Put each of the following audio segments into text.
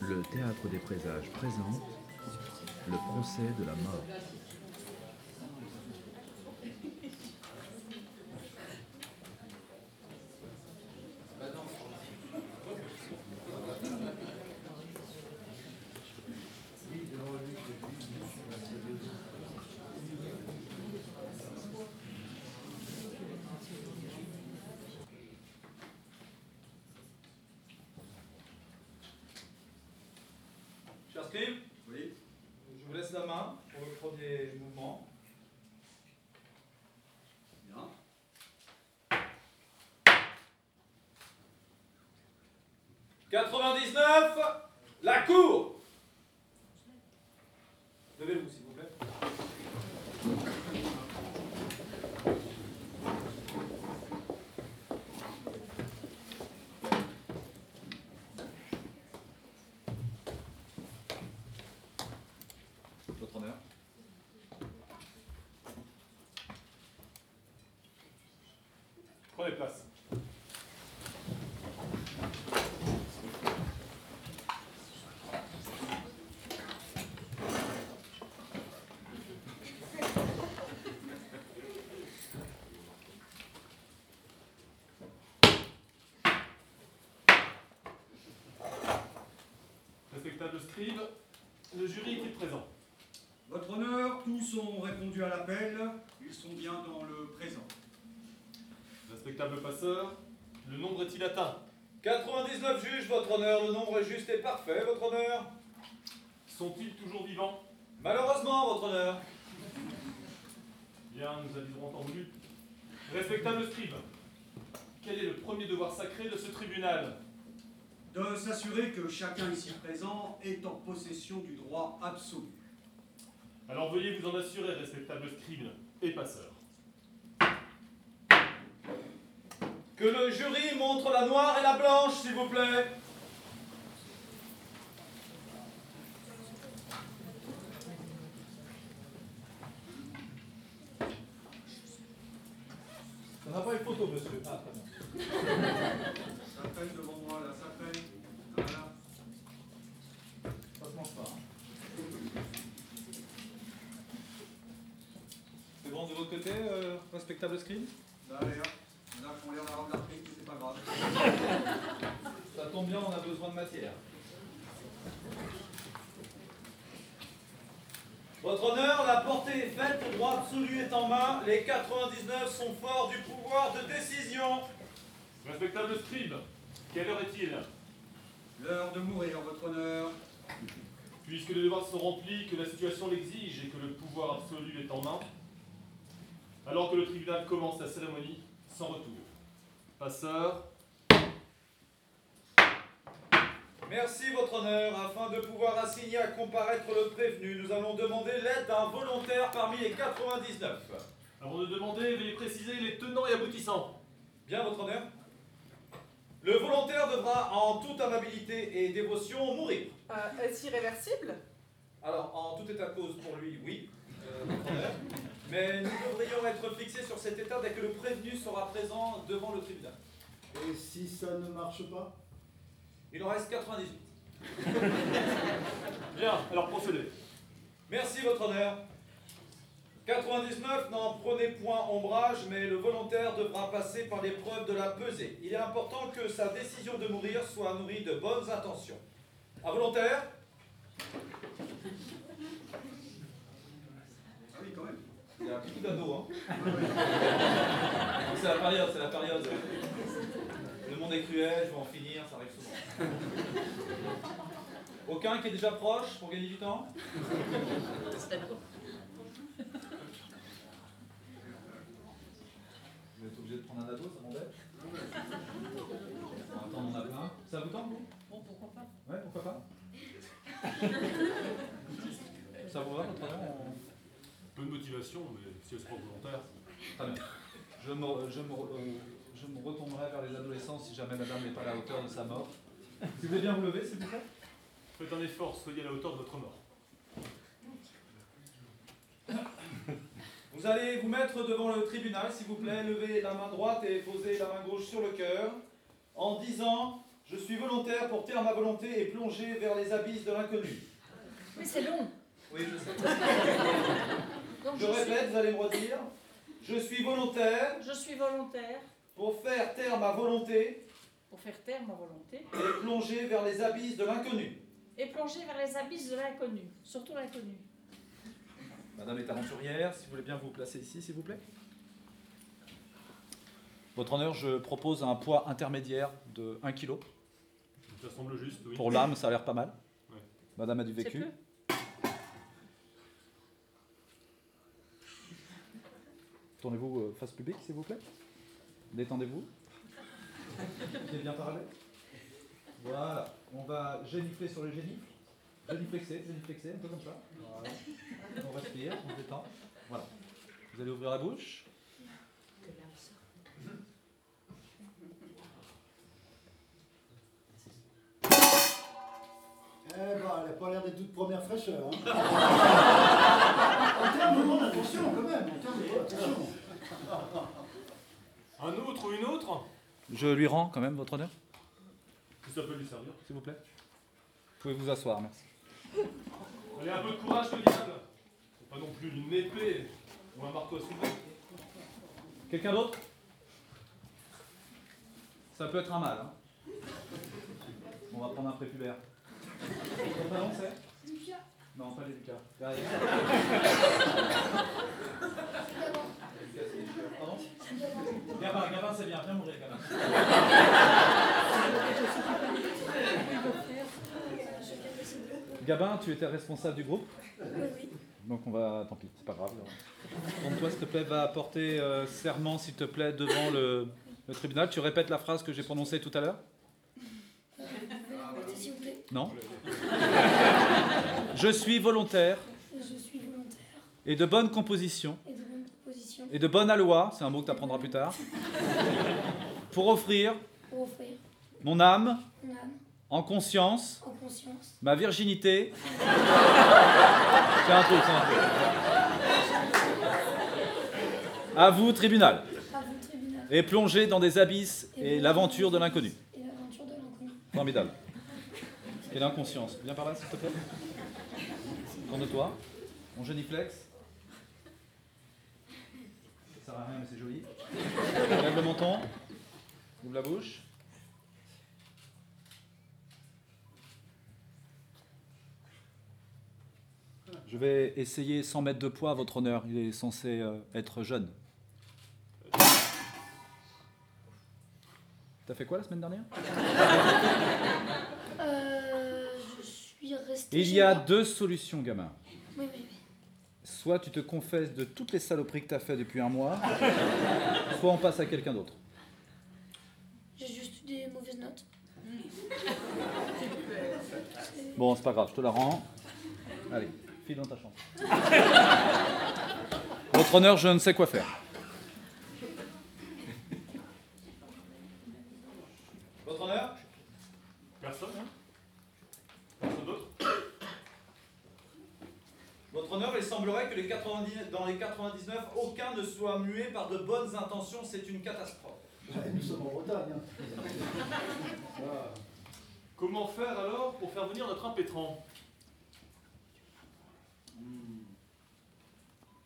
Le théâtre des présages présente le procès de la mort. Cher scribe, Oui. je vous laisse la main pour le premier mouvement. Bien. « 99, la cour Levez-vous, s'il vous plaît. Votre honneur. Prenez place. Respectable scribe, le jury est-il présent? Votre honneur, tous ont répondu à l'appel. Ils sont bien dans le présent. Respectable passeur, le nombre est-il atteint? 99 juges, votre honneur, le nombre est juste et parfait, votre honneur. Sont-ils toujours vivants? Malheureusement, votre honneur. Bien, nous aviserons en temps voulu. Respectable scribe, quel est le premier devoir sacré de ce tribunal? De s'assurer que chacun ici présent est en possession du droit absolu. Alors veuillez vous en assurer, respectable scribe et passeur. Que le jury montre la noire et la blanche, s'il vous plaît. Ça n'a pas une photo, monsieur. Ah, très bien. Ça peine devant moi, là, ça peine. Voilà. Ça se mange pas. hein. C'est bon de votre côté, euh, respectable scribe D'ailleurs, il y en a qui ont l'air d'avoir de la prise, mais c'est pas grave. Ça tombe bien, on a besoin de matière. Votre honneur, la portée est faite, le droit absolu est en main, les 99 sont forts du pouvoir de décision. Respectable scribe, quelle heure est-il? L'heure de mourir, votre honneur. Puisque les devoirs sont remplis, que la situation l'exige et que le pouvoir absolu est en main, alors que le tribunal commence la cérémonie sans retour. Passeur. Merci, votre honneur. Afin de pouvoir assigner à comparaître le prévenu, nous allons demander l'aide d'un volontaire parmi les 99. Avant de demander, veuillez préciser les tenants et aboutissants. Bien, votre honneur. Le volontaire devra, en toute amabilité et dévotion, mourir. Euh, Est-ce irréversible? Alors, en tout état de cause pour lui, oui, euh, votre honneur. Mais nous devrions être fixés sur cet état dès que le prévenu sera présent devant le tribunal. Et si ça ne marche pas? Il en reste 98. Bien, alors procédez. Merci, votre honneur. 99, n'en prenez point ombrage, mais le volontaire devra passer par l'épreuve de la pesée. Il est important que sa décision de mourir soit nourrie de bonnes intentions. Un volontaire Ah oui, quand même. Il y a beaucoup d'ados, hein. c'est la période, c'est la période. Le monde est cruel, je vais en finir, ça arrive souvent. Aucun qui est déjà proche pour gagner du temps Vous êtes obligé de prendre un ado, ça m'embête Attends, on en a plein. Ça vous tente, vous Bon, pourquoi pas Ouais, pourquoi pas Ça vous va, votre mais si elle se prend volontaire. Très bien. Je me, je me, euh, je je me retournerai vers les adolescents si jamais madame n'est pas à la hauteur de sa mort. Vous voulez bien vous lever, s'il vous plaît? Faites un effort, soyez à la hauteur de votre mort. Vous allez vous mettre devant le tribunal, s'il vous plaît. Levez la main droite et posez la main gauche sur le cœur. En disant Je suis volontaire pour taire ma volonté et plonger vers les abysses de l'inconnu. Mais c'est long. Oui, je sais. Donc, Je je, répète, vous allez me redire. Je suis volontaire je suis volontaire pour faire taire ma volonté pour faire taire ma volonté et plonger vers les abysses de l'inconnu. et plonger vers les abysses de l'inconnu, surtout l'inconnu. Madame est aventurière, si vous voulez bien vous placer ici, s'il vous plaît. Votre honneur, je propose un poids intermédiaire de 1 kg. Ça semble juste, oui. Pour l'âme, ça a l'air pas mal. Ouais. Madame a du C'est vécu. Tournez-vous euh, face publique, s'il vous plaît. Détendez-vous. Pieds bien parlé. Voilà. On va génifler sur le génifle. Géniflexer, géniflexer, un peu comme ça. Voilà. On respire, on se détend. Voilà. Vous allez ouvrir la bouche. Eh ben, elle n'a pas l'air d'être toute première fraîcheur. Hein. en termes de monde, attention quand même. En termes de monde, attention. Un autre ou une autre? Je lui rends quand même, votre honneur, Ça peut lui servir. s'il vous plaît? Vous pouvez vous asseoir, merci. Allez, un peu de courage, le diable. C'est pas non plus une épée ou un marteau à soulever. Quelqu'un d'autre? Ça peut être un mal. Hein. On va prendre un prépubère. Ton prénom c'est Non, pas Lucas. Derrière. Pardon Gabin, Gabin c'est bien, viens mourir Gabin. Gabin, tu étais responsable du groupe Donc on va, tant pis, c'est pas grave. Tourne-toi s'il te plaît, va apporter euh, serment s'il te plaît devant le, le tribunal. Tu répètes la phrase que j'ai prononcée tout à l'heure? Non Je suis volontaire. Je suis volontaire. Et de bonne composition. Et de bonne proposition et de bonne aloi, c'est un mot que tu apprendras plus tard, pour offrir pour offrir. mon âme mon âme. en conscience, en conscience, ma virginité. C'est un truc, c'est un truc. À vous, tribunal, à vous tribunal. Et plonger dans des abysses et l'aventure de l'inconnu. et l'aventure de l'inconnu. Formidable. Et l'inconscience. Viens par là, s'il te plaît. Tourne-toi. On geniflex. Ça sert à rien, mais c'est joli. Lève le menton. Ouvre la bouche. Je vais essayer 100 mètres de poids votre honneur. Il est censé euh, être jeune. T'as fait quoi la semaine dernière? Il y a deux solutions, gamin. Oui, oui, oui. Soit tu te confesses de toutes les saloperies que tu as fait depuis un mois, soit on passe à quelqu'un d'autre. J'ai juste eu des mauvaises notes. Bon, c'est pas grave, je te la rends. Allez, file dans ta chambre. Votre honneur, je ne sais quoi faire. Votre honneur Personne hein Personne d'autre Votre honneur, il semblerait que les 90 dans les 99, aucun ne soit muet par de bonnes intentions. C'est une catastrophe. Ouais, nous sommes en Bretagne. hein. Voilà. Comment faire alors pour faire venir notre impétrant? Hmm.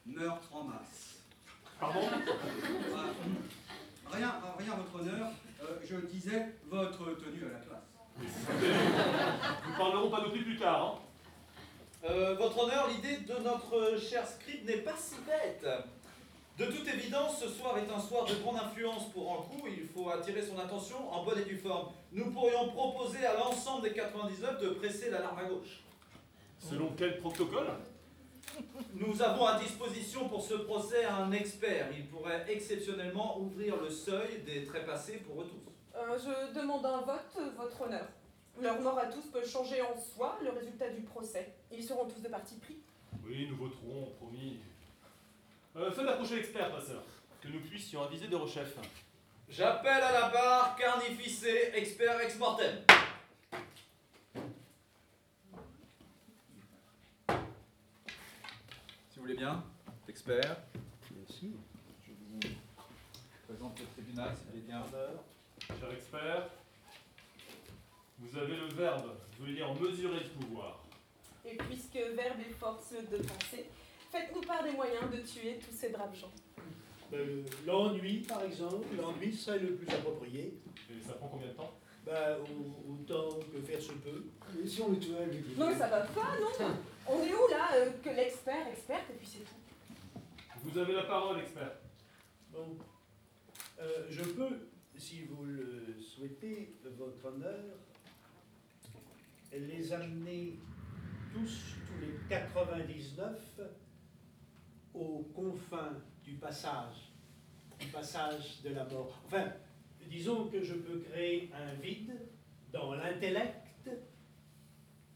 Meurtre en masse. Pardon? Ah, Rien, rien, votre honneur. Euh, je disais votre tenue à la classe. Nous parlerons pas de plus tard. Hein Euh, votre honneur, l'idée de notre cher scribe n'est pas si bête. De toute évidence, ce soir est un soir de grande influence pour Ankou. Il faut attirer son attention en bonne et due forme. Nous pourrions proposer à l'ensemble des 99 de presser l'alarme à gauche. Selon quel protocole? Nous avons à disposition pour ce procès un expert. Il pourrait exceptionnellement ouvrir le seuil des trépassés pour eux tous. Euh, je demande un vote, votre honneur. Leur mort à tous peut changer en soi le résultat du procès. Ils seront tous de parti pris. Oui, nous voterons, promis. Euh, faites approcher l'expert, passeur, que nous puissions aviser de rechef. J'appelle à la barre Carnificé, expert ex mortem. Si vous voulez bien, expert. Merci. Je vous présente le tribunal, si vous voulez bien. Cher expert, vous avez le verbe, vous voulez dire mesurer le pouvoir. Et puisque verbe est force de penser, faites-nous part des moyens de tuer tous ces braves gens. Ben, l'ennui, par exemple, l'ennui serait le plus approprié. Et ça prend combien de temps? Au- autant que faire se peut. Et si on le tuait, lui Non, ça va pas, non? On est où là euh, Que l'expert, experte, et puis c'est tout. Vous avez la parole, expert. Bon. Euh, je peux, si vous le souhaitez, votre honneur, les amener tous, tous les 99, aux confins du passage, du passage de la mort. Enfin, disons que je peux créer un vide dans l'intellect,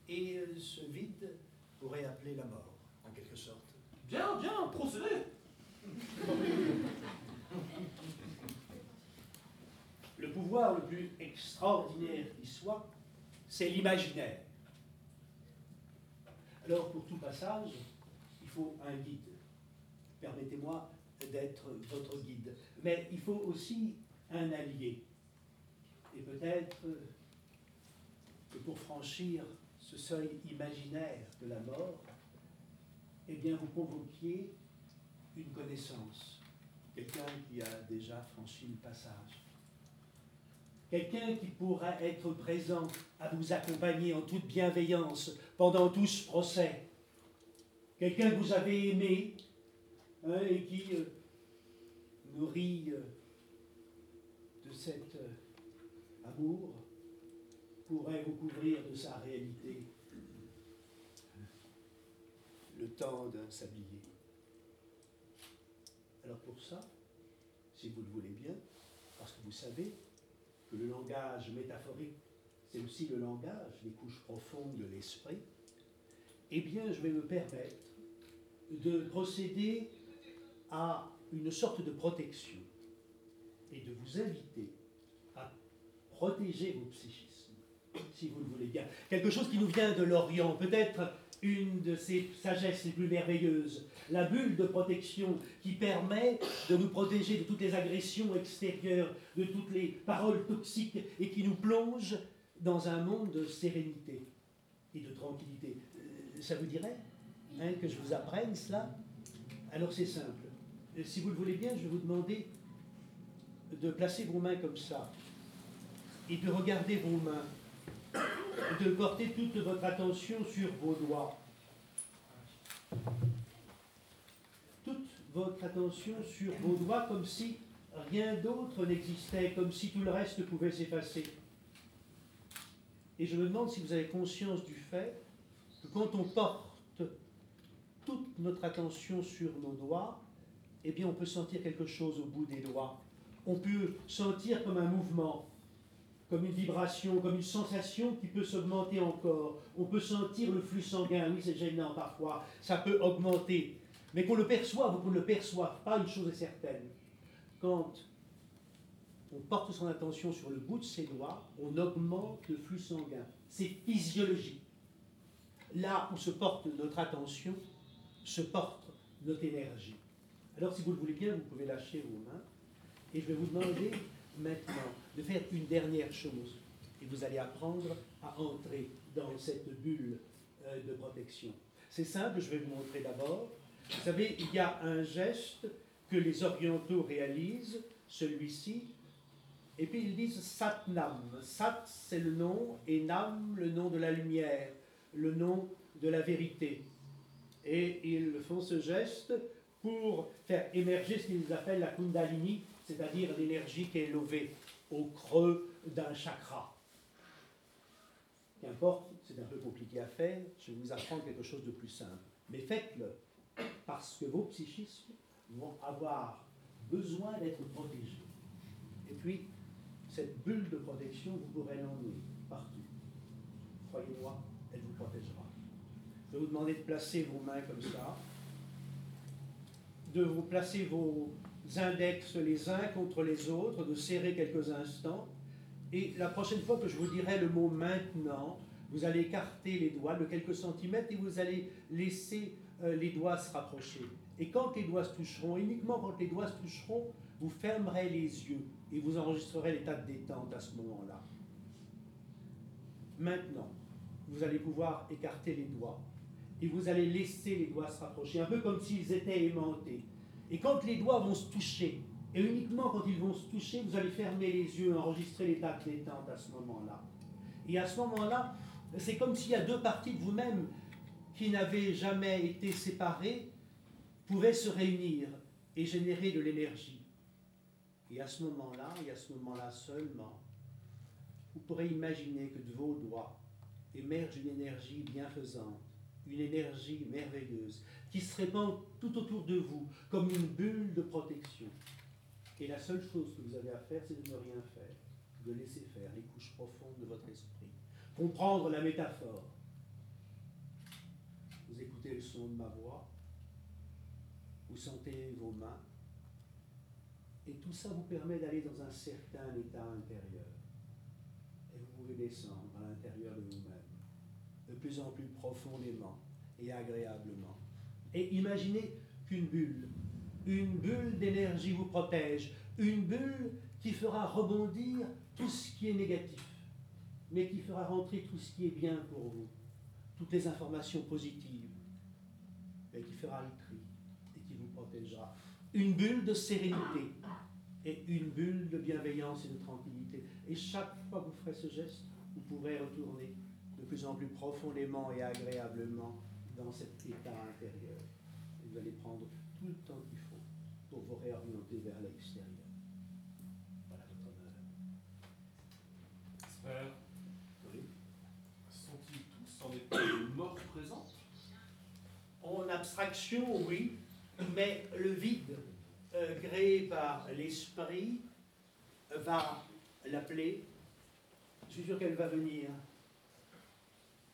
et ce vide pourrait appeler la mort, en quelque sorte. Bien, bien, procédez. Le pouvoir le plus extraordinaire qui soit, c'est l'imaginaire. Alors, pour tout passage, il faut un guide. Permettez-moi d'être votre guide. Mais il faut aussi un allié. Et peut-être que pour franchir ce seuil imaginaire de la mort, eh bien, vous convoquiez une connaissance, quelqu'un qui a déjà franchi le passage. Quelqu'un qui pourra être présent à vous accompagner en toute bienveillance pendant tout ce procès. Quelqu'un que vous avez aimé hein, et qui euh, nourrit euh, de cet euh, amour pourrait vous couvrir de sa réalité. Le temps d'un sablier. Alors pour ça, si vous le voulez bien, parce que vous savez que le langage métaphorique, c'est aussi le langage des couches profondes de l'esprit, eh bien, je vais me permettre de procéder à une sorte de protection et de vous inviter à protéger vos psychismes, si vous le voulez bien. Quelque chose qui nous vient de l'Orient, peut-être une de ces sagesses les plus merveilleuses, la bulle de protection qui permet de nous protéger de toutes les agressions extérieures, de toutes les paroles toxiques et qui nous plonge dans un monde de sérénité et de tranquillité. Euh, Ça vous dirait hein, que je vous apprenne cela? Alors c'est simple. Euh, Si vous le voulez bien, je vais vous demander de placer vos mains comme ça et de regarder vos mains de porter toute votre attention sur vos doigts. Toute votre attention sur vos doigts comme si rien d'autre n'existait, comme si tout le reste pouvait s'effacer. Et je me demande si vous avez conscience du fait que quand on porte toute notre attention sur nos doigts, eh bien on peut sentir quelque chose au bout des doigts. On peut sentir comme un mouvement, comme une vibration, comme une sensation qui peut s'augmenter encore. On peut sentir le flux sanguin, oui c'est gênant parfois, ça peut augmenter. Mais qu'on le perçoive ou qu'on ne le perçoive pas, une chose est certaine. Quand on porte son attention sur le bout de ses doigts, on augmente le flux sanguin. C'est physiologique. Là où se porte notre attention, se porte notre énergie. Alors si vous le voulez bien, vous pouvez lâcher vos mains. Et je vais vous demander maintenant de faire une dernière chose. Et vous allez apprendre à entrer dans cette bulle euh, de protection. C'est simple, je vais vous montrer d'abord. Vous savez, il y a un geste que les orientaux réalisent, celui-ci, et puis ils disent Satnam. Sat, c'est le nom, et Nam, le nom de la lumière, le nom de la vérité. Et ils font ce geste pour faire émerger ce qu'ils appellent la Kundalini, c'est-à-dire l'énergie qui est levée au creux d'un chakra. Qu'importe, c'est un peu compliqué à faire, je vais vous apprendre quelque chose de plus simple. Mais faites-le, parce que vos psychismes vont avoir besoin d'être protégés. Et puis, cette bulle de protection, vous pourrez l'emmener partout. Croyez-moi, elle vous protégera. Je vais vous demander de placer vos mains comme ça, de vous placer vos index les uns contre les autres, de serrer quelques instants. Et la prochaine fois que je vous dirai le mot maintenant, vous allez écarter les doigts de quelques centimètres et vous allez laisser euh, les doigts se rapprocher. Et quand les doigts se toucheront, uniquement quand les doigts se toucheront, vous fermerez les yeux et vous enregistrerez l'état de détente à ce moment-là. Maintenant, vous allez pouvoir écarter les doigts et vous allez laisser les doigts se rapprocher, un peu comme s'ils étaient aimantés. Et quand les doigts vont se toucher, et uniquement quand ils vont se toucher, vous allez fermer les yeux, enregistrer l'état de détente à ce moment-là. Et à ce moment-là, c'est comme s'il y a deux parties de vous-même qui n'avaient jamais été séparées, pouvaient se réunir et générer de l'énergie. Et à ce moment-là, et à ce moment-là seulement, vous pourrez imaginer que de vos doigts émerge une énergie bienfaisante, une énergie merveilleuse, qui se répand tout autour de vous comme une bulle de protection. Et la seule chose que vous avez à faire, c'est de ne rien faire, de laisser faire les couches profondes de votre esprit. Comprendre la métaphore. Vous écoutez le son de ma voix, vous sentez vos mains, et tout ça vous permet d'aller dans un certain état intérieur. Et vous pouvez descendre à l'intérieur de vous-même, plus en plus profondément et agréablement. Et imaginez qu'une bulle, une bulle d'énergie vous protège, une bulle qui fera rebondir tout ce qui est négatif, mais qui fera rentrer tout ce qui est bien pour vous, toutes les informations positives, et qui fera le tri et qui vous protégera. Une bulle de sérénité et une bulle de bienveillance et de tranquillité. Et chaque fois que vous ferez ce geste, vous pourrez retourner de plus en plus profondément et agréablement dans cet état intérieur. Et vous allez prendre tout le temps qu'il faut pour vous réorienter vers l'extérieur. Voilà votre honneur. Frère, sont-ils tous en état de mort présente? En abstraction, oui, mais le vide euh, créé par l'esprit va l'appeler. Je suis sûr qu'elle va venir.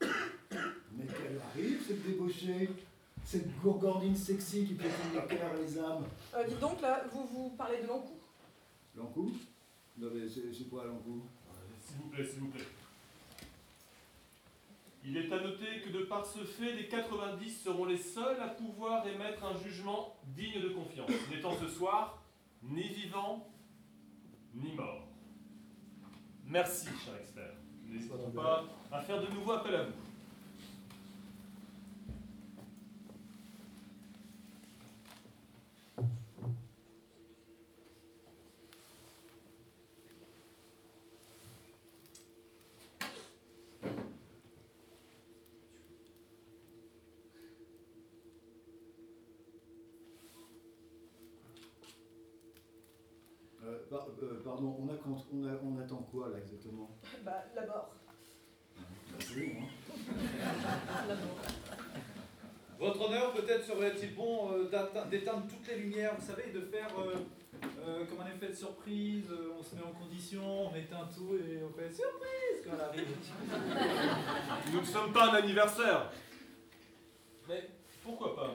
Mais qu'elle arrive, cette débauchée Cette gourgandine sexy qui piétine les cœurs et les âmes Euh, dites donc, là, vous vous parlez de l'encou. L'encou Non mais c'est c'est quoi l'encou S'il vous plaît, s'il vous plaît. Il est à noter que de par ce fait, les 90 seront les seuls à pouvoir émettre un jugement digne de confiance, n'étant ce soir ni vivant ni mort. Merci, cher expert. N'hésitons pas à faire de nouveau appel à vous. Euh, par- euh, Pardon, on, a, quand- on, a- on attend quoi là exactement? Bah, la mort. Bah, C'est bon, hein La mort. Votre honneur, peut-être serait-il bon euh, d'éteindre toutes les lumières, vous savez, et de faire euh, euh, comme un effet de surprise, euh, on se met en condition, on éteint tout et on fait surprise quand elle arrive. Nous ne sommes pas un anniversaire. Mais pourquoi pas?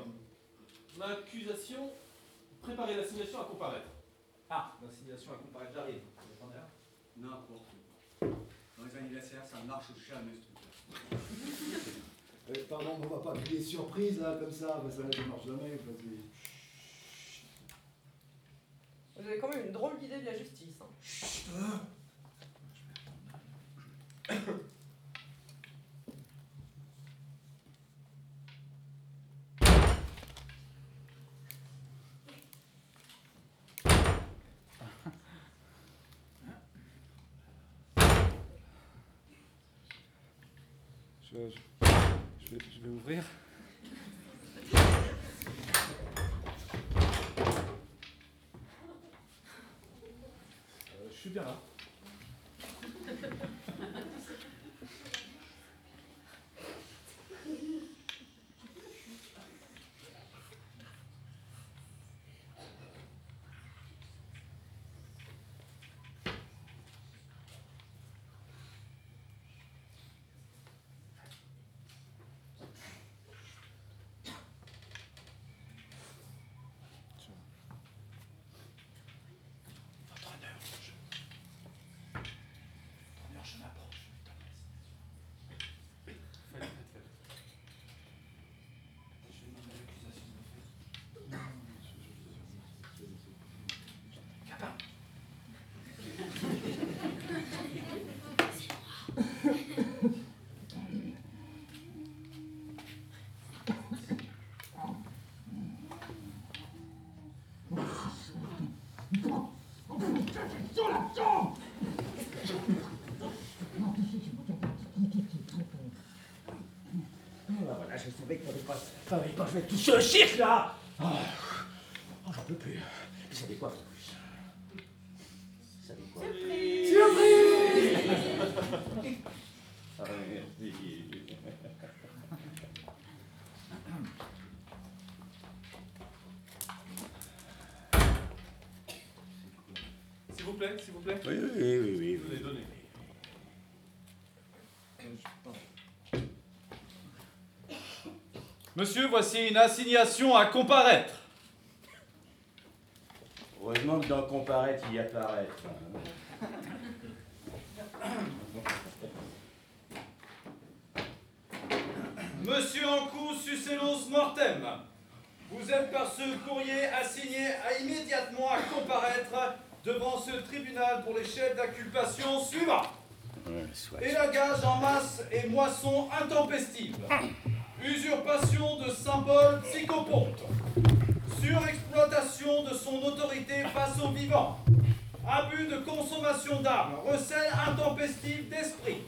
Ma accusation, préparez l'assignation à comparaître. Ah, l'assignation à comparaître, j'arrive. Votre honneur. N'importe quoi. Dans les anniversaires, ça marche jamais ce truc-là. Euh, Pardon, on va pas crier surprise là comme ça, ça ne marche jamais. Vous avez quand même une drôle d'idée de la justice. hein. Je, vais ouvrir. Euh, je suis bien là. Ah, je savais que t'avais pas, pas fait tout ce cirque là. Plaît. Oui, oui, oui, oui. Je vous. Monsieur, voici une assignation à comparaître. Heureusement que dans comparaître, il y. Monsieur Ancou Sucellos Mortem, vous êtes par ce courrier assigné à immédiatement à comparaître devant ce tribunal pour les chefs d'inculpation suivants. Ouais, soit. Élagage en masse et moisson intempestive. Usurpation de symboles psychopontes. Surexploitation de son autorité face aux vivants. Abus de consommation d'armes. Recel intempestif d'esprit.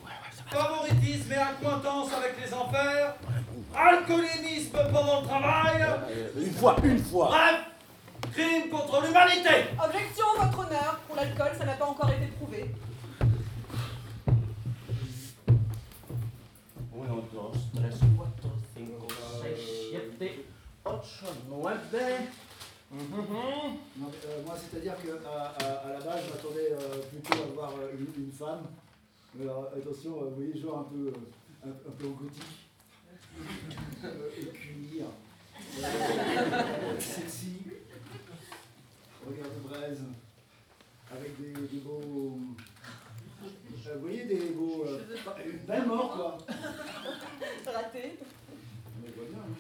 Favoritisme et accointance avec les enfers. Alcoolémisme pendant le travail. Une fois, une fois. Bref, crime contre l'humanité. Objection, votre honneur. Pour l'alcool, ça n'a pas encore été prouvé. Mais, euh, moi, c'est-à-dire qu'à à, à la base, je m'attendais euh, plutôt à voir euh, une, une femme. Mais alors, attention, euh, vous voyez, genre un peu, euh, un, un peu en gothique. Euh, et. Euh, sexy. Regard de braise. Avec des, des beaux. euh, vous voyez, des beaux. euh, une belle mort, quoi. Raté. Mais je vois bien, hein.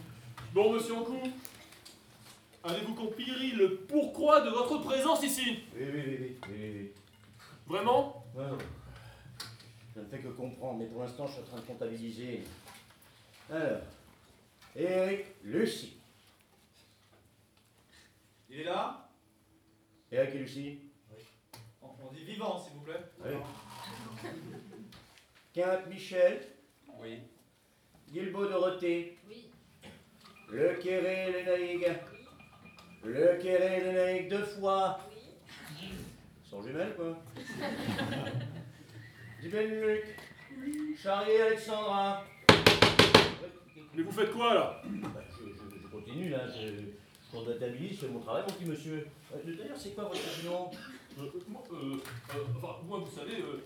Bon, monsieur Ancou, avez-vous compris le pourquoi de votre présence ici? Oui, oui, oui, oui, oui, oui. Vraiment? Ouais, ouais. Je ne fais que comprendre, mais pour l'instant, je suis en train de comptabiliser. Alors, Eric Lucie. Il est là? Eric et Lucie on, on dit vivant, s'il vous plaît. Oui. Quinte Michel. Oui. Guilbeault Dorothée. Oui. Le Kéré le Naïg. Le Kéré le Naïg deux fois. Sont jumelles, quoi. Dibel Luc. Charlie Alexandra. Mais vous faites quoi là? Bah, je, je- je continue là, je, je comptabilise, c'est mon travail, mon petit monsieur. Euh, D'ailleurs, c'est quoi votre nom Euh, moi, euh, euh, enfin, moi, vous savez, euh,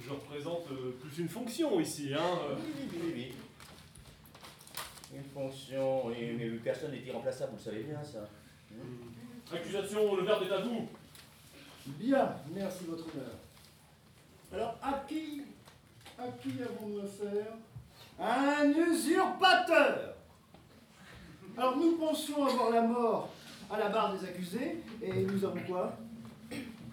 je représente euh, plus une fonction ici, hein. euh. Oui, oui, oui, oui. Une fonction, mais personne n'est irremplaçable, vous le savez bien ça. Accusation, le verbe est à vous. Bien, merci votre honneur. Alors, à qui, à qui avons-nous affaire? Un usurpateur Alors, nous pensions avoir la mort à la barre des accusés, et nous avons quoi?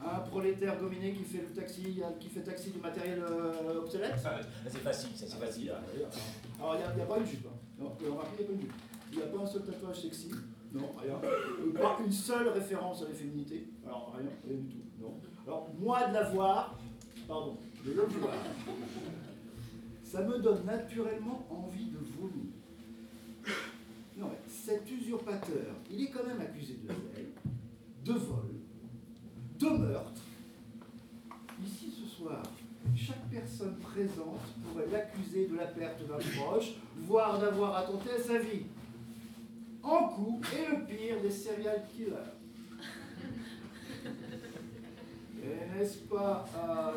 Un prolétaire dominé qui fait le taxi, qui fait taxi du matériel euh, obsolète Ah, c'est facile, ça c'est facile. hein. Alors, il n'y a, pas une jupe. Hein. Non, jupe. Il n'y a pas un seul tatouage sexy. Non, rien. Euh, Pas une seule référence à la féminité. Alors, rien, rien du tout. Non. Alors, moi de la voir, pardon, de le voir, ça me donne naturellement envie de vomir. Non, mais cet usurpateur, il est quand même accusé de zèle, de vol, de meurtre. Ici, ce soir, chaque personne présente pourrait l'accuser de la perte d'un proche, voire d'avoir attenté à sa vie. En coup est le pire des serial killers. Et n'est-ce pas à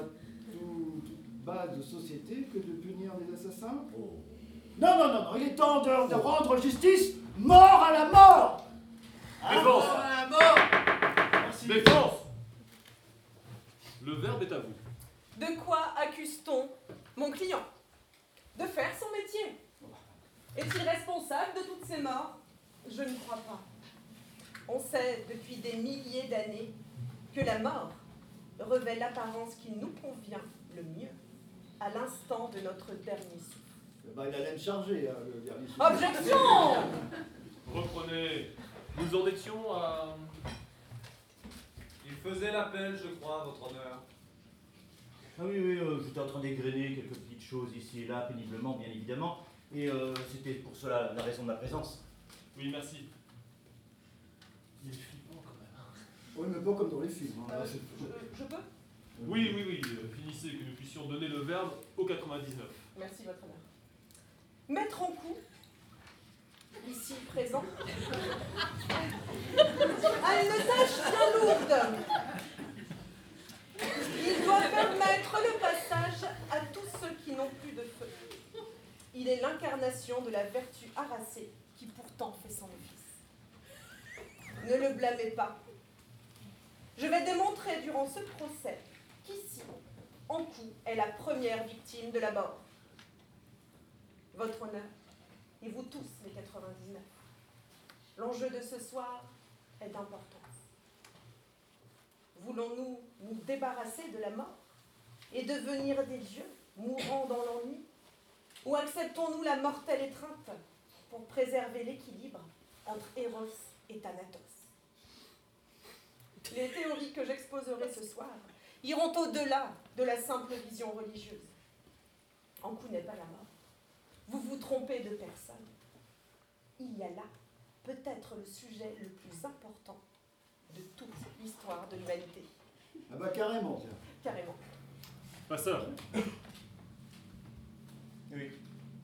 tout- toute base de société que de punir des assassins? Non, non, non, non, il est temps de, de rendre justice mort à la mort Défense Mort à la mort Merci. Défense Le verbe est à vous. De quoi accuse-t-on mon client De faire son métier Est-il responsable de toutes ces morts Je ne crois pas. On sait depuis des milliers d'années que la mort revêt l'apparence qui nous convient le mieux à l'instant de notre dernier souffle. Bah, il a l'aine chargée, hein, le dernier souffle. Objection Reprenez. Nous en étions à. Il faisait l'appel, je crois, votre honneur. Ah oui, oui, euh, j'étais en train d'égrener quelques petites choses ici et là, péniblement, bien évidemment. Et euh, c'était pour cela la raison de ma présence. Oui, merci. Il est flippant quand même. Oui, mais pas comme dans les films. hein. Euh, Là, c'est- je, je peux? Oui, oui, oui, euh, finissez que nous puissions donner le verbe au 99. Merci, votre honneur. Mettre en coup, ici présent, a une tâche bien lourde. Il doit permettre le passage à tous ceux qui n'ont plus de feu. Il est l'incarnation de la vertu harassée qui pourtant fait son office. Ne le blâmez pas. Je vais démontrer durant ce procès qu'ici, en coup, est la première victime de la mort. Votre honneur, et vous tous, les 99. L'enjeu de ce soir est d'importance. Voulons-nous nous débarrasser de la mort et devenir des dieux, mourant dans l'ennui? Ou acceptons-nous la mortelle étreinte pour préserver l'équilibre entre Eros et Thanatos? Les théories que j'exposerai ce soir iront au-delà de la simple vision religieuse. En coup n'est pas la mort. Vous vous trompez de personne. Il y a là peut-être le sujet le plus important de toute l'histoire de l'humanité. Ah bah carrément, tiens. Carrément. Passeur. Oui.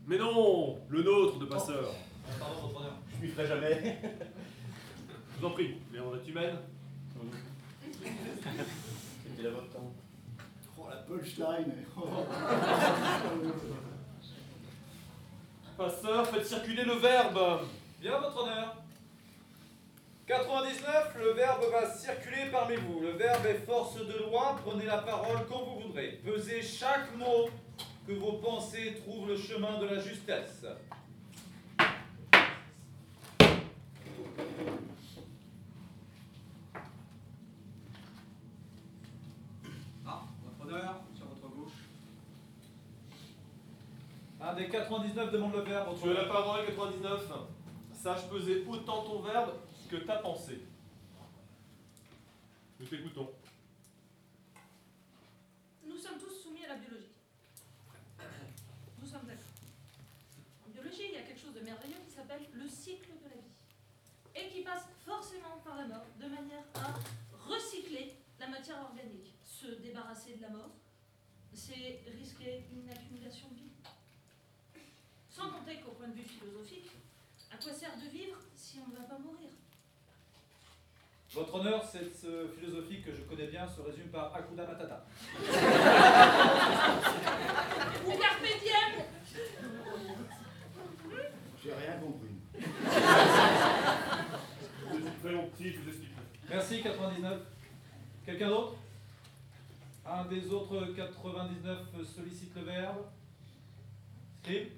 Mais non Le nôtre de passeur. Euh, Pardon, votre honneur. Je m'y ferai jamais. Je vous en prie, les est humaine. C'était la votre temps. Oh, la punchline. Passeur, faites circuler le verbe. Bien, votre honneur. 99, le verbe va circuler parmi vous. Le verbe est force de loi. Prenez la parole quand vous voudrez. Pesez chaque mot que vos pensées trouvent le chemin de la justesse. Ah, votre honneur, sur votre gauche. Un des 99 demande le verbe. Tu as la parole, 99. Sache peser autant ton verbe que ta pensée. Nous t'écoutons. Nous sommes tous soumis à la biologie. Nous sommes d'accord. En biologie, il y a quelque chose de merveilleux qui s'appelle le cycle de la vie. Et qui passe forcément par la mort, de manière à recycler la matière organique. Se débarrasser de la mort, c'est risquer une accumulation de vie. Sans compter qu'au point de vue philosophique, à quoi sert de vivre si on ne va pas mourir? Votre honneur, cette philosophie que je connais bien se résume par Hakuna Matata. Ou carpe diem J'ai rien compris. Soyons petits, je vous expliquerai. Merci, 99. Quelqu'un d'autre? Un des autres 99 sollicite le verbe. Scribe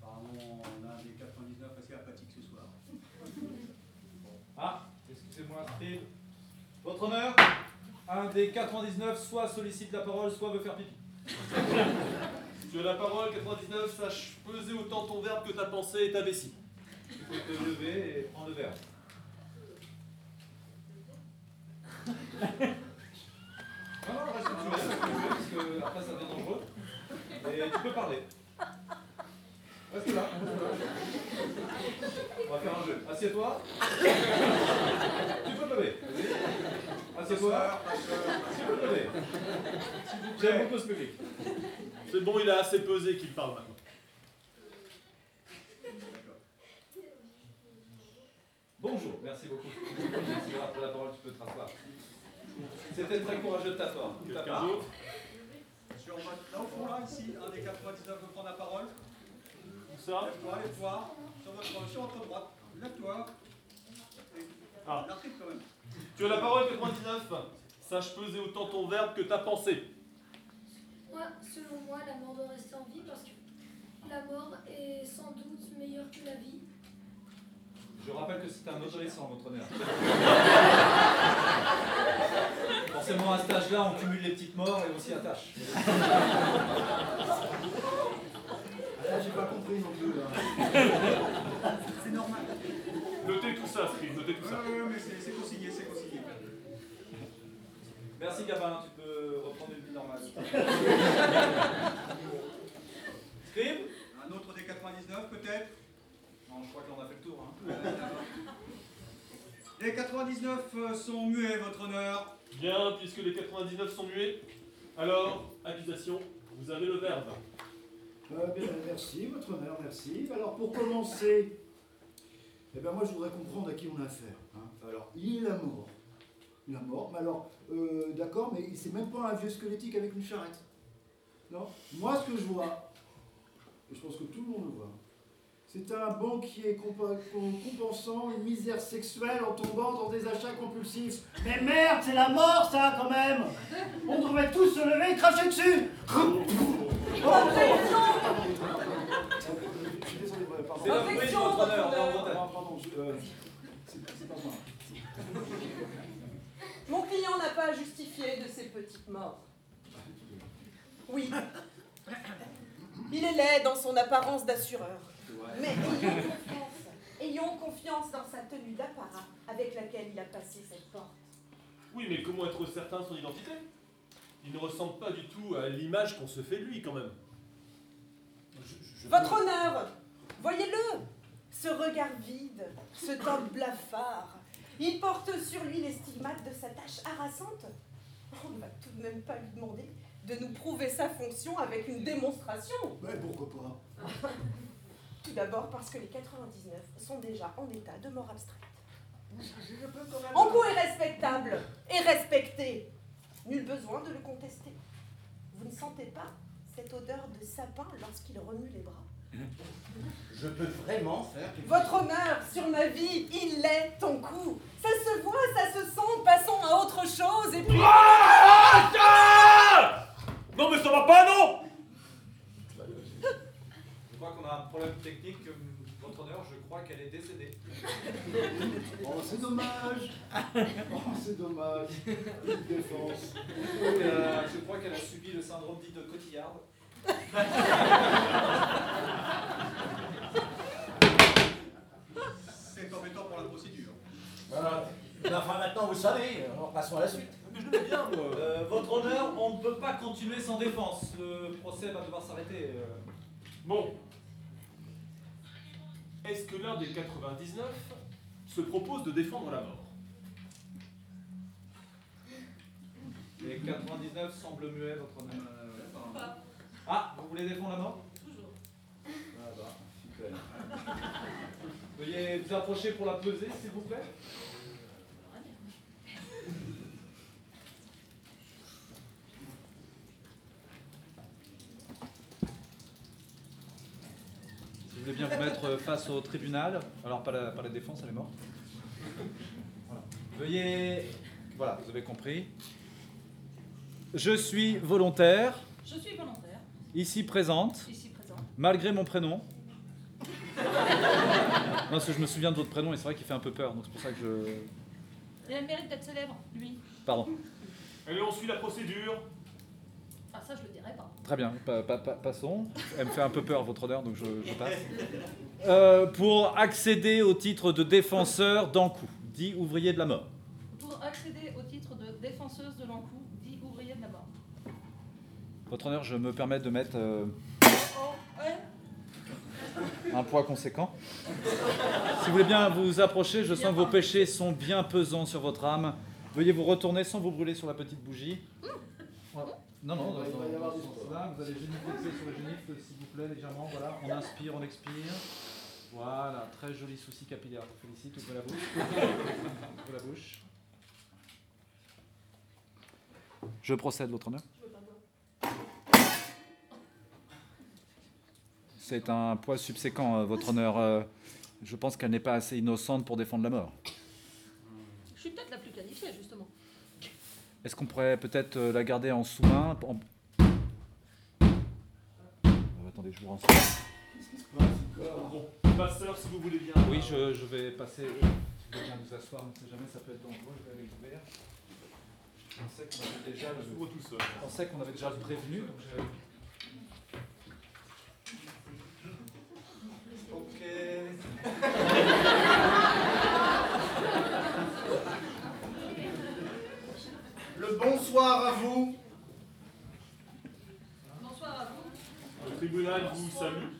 Apparemment, on a un des 99 assez apathique ce soir. Ah, excusez-moi, Scribe. Votre honneur Un des 99 soit sollicite la parole, soit veut faire pipi. Tu as la parole, 99. Sache peser autant ton verbe que ta pensée et ta vessie. Il faut te lever et prendre le verbe. Non, non, reste où tu es, reste tu es, parce que après ça devient dangereux. Et tu peux parler. Reste là. On va faire un jeu. Assieds-toi. Tu peux te lever. Assieds-toi. Tu peux te lever. J'aime beaucoup ce public. C'est bon, il a assez pesé qu'il parle maintenant. Bonjour, merci beaucoup. Pour la parole, tu peux te rasseoir. C'était très courageux de ta part. Quelqu'un d'autre? Sur au fond, là, ici, un des 99 veut prendre la parole. Ça Lève-toi, lève-toi. Sur votre, sur votre droite. Lève-toi. Ah. Tu as la parole, 99. Sache peser autant ton verbe que ta pensée. Moi, selon moi, la mort doit rester en vie? Parce que la mort est sans doute meilleure que la vie. Je rappelle que c'est un adolescent, votre honneur. Forcément, à cet âge-là, on cumule les petites morts et aussi attache. Ah, j'ai pas compris non plus là. C'est normal. Notez tout ça, Scribe, notez tout ça. oui, oui, mais c'est consigné, c'est consigné. Merci Gabin, tu peux reprendre une vie normale. Scribe Un autre des 99 peut-être? Non, je crois qu'on a fait le tour. Hein. Les 99 euh, sont muets, votre honneur. Bien, puisque les 99 sont muets, alors, accusation, vous avez le verbe. Euh, bien, merci, votre honneur, merci. Alors, pour commencer, eh ben, moi, je voudrais comprendre à qui on a affaire. hein. Alors, il est mort. Il est mort, mais alors, euh, d'accord, mais c'est même pas un vieux squelettique avec une charrette. Non? Moi, ce que je vois, et je pense que tout le monde le voit, c'est un banquier compensant une misère sexuelle en tombant dans des achats compulsifs. Mais merde, c'est la mort, ça, quand même On devrait tous se lever et cracher dessus Je suis désolé, pardon. C'est la pardon, je- euh, c'est c'est pas moi. Mon client n'a pas à justifier de ses petites morts. Oui. Il est laid dans son apparence d'assureur. Mais ayons confiance, ayons confiance dans sa tenue d'apparat avec laquelle il a passé cette porte. Oui, mais comment être certain de son identité? Il ne ressemble pas du tout à l'image qu'on se fait de lui, quand même. Je- je- Votre honneur, voyez-le, ce regard vide, ce teint blafard, il porte sur lui les stigmates de sa tâche harassante. On ne va tout de même pas lui demander de nous prouver sa fonction avec une démonstration. Mais pourquoi pas Tout d'abord parce que les 99 sont déjà en état de mort abstraite. Ankou est respectable et respecté. Nul besoin de le contester. Vous ne sentez pas cette odeur de sapin lorsqu'il remue les bras Je peux vraiment faire quelque Votre honneur, sur ma vie, il l'est ton coup. Ça se voit, ça se sent, passons à autre chose et puis... Non, mais ça va pas, non Je crois qu'on a un problème technique. euh, Votre honneur, je crois qu'elle est décédée. Oh, c'est dommage Oh, c'est dommage Une défense Euh, je crois qu'elle a subi le syndrome dit de Cotillard. C'est embêtant pour la procédure. Voilà. Mais Enfin, maintenant, vous savez, alors passons à la suite. Mais je bien, moi. Euh, votre honneur, on ne peut pas continuer sans défense. Le procès va devoir s'arrêter. euh. Bon. Est-ce que l'un des 99 se propose de défendre la mort? Les 99 semblent muets, votre. Pas. Ah, vous voulez défendre la mort? Toujours. Ah bah, super. Veuillez vous approcher pour la peser, s'il vous plaît. Vous voulez bien vous mettre face au tribunal, alors pas la, pas la défense, elle est morte. Voilà. Veuillez. Voilà, vous avez compris. Je suis volontaire, Je suis volontaire, ici présente, ici présent. malgré mon prénom. non, parce que je me souviens de votre prénom et c'est vrai qu'il fait un peu peur, donc c'est pour ça que je. Il a le mérite d'être célèbre, lui. Pardon. Allez, on suit la procédure. Ah, ça, je le dirais pas. Très bien, pa- pa- pa- passons. Elle me fait un peu peur, votre honneur, donc je, je passe. Euh, pour accéder au titre de défenseur d'Ankou, dit ouvrier de la mort. Pour accéder au titre de défenseuse de l'Ankou, dit ouvrier de la mort. Votre honneur, je me permets de mettre euh, un poids conséquent. Si vous voulez bien vous approcher, je sens que vos péchés sont bien pesants sur votre âme. Veuillez vous retourner sans vous brûler sur la petite bougie. Voilà. Non, non, dans, Il va y dans- avoir dans ce sens-là, vous allez génifler sur le génifle, s'il vous plaît, légèrement. Voilà, on inspire, on expire. Voilà, très joli souci capillaire. Je vous félicite, ouvrez la bouche. ouvrez la bouche. Je procède, votre honneur. C'est un poids subséquent, euh, votre honneur. Euh, je pense qu'elle n'est pas assez innocente pour défendre la mort. Je suis peut-être la. Est-ce qu'on pourrait peut-être euh, la garder en sous-main en- Attendez, je vous renseigne. Bon, passeur, si vous voulez bien. Oui, je, je vais passer. euh, Je vais bien vous asseoir, on ne sait jamais, ça peut être dangereux. Je vais aller ouvert. Je pensais qu'on avait déjà le, Ouvre tout seul. je pensais qu'on avait déjà le prévenu. Donc Ok. Le bonsoir à vous. Bonsoir à vous. Le tribunal vous salue.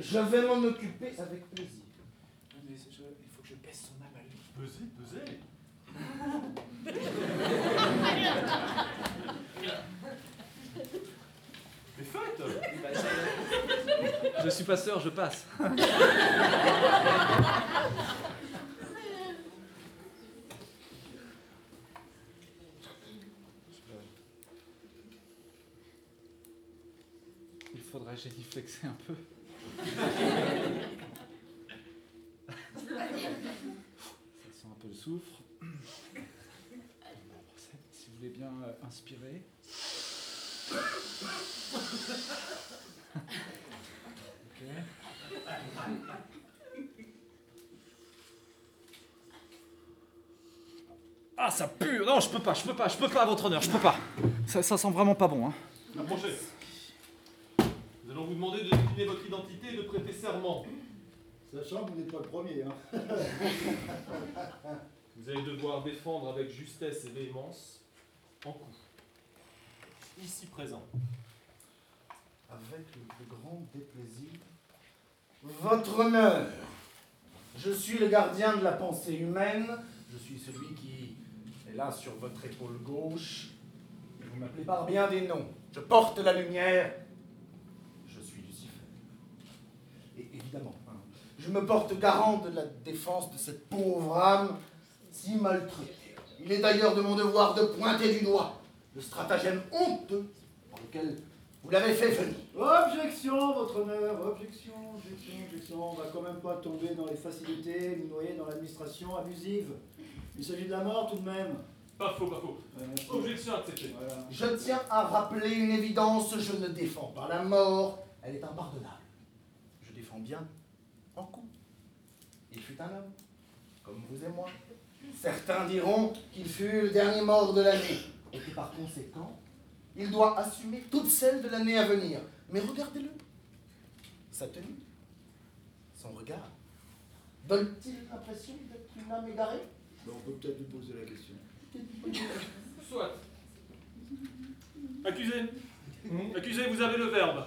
Je vais m'en occuper avec plaisir. Mais c'est- je- il faut que je pèse son âme à lui. Pesez, pesez. Mais faites Je suis passeur, je passe. Il faudrait géniflexer un peu. Ça Si vous voulez bien euh, inspirer. Ok. Ah, ça pue Non, je peux pas, je peux pas, je peux pas, votre honneur, je peux pas. Ça, ça sent vraiment pas bon, hein. Approchez. Nous allons vous demander de décliner votre identité et de prêter serment. Sachant que vous n'êtes pas le premier. Hein. Vous allez devoir défendre avec justesse et véhémence en coup. Ici présent. Avec le plus grand déplaisir. Votre honneur, je suis le gardien de la pensée humaine. Je suis celui qui est là sur votre épaule gauche. Vous m'appelez par bien des noms. Je porte la lumière. Je suis Lucifer. Et évidemment, hein, je me porte garant de la défense de cette pauvre âme si maltraitée. Il est d'ailleurs de mon devoir de pointer du doigt le stratagème honteux par lequel vous l'avez fait venir. Objection, votre honneur, objection, objection, objection. On va quand même pas tomber dans les facilités, nous noyer dans l'administration abusive. Il s'agit de la mort tout de même. Pas faux, pas faux. Merci. Objection acceptée. Voilà. Je tiens à rappeler une évidence, je ne défends pas la mort, elle est impardonnable. Je défends bien en coup. Il fut un homme, comme vous et moi. Certains diront qu'il fut le dernier mort de l'année, et que par conséquent, il doit assumer toutes celles de l'année à venir. Mais regardez-le. Sa tenue, son regard, donne-t-il l'impression d'être une âme égarée? Bon, on peut peut-être lui poser la question. Soit. Accusé. Accusé, vous avez le verbe.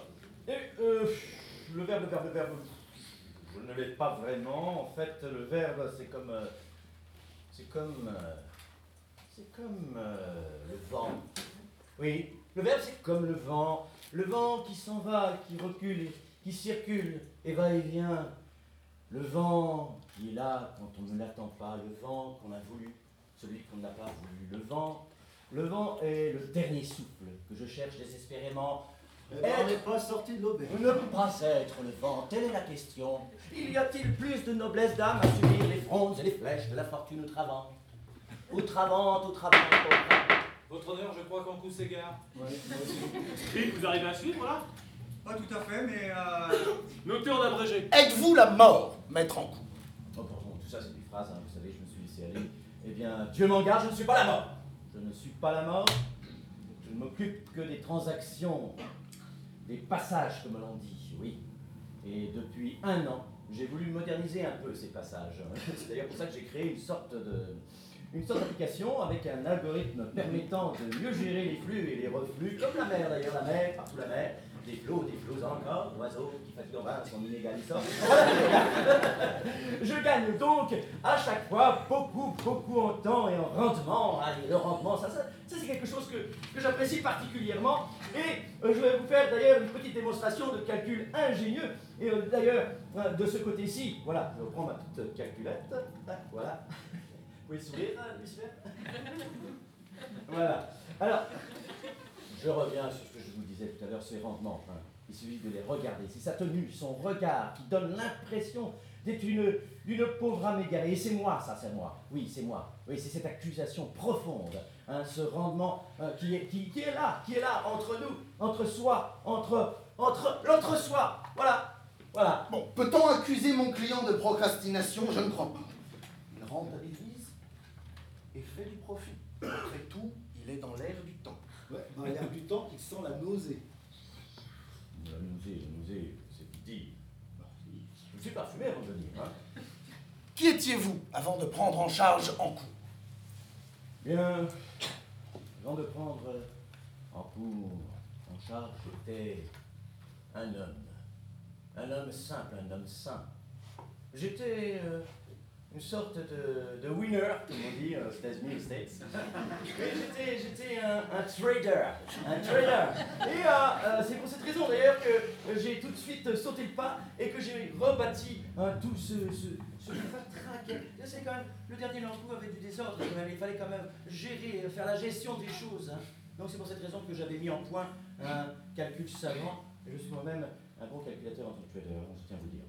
Et, euh, le verbe, le verbe, le verbe. Vous ne l'avez pas vraiment. En fait, le verbe, c'est comme. euh, c'est comme. euh, c'est comme euh, le vent. Oui, le verbe, c'est comme le vent. Le vent qui s'en va, qui recule, qui circule et va et vient. Le vent qui est là quand on ne l'attend pas. Le vent qu'on a voulu, celui qu'on n'a pas voulu. Le vent. Le vent est le dernier souffle que je cherche désespérément on n'est pas sorti de l'auberge. ne peut pas être le vent, telle est la question. Il y a-t-il plus de noblesse d'âme à subir les frondes et les flèches de la fortune outravante Outravante, outravante, outravante. Votre honneur, je crois qu'en coup s'égare. Ouais, moi aussi. Scribe, vous arrivez à suivre là? Pas tout à fait, mais euh, Notez en abrégé. Êtes-vous la mort, maître en coup Oh, pardon, tout ça c'est des phrases, hein, vous savez, je me suis laissé aller. Eh bien, Dieu m'en garde, je ne suis pas la mort. Je ne suis pas la mort. Je ne m'occupe que des transactions, des passages, comme l'on dit, oui. Et depuis un an, j'ai voulu moderniser un peu ces passages. C'est d'ailleurs pour ça que j'ai créé une sorte de une sorte d'application avec un algorithme permettant de mieux gérer les flux et les reflux, comme la mer d'ailleurs, la mer, partout la mer, des flots, des flots encore, oiseaux qui fatiguent en vain son inégal. Je gagne donc à chaque fois beaucoup, beaucoup en temps et en rendement. Allez, le rendement, ça, ça, ça, c'est quelque chose que, que j'apprécie particulièrement. Et euh, je vais vous faire d'ailleurs une petite démonstration de calcul ingénieux. Et euh, d'ailleurs, euh, de ce côté-ci, voilà, je reprends ma petite calculette. Voilà. Vous pouvez sourire, hein, Lucifer Voilà. Alors, je reviens sur tout à l'heure, ces rendements. hein. Il suffit de les regarder. C'est sa tenue, son regard qui donne l'impression d'être une, pauvre âme égarée. Et c'est moi, ça, c'est moi. Oui, c'est moi. Oui, c'est cette accusation profonde, hein, ce rendement euh, qui, est, là, qui est là, entre nous, entre soi, entre, entre l'entre-soi. Voilà, voilà. Bon, peut-on accuser mon client de procrastination? Je ne crois pas. Il rentre à l'église et fait du profit. Après tout, il est dans l'air du. Ouais, dans l'air du temps, il sent la nausée. La nausée, la nausée, c'est petit. Je suis parfumé avant de venir. Hein. Qui étiez-vous avant de prendre en charge en coup Bien, avant de prendre en cours, en charge, j'étais un homme. Un homme simple, un homme sain. J'étais euh, une sorte de, de winner, comme on dit aux États-Unis, aux States. Et j'étais, un, un trader, un trader. Et euh, euh, c'est pour cette raison d'ailleurs que euh, j'ai tout de suite sauté le pas et que j'ai rebâti hein, tout ce, ce, ce quand même le dernier Lambeau avait du désordre. Il fallait quand même gérer, euh, faire la gestion des choses. hein. Donc c'est pour cette raison que j'avais mis en point un calcul savant. Je suis moi-même un bon calculateur en tant trader, je tiens à vous dire.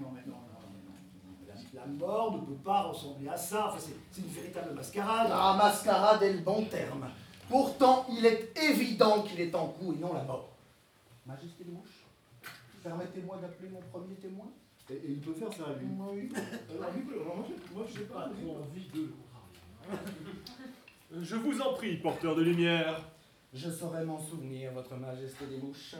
Non, mais non, non, mais non. La, mort ne peut pas ressembler à ça. Enfin, c'est, c'est une véritable mascarade. La mascarade est le bon terme. Pourtant, il est évident qu'il est en coup et non la mort. Majesté des mouches, permettez-moi d'appeler mon premier témoin Et, et il peut faire ça, lui. Oui. Alors, lui, alors, moi, je, sais pas. trop envie de. Je vous en prie, porteur de lumière. Je saurai m'en souvenir, votre majesté des mouches.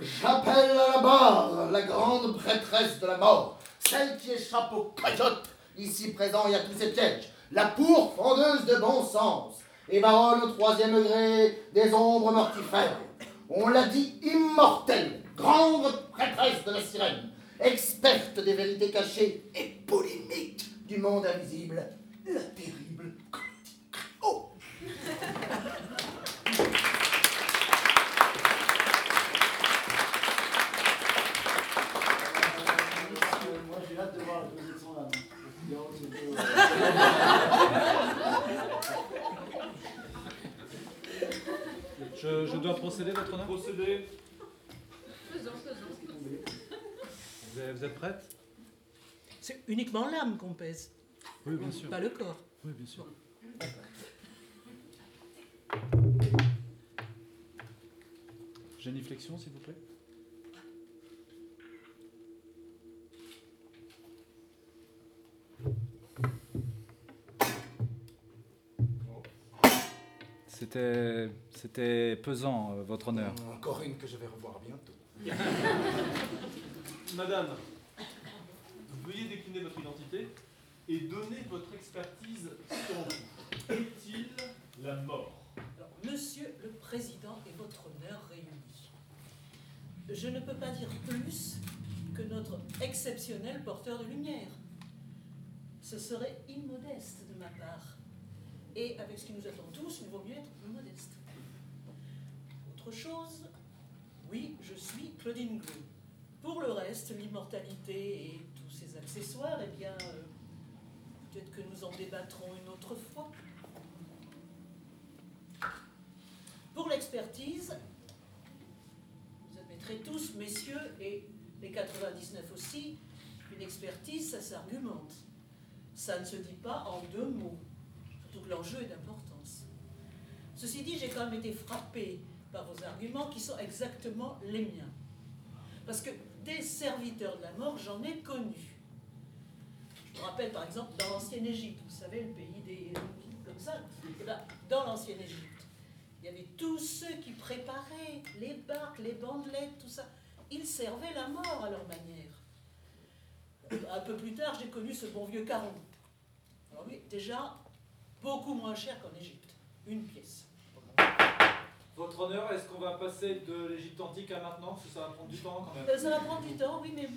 J'appelle à la barre la grande prêtresse de la mort, celle qui échappe aux coyotes, ici présent et à tous ses pièges, la pourfendeuse de bon sens, et baronne au troisième degré des ombres mortifères. On l'a dit immortelle, grande prêtresse de la sirène, experte des vérités cachées et polémique du monde invisible, la terrible Oh Moi, j'ai hâte de voir la posée de son âme. Non, c'est peu- Je, je dois procéder, votre honneur Procédez. Faisons, faisons. vous êtes, vous êtes prête? C'est uniquement l'âme qu'on pèse, Oui, bien sûr. pas le corps. Oui, bien sûr. Géniflexion, s'il vous plaît. C'était, c'était pesant, euh, votre honneur. Encore une que je vais revoir bientôt. Madame, veuillez décliner votre identité et donner votre expertise sur vous. Est-il la mort? Alors, Monsieur le Président et votre honneur réunis, je ne peux pas dire plus que notre exceptionnel porteur de lumière. Ce serait immodeste de ma part. Et avec ce qui nous attend tous, il vaut mieux être modeste. Autre chose, oui, je suis Claudine Glou. Pour le reste, l'immortalité et tous ses accessoires, eh bien, euh, peut-être que nous en débattrons une autre fois. Pour l'expertise, vous admettrez tous, messieurs, et les 99 aussi, qu'une expertise, ça s'argumente. Ça ne se dit pas en deux mots, que l'enjeu est d'importance. Ceci dit, j'ai quand même été frappé par vos arguments qui sont exactement les miens. Parce que des serviteurs de la mort, j'en ai connu. Je me rappelle par exemple dans l'ancienne Égypte, vous savez, le pays des comme ça, eh ben, dans l'ancienne Égypte, il y avait tous ceux qui préparaient les barques, les bandelettes, tout ça. Ils servaient la mort à leur manière. Un peu plus tard, j'ai connu ce bon vieux caron. Alors oui, déjà, beaucoup moins cher qu'en Égypte. Une pièce. Votre honneur, est-ce qu'on va passer de l'Égypte antique à maintenant? Parce que ça va prendre du temps quand même. Euh, ça va prendre du temps, oui, mais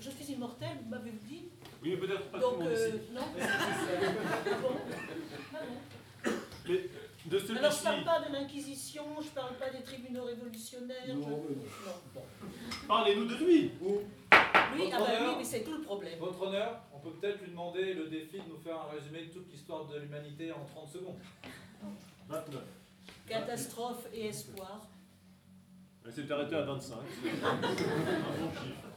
je suis immortel, vous m'avez dit. Oui, mais peut-être pas tout Donc, le monde euh, ici. non. Ah bon? Ah Mais de Alors, je celui-ci, parle pas de l'Inquisition, je parle pas des tribunaux révolutionnaires. Non, non. Non, bon. parlez-nous de lui. Votre ah bah honneur. oui, mais c'est tout le problème. Votre honneur, on peut peut-être lui demander le défi de nous faire un résumé de toute l'histoire de l'humanité en 30 secondes. 29. Catastrophe et espoir. Elle s'est arrêtée à 25. C'est un bon chiffre.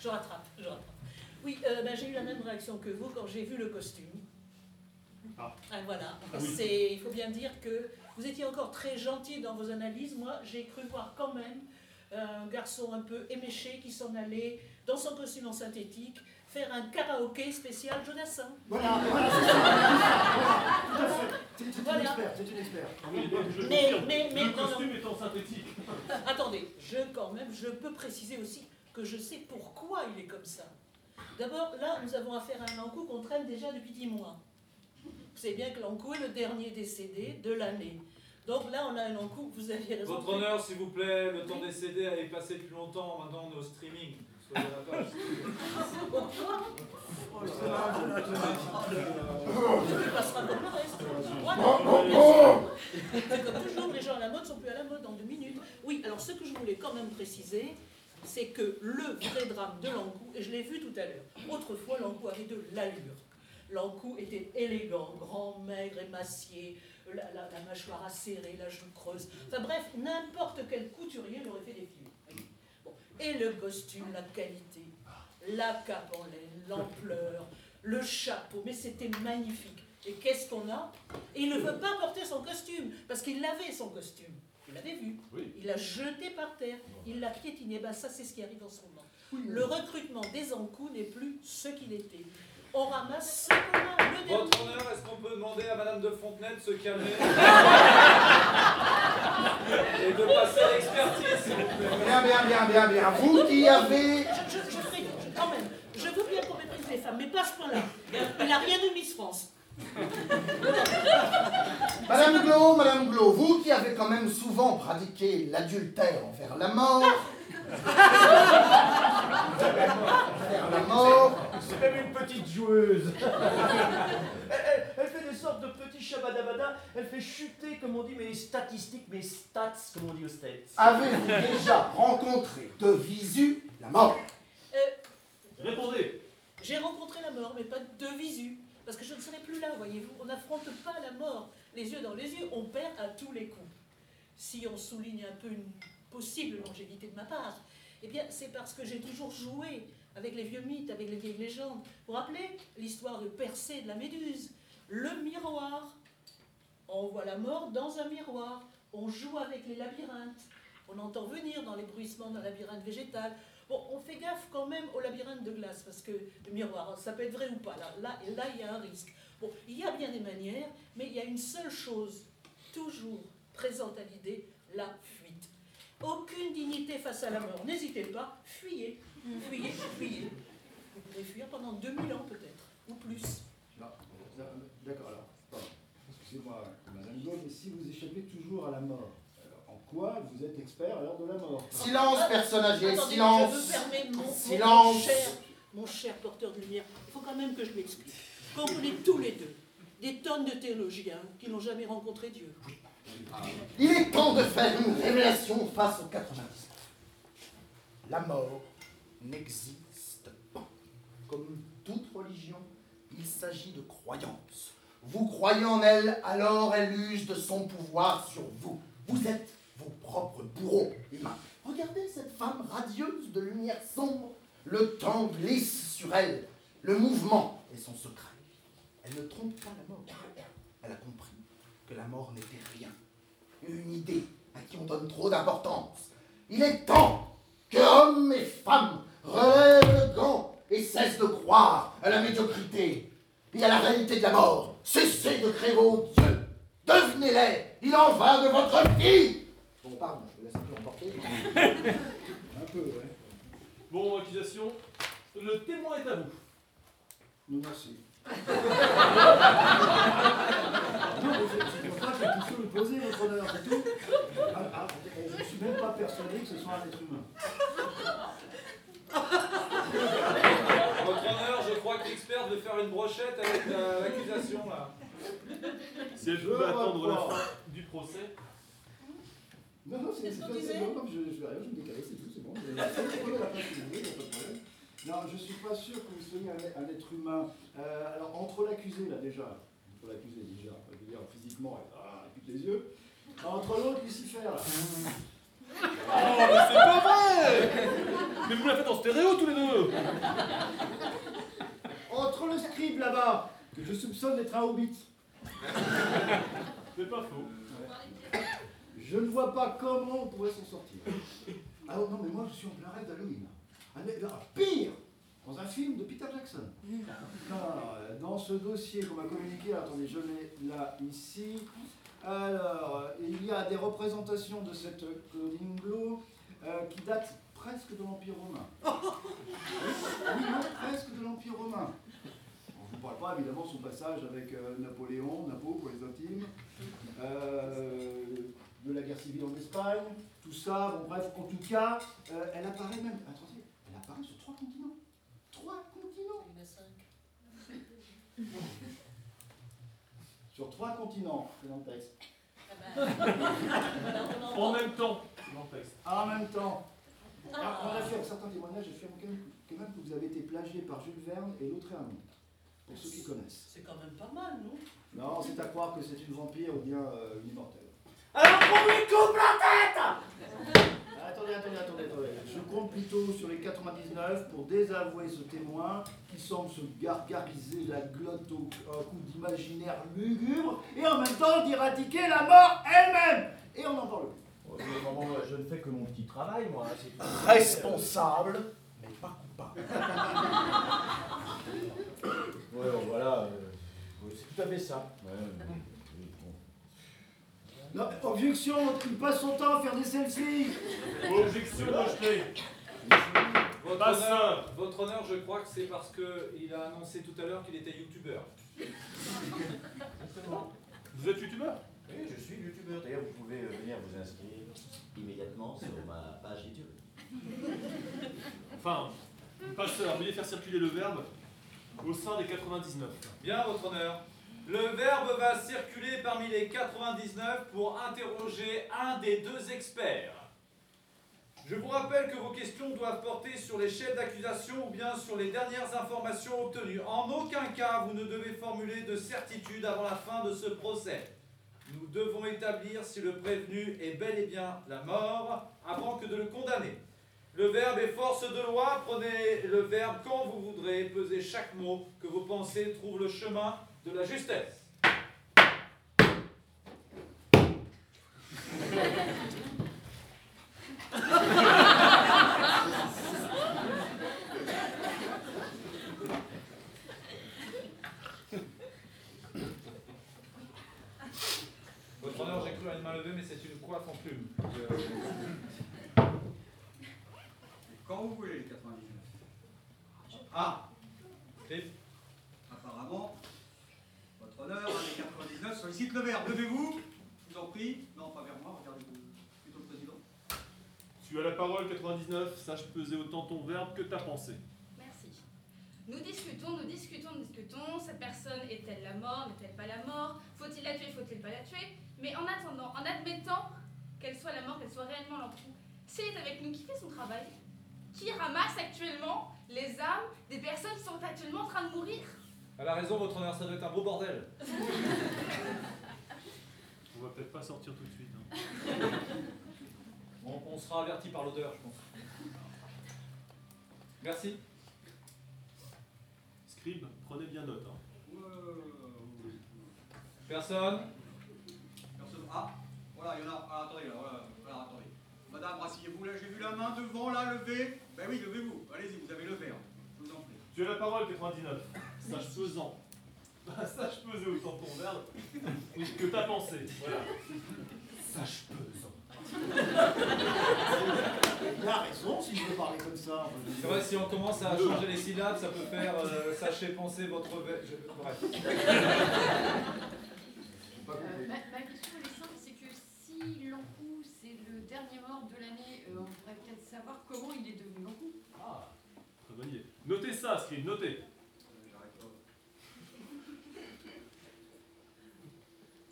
je rattrape, je rattrape. Oui, euh, ben, j'ai eu la même réaction que vous quand j'ai vu le costume. Ah. voilà. Ah oui. C'est- Il faut bien dire que vous étiez encore très gentil dans vos analyses. Moi, j'ai cru voir quand même un garçon un peu éméché qui s'en allait dans son costume en synthétique faire un karaoké spécial Jodassin. Voilà, voilà, c'est ça. Voilà. C'est c'est une Voilà. experte, c'est une experte. Ah oui, je Mais- mais- mais- le non, non. costume est en synthétique. Attendez, je quand même, je peux préciser aussi que je sais pourquoi il est comme ça. D'abord, là, nous avons affaire à un Lankou qu'on traîne déjà depuis dix mois. Vous savez bien que Lankou est le dernier décédé de l'année. Donc là, on a un Lankou, vous aviez raison. Votre honneur, s'il vous plaît, le temps des CD est passé depuis longtemps, maintenant on est au streaming. Soyez à la page. Tu passeras comme le reste. Voilà. C'est comme toujours, les gens à la mode sont plus à la mode dans deux minutes. Oui, alors ce que je voulais quand même préciser, c'est que le vrai drame de Lankou, et je l'ai vu tout à l'heure, autrefois Lankou avait de l'allure. Lankou était élégant, grand, maigre, émacié, la, la- la mâchoire acérée, la joue creuse. Enfin bref, n'importe quel couturier l'aurait fait défiler. Bon. Et le costume, la qualité, la cape en laine, l'ampleur, le chapeau, mais c'était magnifique. Et qu'est-ce qu'on a? Et il ne veut pas porter son costume, parce qu'il avait son costume. Vous l'avez vu Il l'a jeté par terre, il l'a piétiné. Ben, ça, c'est ce qui arrive en ce moment. Le recrutement des encous n'est plus ce qu'il était. On ramasse ce qu'on a, le dernier. Votre honneur, est-ce qu'on peut demander à Madame de Fontenay de se calmer Et de passer à l'expertise, s'il vous plaît? Bien, bien, bien, bien, bien. Vous qui avez. Je, je, je ferai- je- quand même, je veux bien qu'on méprise les femmes, mais pas à ce point-là. Il n'a rien de Miss France. Madame Glo, Madame Glo, vous qui avez quand même souvent pratiqué l'adultère envers la mort. envers la mort. C'est même une petite joueuse. elle, elle- elle fait des sortes de petits shabadabada. Elle fait chuter, comme on dit, mes statistiques, mes stats, comme on dit aux States. Avez-vous déjà rencontré de visu la mort Euh, Répondez. J'ai rencontré la mort, mais pas de visu. Parce que je ne serai plus là, voyez-vous. On n'affronte pas la mort. Les yeux dans les yeux, on perd à tous les coups. Si on souligne un peu une possible longévité de ma part, eh bien, c'est parce que j'ai toujours joué avec les vieux mythes, avec les vieilles légendes. Vous vous rappelez l'histoire de Persée de la Méduse? Le miroir. On voit la mort dans un miroir. On joue avec les labyrinthes. On entend venir dans les bruissements d'un labyrinthe végétal. Bon, on fait gaffe quand même au labyrinthe de glace, parce que le miroir, ça peut être vrai ou pas. Là, là, là, il y a un risque. Bon, il y a bien des manières, mais il y a une seule chose, toujours présente à l'idée, la fuite. Aucune dignité face à la mort. N'hésitez pas, fuyez, fuyez, fuyez. Vous pourrez fuir pendant 2000 ans peut-être, ou plus. Non, D'accord, alors, pardon. excusez-moi, Madame Gaulle, mais si vous échappez toujours à la mort, alors en quoi vous êtes expert à l'heure de la mort? Silence, personne âgée, Attendez, silence. Je mon, mon- Silence. mon cher, mon cher porteur de lumière. Il faut quand même que je m'explique. Quand on est tous les deux des tonnes de théologiens qui n'ont jamais rencontré Dieu. Il est temps de faire une révélation face au 99. La mort n'existe pas. Comme toute religion, il s'agit de croyance. Vous croyez en elle, alors elle use de son pouvoir sur vous. Vous êtes vos propres bourreaux humains. Regardez cette femme radieuse de lumière sombre. Le temps glisse sur elle. Le mouvement est son secret. Elle ne trompe pas la mort. Elle a compris que la mort n'était rien. Une idée à qui on donne trop d'importance. Il est temps que hommes et femmes relèvent le gant et cessent de croire à la médiocrité et à la réalité de la mort. Cessez de créer vos dieux. Devenez-les. Il en va de votre vie. Bon, pardon, je vous laisse un peu emporter. Un peu, ouais. Bon, accusation. Le témoin est à vous. Non, merci. non, ne crois pas que puisse le poser, votre honneur, c'est tout. Ah, ah, je ne suis même pas persuadé que ce soit un être humain. Votre honneur, je crois que l'expert veut faire une brochette avec euh, l'accusation là. Si elle Je pouvait attendre la fin du procès. Non, non, c'est pas non, je, je vais rien, je me décaler, c'est tout, c'est bon. Vous avez prenez la place que vous voulez, il n'y a pas de problème. Non, je ne suis pas sûr que vous soyez un, un être humain. Euh, alors, entre l'accusé, là, déjà, entre l'accusé, déjà, je veux dire, physiquement, ah, il pique les yeux. Entre l'autre, Lucifer, là. Oh, mais c'est pas vrai Mais vous la faites en stéréo tous les deux Entre le scribe là-bas, que je soupçonne d'être un hobbit, C'est pas faux. je ne vois pas comment on pourrait s'en sortir. Ah non, mais moi je suis en plein rêve d'Halloween. Mais, pire Dans un film de Peter Jackson. Ah, dans ce dossier qu'on m'a communiqué, attendez, je l'ai là, ici. Alors, il y a des représentations de cette Claudine Glo euh, qui datent presque de l'Empire romain. Oui, non, presque de l'Empire romain. On ne parle pas évidemment de son passage avec euh, Napoléon, Napo pour les intimes, euh, de la guerre civile en Espagne, tout ça, bon bref, en tout cas, euh, elle apparaît même, attendez, elle apparaît sur trois continents. Trois continents Il y en a cinq. Sur trois continents, c'est dans le texte. Ah bah, voilà, on entend. En même temps, dans le texte. En même temps. Ah. Alors, on a fait certains témoignages, j'ai fait quand même, quand même que vous avez été plagié par Jules Verne et Lautréamont, pour ceux qui connaissent. C'est quand même pas mal, non? Non, c'est à croire que c'est une vampire ou bien euh, une immortelle. Alors qu'on lui coupe la tête Attendez, attendez, attendez, attendez. Je compte plutôt sur les 99 pour désavouer ce témoin qui semble se gargariser la glotte au un coup d'imaginaire lugubre et en même temps d'éradiquer la mort elle-même. Et on n'en parle plus. Je ne fais que mon petit travail, moi. Responsable, mais pas coupable. Ouais, voilà, euh, c'est tout à fait ça. Ouais, oui, bon. Non, objection, il passe son temps à faire des selfies. Objection rejetée. Votre Passeur. honneur, votre honneur, je crois que c'est parce qu'il a annoncé tout à l'heure qu'il était youtubeur. Vous êtes youtubeur? Oui, je suis youtubeur. D'ailleurs, vous pouvez euh, venir vous inscrire immédiatement sur ma page YouTube. Enfin, passeur, veuillez faire circuler le verbe au sein des 99. Bien, votre honneur. Le verbe va circuler parmi les 99 pour interroger un des deux experts. Je vous rappelle que vos questions doivent porter sur les chefs d'accusation ou bien sur les dernières informations obtenues. En aucun cas, vous ne devez formuler de certitude avant la fin de ce procès. Nous devons établir si le prévenu est bel et bien la mort avant que de le condamner. Le verbe est force de loi. Prenez le verbe quand vous voudrez. Pesez chaque mot que vos pensées trouvent le chemin de la justesse. Votre honneur, j'ai cru à une main levée, mais c'est une coiffe en plume. Euh, Vous voulez, les 99. Ah Philippe Apparemment, votre honneur, hein, les 99 sollicite le verbe. Levez-vous, je vous en prie. Non, pas vers moi, regardez-vous. Plutôt le président. Tu as la parole 99, sache peser autant ton verbe que ta pensée. Merci. Nous discutons, nous discutons, nous discutons. Cette personne est-elle la mort N'est-elle pas la mort? Faut-il la tuer Faut-il pas la tuer? Mais en attendant, en admettant qu'elle soit la mort, qu'elle soit réellement l'entrou, s'il est avec nous, qui fait son travail Qui ramasse actuellement les âmes des personnes qui sont actuellement en train de mourir Elle a raison, votre honneur, ça doit être un beau bordel. On va peut-être pas sortir tout de suite. hein. On, on sera averti par l'odeur, je pense. Merci. Scribe, prenez bien note. hein. Personne? Personne. Ah, voilà, il y en a. Ah, attendez, là, voilà. Madame, rasseyez-vous, là, j'ai vu la main devant, là, levée. Ben oui, levez-vous. Allez-y, vous avez le verbe. Je vous en prie. Tu as la parole 99, sache pesant. Sache peser autant ton verbe que ta pensée. Voilà. Sache pesant. Il a raison si je veux parler comme ça. C'est vrai, si on commence à changer les syllabes, ça peut faire euh, sachez penser votre. je- Bref. Euh, ma, ma question elle est simple, c'est que si Lankou c'est le dernier mort de l'année, euh, on pourrait peut-être savoir comment il est devenu Lankou. Ah, très bonne idée. Notez ça, pas.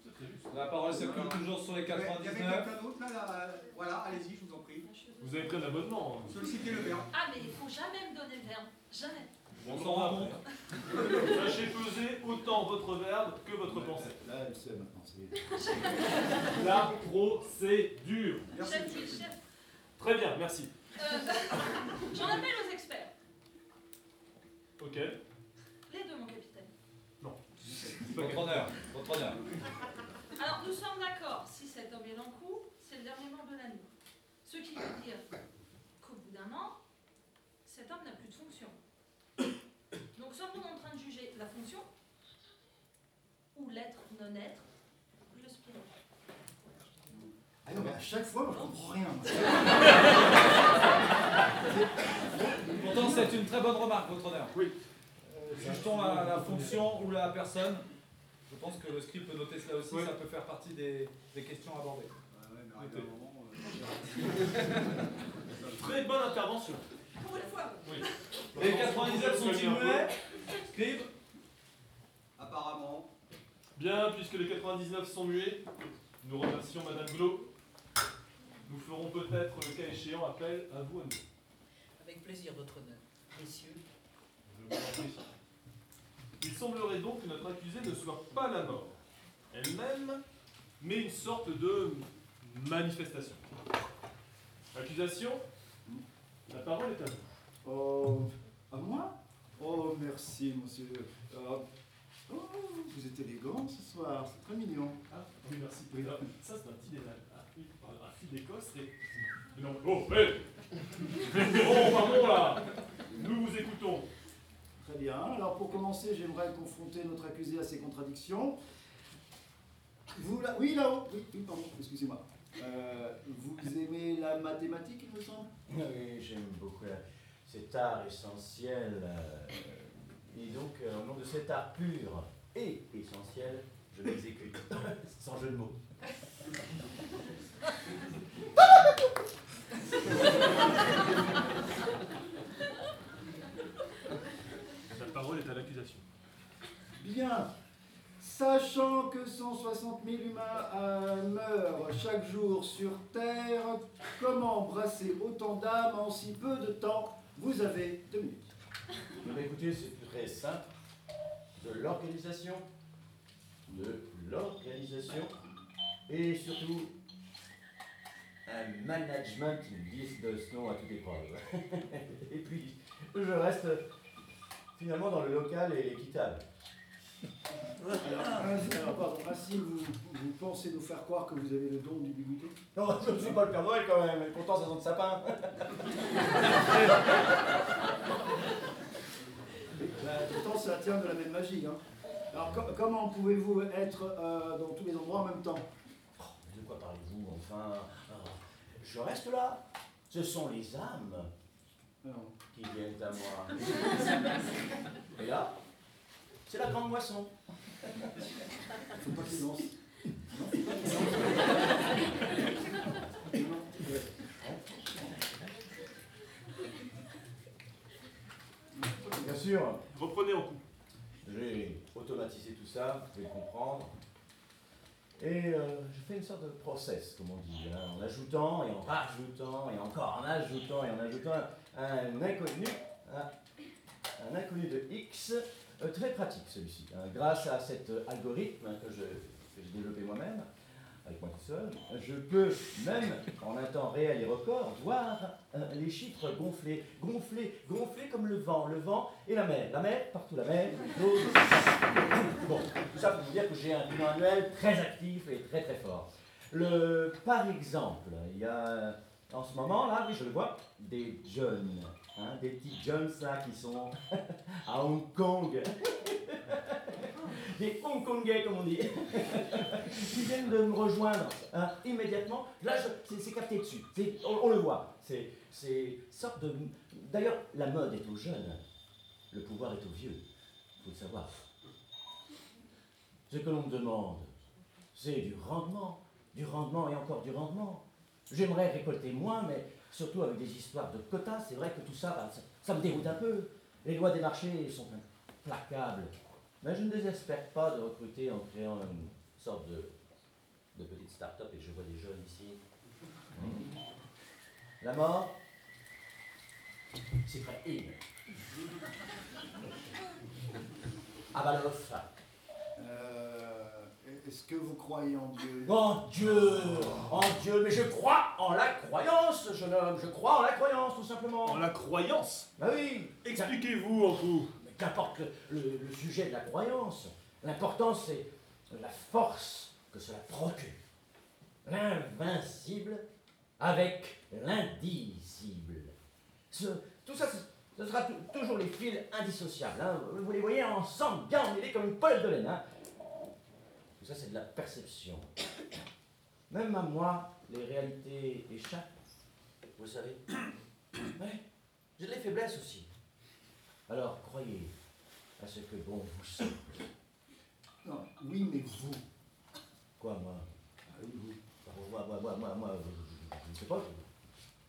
C'est très juste. La parole circule toujours sur les Il y avait 99. quelqu'un d'autre, là, là Voilà, allez-y, je vous en prie. Vous avez pris un abonnement. hein. Sollicitez le verbe. Ah, mais il faut jamais me donner le verbe. Jamais. On s'en rend compte. Sachez peser autant votre verbe que votre pensée. Là, elle sait maintenant. c'est- La procédure. Merci. Très bien, merci. Euh, J'en appelle aux experts. Ok. Les deux, mon capitaine. Non. Votre honneur, votre honneur. Alors, nous sommes d'accord, si cet homme est dans le coup, c'est le dernier mort de l'année. Ce qui veut dire qu'au bout d'un an, cet homme n'a plus de fonction. Donc, sommes-nous en train de juger la fonction ou l'être non-être, le spirit Ah non, mais à chaque fois, moi, je comprends rien. Pourtant, c'est une très bonne remarque, votre honneur. Oui. Juge-t-on la, la fonction ou la personne? Je pense que le script peut noter cela aussi, ça peut faire partie des, des questions abordées. Notez. Très bonne intervention. Pour une fois. Oui. Les 99 sont-ils muets Scribe Apparemment. Bien, puisque les 99 sont muets, nous remercions Madame Glo. Nous ferons peut-être, le cas échéant, appel à vous à nous. Avec plaisir, votre honneur. Messieurs. Je vous en prie. Il semblerait donc que notre accusée ne soit pas la mort elle-même, mais une sorte de manifestation. Accusation La parole est à vous. Oh, à moi? Oh, merci, monsieur. Euh, oh, vous êtes élégant ce soir, c'est très mignon. Ah, oui, merci. Oui, ça, c'est un petit détail. Ah, oui, un fil d'Écosse et. Non, oh, hé Bon, pardon, là Nous vous écoutons. Très bien. Alors, pour commencer, j'aimerais confronter notre accusé à ses contradictions. Vous, là, oui, là-haut. Oui, oui, pardon, excusez-moi. Euh, vous aimez la mathématique, il me semble? Oui, j'aime beaucoup la- cet art essentiel. euh, et donc, euh, au nom de cet art pur et essentiel, je l'exécute. Sans jeu de mots. La parole est à l'accusation. Bien. Sachant que 160 000 humains euh, meurent chaque jour sur Terre, comment brasser autant d'âmes en si peu de temps? Vous avez deux minutes. Eh écoutez, c'est très simple. De l'organisation, de l'organisation, et surtout un management digne de ce nom à toute épreuve. et puis, je reste finalement dans le local et l'équitable. Alors, alors, pardon, ainsi vous, vous pensez nous faire croire que vous avez le don du bigoudé Non, je ne suis pas le Père Noël quand même, et pourtant ça sent le sapin. Bah, pourtant, ça tient de la même magie. Hein. Alors, co- comment pouvez-vous être euh, dans tous les endroits en même temps? De quoi parlez-vous enfin? Je reste là. Ce sont les âmes qui viennent à moi. Et là, c'est la grande moisson. Faut pas qu'il lance. Bien sûr. Reprenez en coup. J'ai automatisé tout ça, vous pouvez le comprendre. Et euh, je fais une sorte de process, comme on dit, hein, en ajoutant et en rajoutant et encore en ajoutant et en ajoutant un inconnu, un, un inconnu de X, euh, très pratique celui-ci. hein. grâce à cet algorithme que j'ai développé moi-même, avec moi tout seul, je peux même en un temps réel et record voir euh, les chiffres gonfler, gonfler, gonfler comme le vent, le vent et la mer, la mer, partout la mer, l'eau. Bon, tout ça pour vous dire que j'ai un bilan annuel très actif et très très fort. Le, par exemple, il y a en ce moment là, oui je le vois, des jeunes, hein, des petits jeunes là qui sont à Hong Kong. Des Hongkongais, comme on dit, qui viennent de me rejoindre hein, immédiatement. Là, c'est- capté dessus. On, on le voit. C'est c'est sorte de. D'ailleurs, la mode est aux jeunes. Le pouvoir est aux vieux. Il faut le savoir. Ce que l'on me demande, c'est du rendement, du rendement et encore du rendement. J'aimerais récolter moins, mais surtout avec des histoires de quotas, c'est vrai que tout ça, bah, ça, ça me déroute un peu. Les lois des marchés sont implacables. Mais je ne désespère pas de recruter en créant une sorte de, de petite start-up, et je vois des jeunes ici. Hmm. La mort, c'est très in. Avalov. Euh, Est-ce que vous croyez en Dieu? En Dieu En Dieu Mais je crois en la croyance, jeune homme Je crois en la croyance, tout simplement En la croyance? Bah oui Expliquez-vous, en coup Mais qu'importe le, sujet de la croyance, l'important c'est la force que cela procure. L'invincible avec l'indicible. Ce- tout ça, ce, sera tou- toujours les fils indissociables. hein. Vous les voyez ensemble, bien emmêlés comme une pelote de laine. hein. Tout ça, c'est de la perception. Même à moi, les réalités échappent. Vous savez. Ouais, j'ai de la faiblesse aussi. Alors, croyez à ce que bon vous semble. Non, oui, mais vous. Quoi, moi? Ah oui, vous. Moi, moi, moi, moi, moi, je, je- je ne sais pas.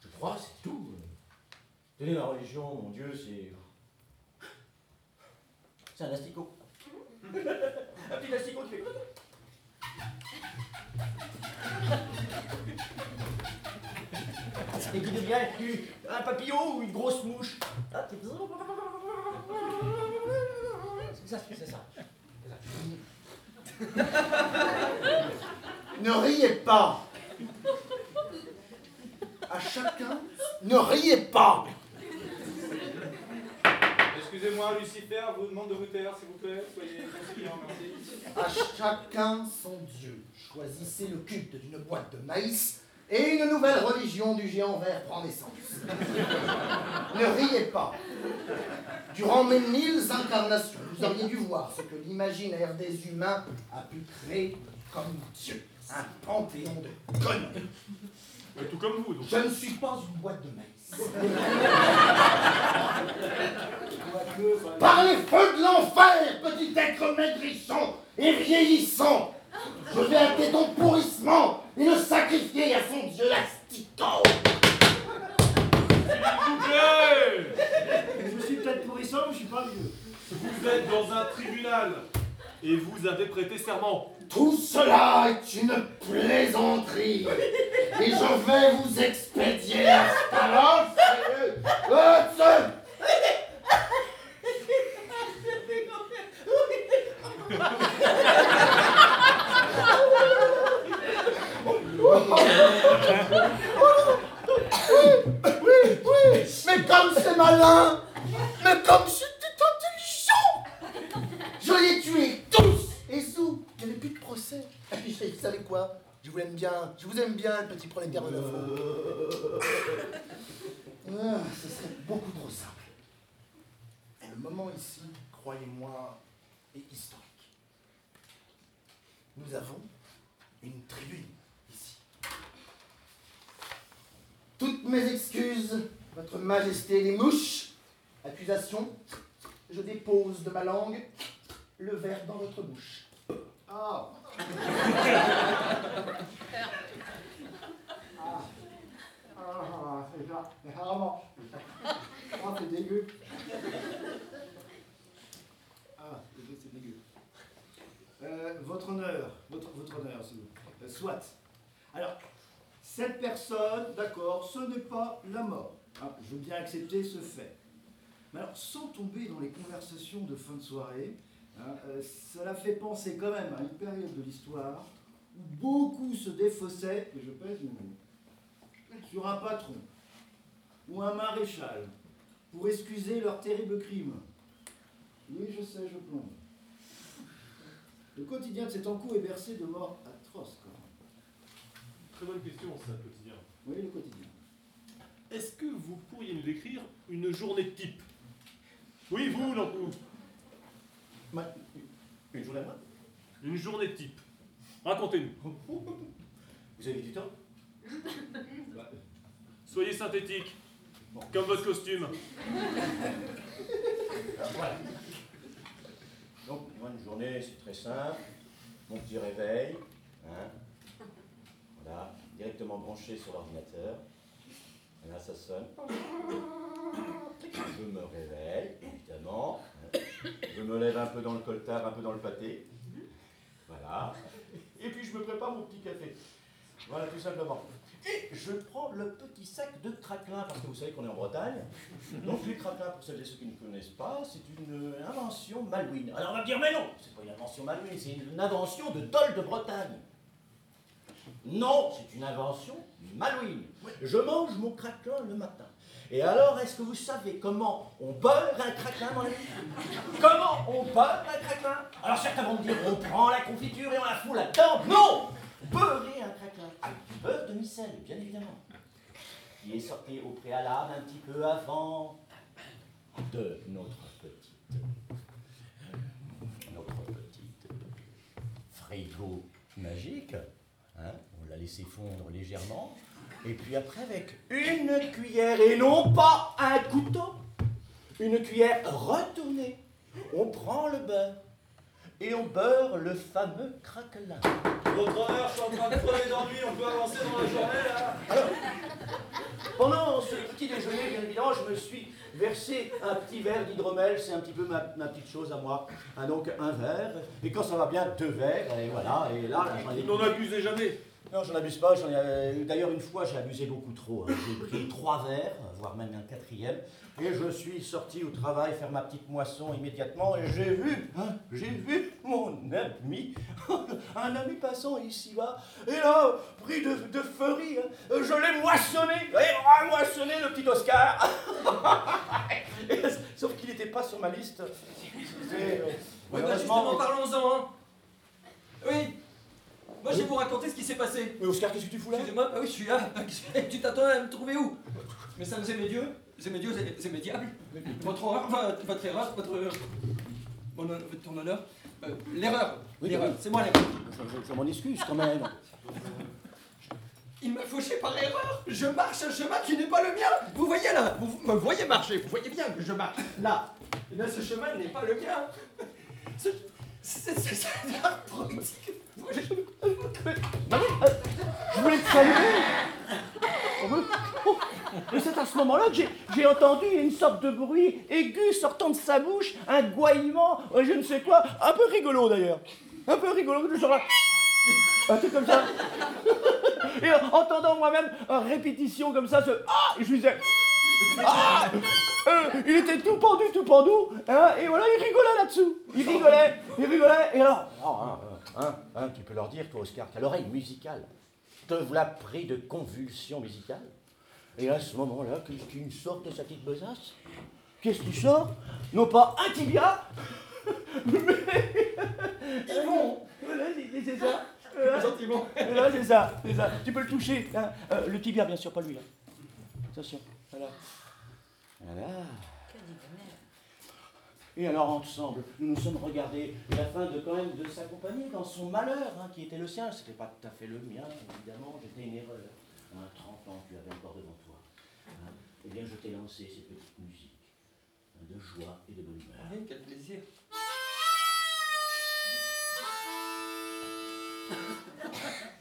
Je, je crois, c'est tout. Tenez, ma religion, mon Dieu, c'est. C'est un asticot. un petit asticot qui fait. Et qui devient un papillon ou une grosse mouche. Ah, C'est ça, c'est ça. Ne riez pas. À chacun, ne riez pas. Excusez-moi, Lucifer vous demande de vous taire, s'il vous plaît. Soyez conciliant, merci. À chacun son Dieu. Choisissez le culte d'une boîte de maïs et une nouvelle religion du géant vert prend naissance. ne riez pas. Durant mes mille incarnations, vous auriez dû voir ce que l'imaginaire des humains a pu créer comme Dieu. Un panthéon de conneries. Tout comme vous, donc. Je ne suis pas une boîte de maïs. Par les feux de l'enfer, petit être maigrichon et vieillissant, je vais hâter ton pourrissement et le sacrifier à son dieu. Coupez Je suis peut-être pourrissant, mais je suis pas vieux. Vous êtes dans un tribunal et vous avez prêté serment. Tout cela est une plaisanterie et je vais vous expédier à Stalos. Ce- Oui, oui, mais comme c'est malin, mais comme c'était intelligent, je les tués tous et sous, il n'y avait plus de procès. Et puis, vous savez quoi? Je vous aime bien, je vous aime bien, le petit prolétaire de l'info. Ah, ce serait beaucoup trop simple. Et le moment ici, croyez-moi, est historique. Nous avons une tribune ici. Toutes mes excuses, Votre Majesté les mouches. Accusation, je dépose de ma langue le verre dans votre bouche. Ah Ah, ah, c'est ça, rarement. Ah, c'est dégueu. Ah, c'est dégueu. Euh, votre honneur, votre, votre honneur, s'il vous. Euh, soit. Alors, cette personne, d'accord, ce n'est pas la mort. Hein, je veux bien accepter ce fait. Mais alors, sans tomber dans les conversations de fin de soirée, hein, euh, cela fait penser quand même à une période de l'histoire où beaucoup se défaussaient, et je pèse mes mots, sur un patron ou un maréchal pour excuser leur terrible crime. Oui, je sais, je plombe. Le quotidien de cet encou est bercé de morts atroces, quand même. Très bonne question, ça, quotidien. Oui, le quotidien. Est-ce que vous pourriez nous décrire une journée type? Oui, vous, Lancou. Une journée à moi? Une journée type. Racontez-nous. Vous avez du temps? Soyez synthétique. Comme votre costume. Voilà. Donc, moi, une journée, c'est très simple. Mon petit réveil. hein. Voilà, directement branché sur l'ordinateur. Là, ça sonne. Je me réveille, évidemment. Je me lève un peu dans le coltard, un peu dans le pâté. Voilà. Et puis, je me prépare mon petit café. Voilà, tout simplement. Et je prends le petit sac de craquelin, parce que vous savez qu'on est en Bretagne. Donc les craquelins, pour celles et ceux qui ne connaissent pas, c'est une invention malouine. Alors on va dire, mais non, c'est pas une invention malouine, c'est une invention de Dol de Bretagne. Non, c'est une invention malouine. Je mange mon craquelin le matin. Et alors, est-ce que vous savez comment on beurre un craquelin, mon ami? Comment on beurre un craquelin? Alors certains vont me dire, on prend la confiture et on la fout là-dedans. Non Beurrer un craquelin beurre de micelle, bien évidemment. Qui est sorti au préalable un petit peu avant de notre petite... Notre petite frigo magique. Hein? On l'a laissé fondre légèrement. Et puis après, avec une cuillère, et non pas un couteau, une cuillère retournée, on prend le beurre et on beurre le fameux craquelin. Votre honneur, je suis en train de crever d'ennui, on peut avancer dans la journée là Alors, pendant ce petit déjeuner, bien évidemment, je me suis versé un petit verre d'hydromel, c'est un petit peu ma, ma petite chose à moi. Ah, donc un verre, et quand ça va bien, deux verres, et voilà, et là, j'en ai... N'en abusez jamais. Non, j'en abuse pas. euh, D'ailleurs, une fois, j'ai abusé beaucoup trop. hein. J'ai pris trois verres, voire même un quatrième, et je suis sorti au travail faire ma petite moisson immédiatement, et j'ai vu, hein, j'ai vu mon ami, un ami passant ici-bas, et là, pris de, de furie, hein, je l'ai moissonné, et moissonné le petit Oscar. Sauf qu'il n'était pas sur ma liste. Euh, Oui, bah justement, parlons-en, hein. Oui. Moi, je vais vous raconter ce qui s'est passé. Mais Oscar, qu'est-ce que tu fous là Excusez-moi, ah oui, je suis là. tu t'attendais à me trouver où Mes saints et mes dieux, c'est mes dieux et mes diables. Votre horreur, votre, erreur, votre. Ton honneur. Euh, l'erreur. Oui, l'erreur. oui. C'est moi l'erreur. Je, je- je m'en excuse quand même. Il m'a fauché par erreur. Je marche un chemin qui n'est pas le mien. Vous voyez là, vous me voyez marcher. Vous voyez bien que je marche là. Et bien, ce chemin n'est pas le mien. Ce- C'est c'est- je- voulais te saluer. Oh, mais- oh, mais c'est à ce moment-là que j'ai- entendu une sorte de bruit aigu sortant de sa bouche, un gouaillement, euh, je ne sais quoi, un peu rigolo d'ailleurs. Un peu rigolo, genre. Un truc comme ça. Et en entendant moi-même en répétition comme ça, Ah Et je lui disais Ah Euh, Il était tout pendu, tout pendu, hein, et voilà, il rigolait là-dessous. Il rigolait, il rigolait, et alors. Ah, hein, hein, hein, tu peux leur dire, toi, Oscar, t'as l'oreille musicale. Te voilà pris de convulsions musicales. Et à ce moment-là, qu'est-ce qui me sort de sa petite besace? Qu'est-ce qui sort? Non pas un tibia, mais. Ils vont Voilà, c'est ça. Gentiment. Voilà, c'est ça, c'est ça. Tu peux le toucher. hein. Euh, le tibia, bien sûr, pas lui. hein. Attention. Voilà. Voilà. Et alors ensemble, nous nous sommes regardés afin de quand même de s'accompagner dans son malheur, hein, qui était le sien. C'était pas tout à fait le mien, évidemment. J'étais une erreur. Hein, 30 ans, tu avais encore devant toi. Hein. Eh bien, je t'ai lancé ces petites musiques hein, de joie et de bonne humeur. Oui, quel plaisir.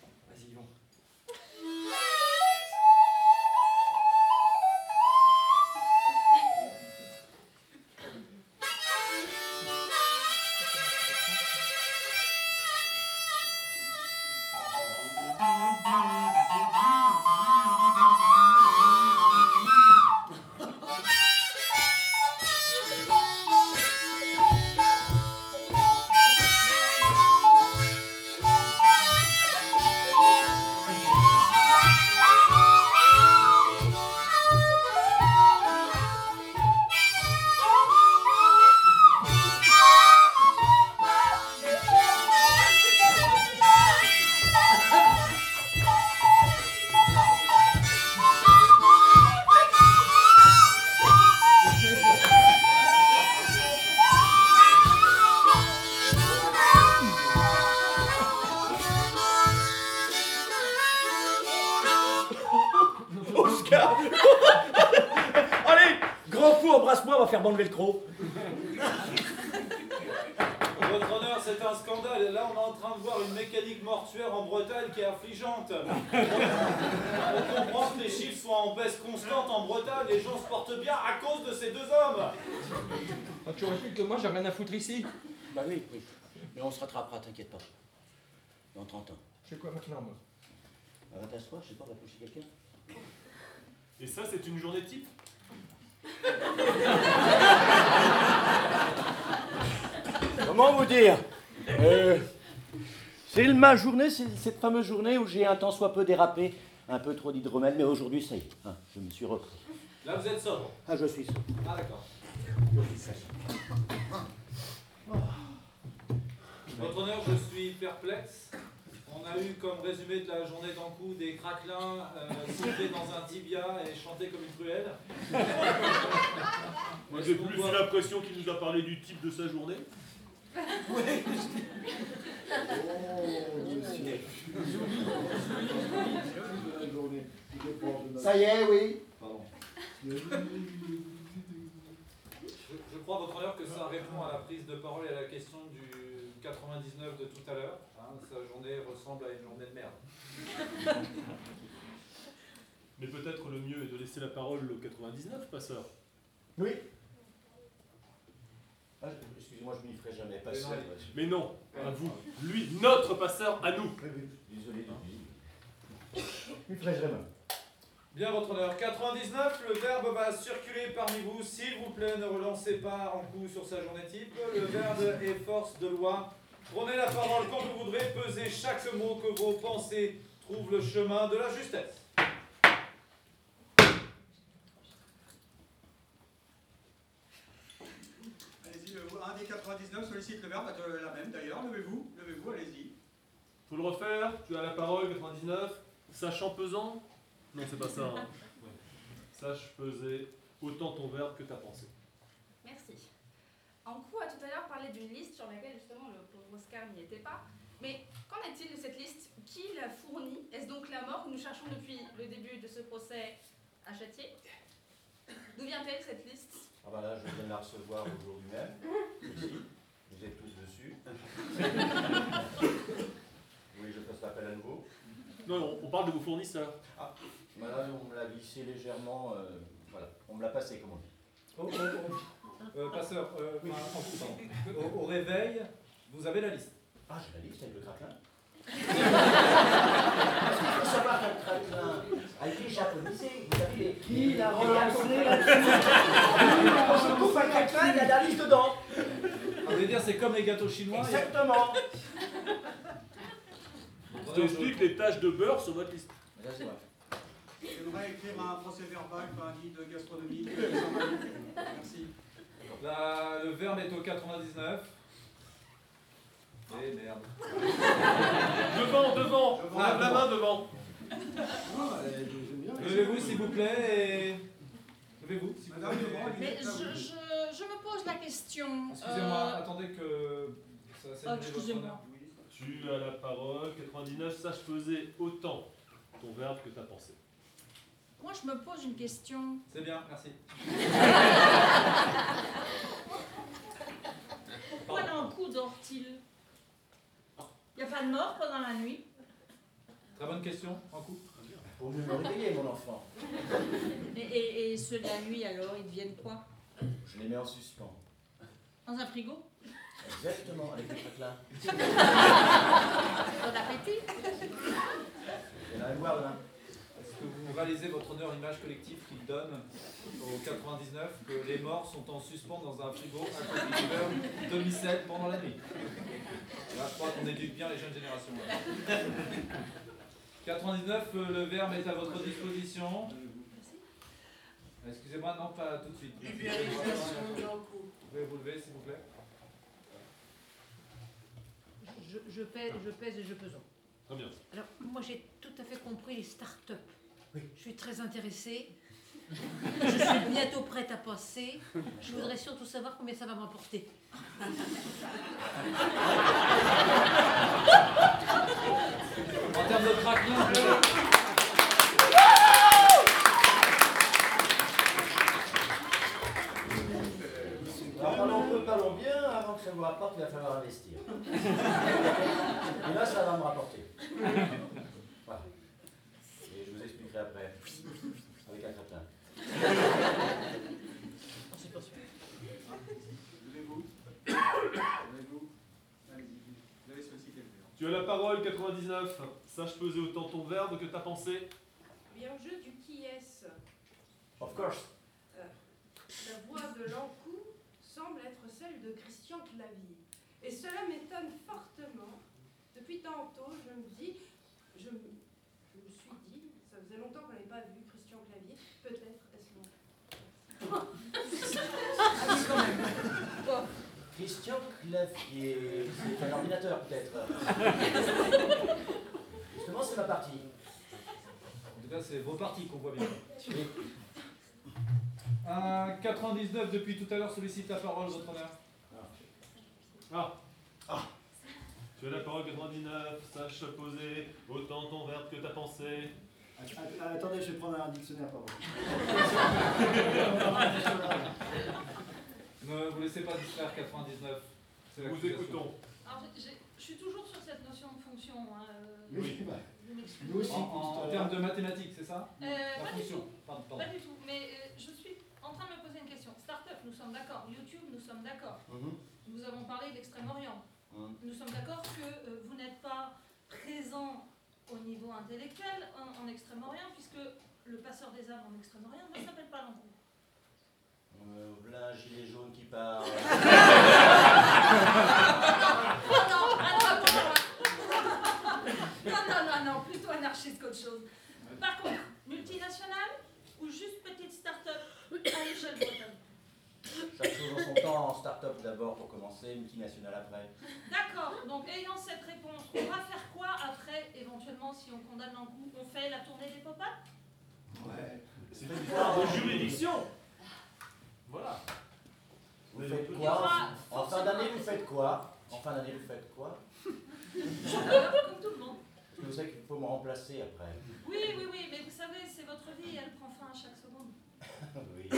Ah, tu aurais pu que moi, j'ai rien à foutre ici. Bah oui, oui. Mais on se rattrapera, t'inquiète pas. Dans 30 ans. Je fais quoi maintenant, moi t'asseoir, je sais pas, on va toucher quelqu'un. Et ça, c'est une journée type? Comment vous dire? Euh, C'est ma journée, c'est cette fameuse journée où j'ai un temps soit peu dérapé, un peu trop d'hydromel, mais aujourd'hui, ça y est, hein, je me suis repris. Là, vous êtes sobre. Ah, je suis sobre. Ah, d'accord. Votre honneur, je suis perplexe. On a eu comme résumé de la journée d'Ankou des craquelins euh, sautés dans un tibia et chantés comme une cruelle. Moi, j'ai plus eu l'impression qu'il nous a parlé du type de sa journée. Ça y est, oui. Je, je crois, votre honneur, que ça répond à la prise de parole et à la question du 99 de tout à l'heure. Hein, sa journée ressemble à une journée de merde. Mais peut-être le mieux est de laisser la parole au 99, passeur. Oui. Ah, je- Excusez-moi, je m'y ferai jamais passer. Mais non, à vous. Lui, notre passeur, à nous. Désolé, Je m'y ferai jamais. Bien, votre honneur. 99, le verbe va circuler parmi vous. S'il vous plaît, ne relancez pas en coup sur sa journée type. Le verbe est force de loi. Prenez la parole quand vous voudrez. Pesez chaque mot que vos pensées trouvent le chemin de la justesse. Allez-y, le- un des 99 sollicite le verbe, euh, la même d'ailleurs. Levez-vous, levez-vous, allez-y. Faut le refaire, tu as la parole, 99. Sachant pesant Non, c'est pas ça. hein. Sache peser autant ton verbe que ta pensée. Merci. Ankou a tout à l'heure parlé d'une liste sur laquelle justement le pauvre Oscar n'y était pas. Mais qu'en est-il de cette liste? Qui l'a fournie? Est-ce donc la mort que nous cherchons depuis le début de ce procès à Châtier? D'où vient-elle cette liste? Ah bah là, je viens de la recevoir aujourd'hui même. Ici. Vous êtes tous dessus. oui, je passe l'appel à nouveau? Non, non, on parle de vos fournisseurs. Ah, bah là, on me l'a glissé légèrement. euh, voilà, on me l'a passé, comme on dit. Oh, oh, oh. Euh, passeur, euh. Au, au réveil, vous avez la liste. Ah, j'ai la liste avec le craquelin. Parce qu'il faut savoir qu'un craquelin a été japonisé. Vous avez les. Qui l'a relancé là-dessus Quand je coupe un craquelin, il y a la liste dedans. Ah, vous voulez dire, c'est comme les gâteaux chinois Exactement. Je t'explique les tâches de beurre sur votre liste. J'aimerais écrire un procès verbal, pas un guide gastronomique. Merci. La- le verbe est au 99. Eh merde. Devant, devant Ah, Lève la main devant Levez-vous s'il vous plaît et. Levez-vous s'il vous plaît. Mais je, je, je me pose la question. Excusez-moi, euh, attendez que. Ça, votre excusez-moi. Tu as la parole, 99, sache peser autant ton verbe que ta pensée. Moi, je me pose une question. C'est bien, merci. Pourquoi l'encou dort-il Il n'y a pas de mort pendant la nuit? Très bonne question, en coup. Faut mieux me réveiller, mon enfant. et, et, et ceux de la nuit, alors, ils deviennent quoi? Je les mets en suspens. Dans un frigo? Exactement, avec le craquelin. Bon appétit Il y en a un boire demain. Que vous réalisez votre honneur image collective qu'il donne au 99 que les morts sont en suspens dans un frigo à demi-sel pendant la nuit Là, je crois qu'on éduque bien les jeunes générations. là. 99, euh, le verbe est à votre disposition. Excusez-moi, non, pas tout de suite. Vous pouvez vous lever, s'il vous plaît Je, je pèse, je pèse et je pesons. Très bien. Alors, moi, j'ai tout à fait compris les start-up. Je suis très intéressée. Je suis bientôt prête à passer. Je voudrais surtout savoir combien ça va me rapporter. En termes de craquelin, peu, parlons bien, avant que ça vous rapporte, il va falloir investir. Et là, ça va me rapporter. Voilà. Et je vous expliquerai après. Avec un craquelin. Levez-vous. Levez-vous. Allez-y. Vous avez sollicité le verbe. Tu as la parole, 99. Sache peser autant ton verbe que ta pensée. Bien jeu du qui est-ce Of course. Euh, La voix de l'encou semble être celle de Christian Clavier. Et cela m'étonne fortement. Depuis tantôt, je me dis, je, me- je me suis dit, ça faisait longtemps qu'on n'avait pas vu Christian Clavier, peut-être est-ce moi. Ah oui, quand même. Bon. Christian Clavier. C'est un ordinateur, peut-être. Justement, c'est ma partie. En tout cas, c'est vos parties qu'on voit bien. Un 99 depuis tout à l'heure sollicite la parole, votre honneur. Ah. Tu as la parole, 99. Sache poser autant ton verbe que ta pensée. Ah, Attendez, je vais prendre un dictionnaire, pardon. Ne vous laissez pas distraire, 99. C'est Nous l'accusation. écoutons. Alors, je suis toujours sur cette notion de fonction. hein, euh, Oui, bah, nous aussi, En- en- en termes de mathématiques, c'est ça Euh, La pas du tout. Pardon, pardon. Pas du tout. Mais euh, je suis en train de me poser une question. Startup, nous sommes d'accord. YouTube, nous sommes d'accord. Mhm. Nous avons parlé de l'Extrême-Orient. Mhm. Nous sommes d'accord que euh, vous n'êtes pas présent au niveau intellectuel en, en Extrême-Orient, puisque le passeur des âmes en Extrême-Orient ne s'appelle pas Lambrou. Euh, un gilet jaune qui part. Non, non, non, non, non, non, plutôt anarchiste qu'autre chose. Par contre, multinationale ou juste petite start-up à l'échelle bretonne? Chaque chose en son temps, start-up d'abord pour commencer, multinationale après. D'accord, donc ayant cette réponse, on va faire quoi après, éventuellement, si on condamne un coup On fait la tournée des pop-up Ouais. C'est une histoire de juridiction. Voilà. Vous faites quoi En fin d'année, vous faites quoi? En fin d'année, vous faites quoi? Comme tout le monde. Parce que vous savez qu'il faut me remplacer après. Oui, oui, oui, mais vous savez, c'est votre vie, elle prend fin à chaque seconde. oui.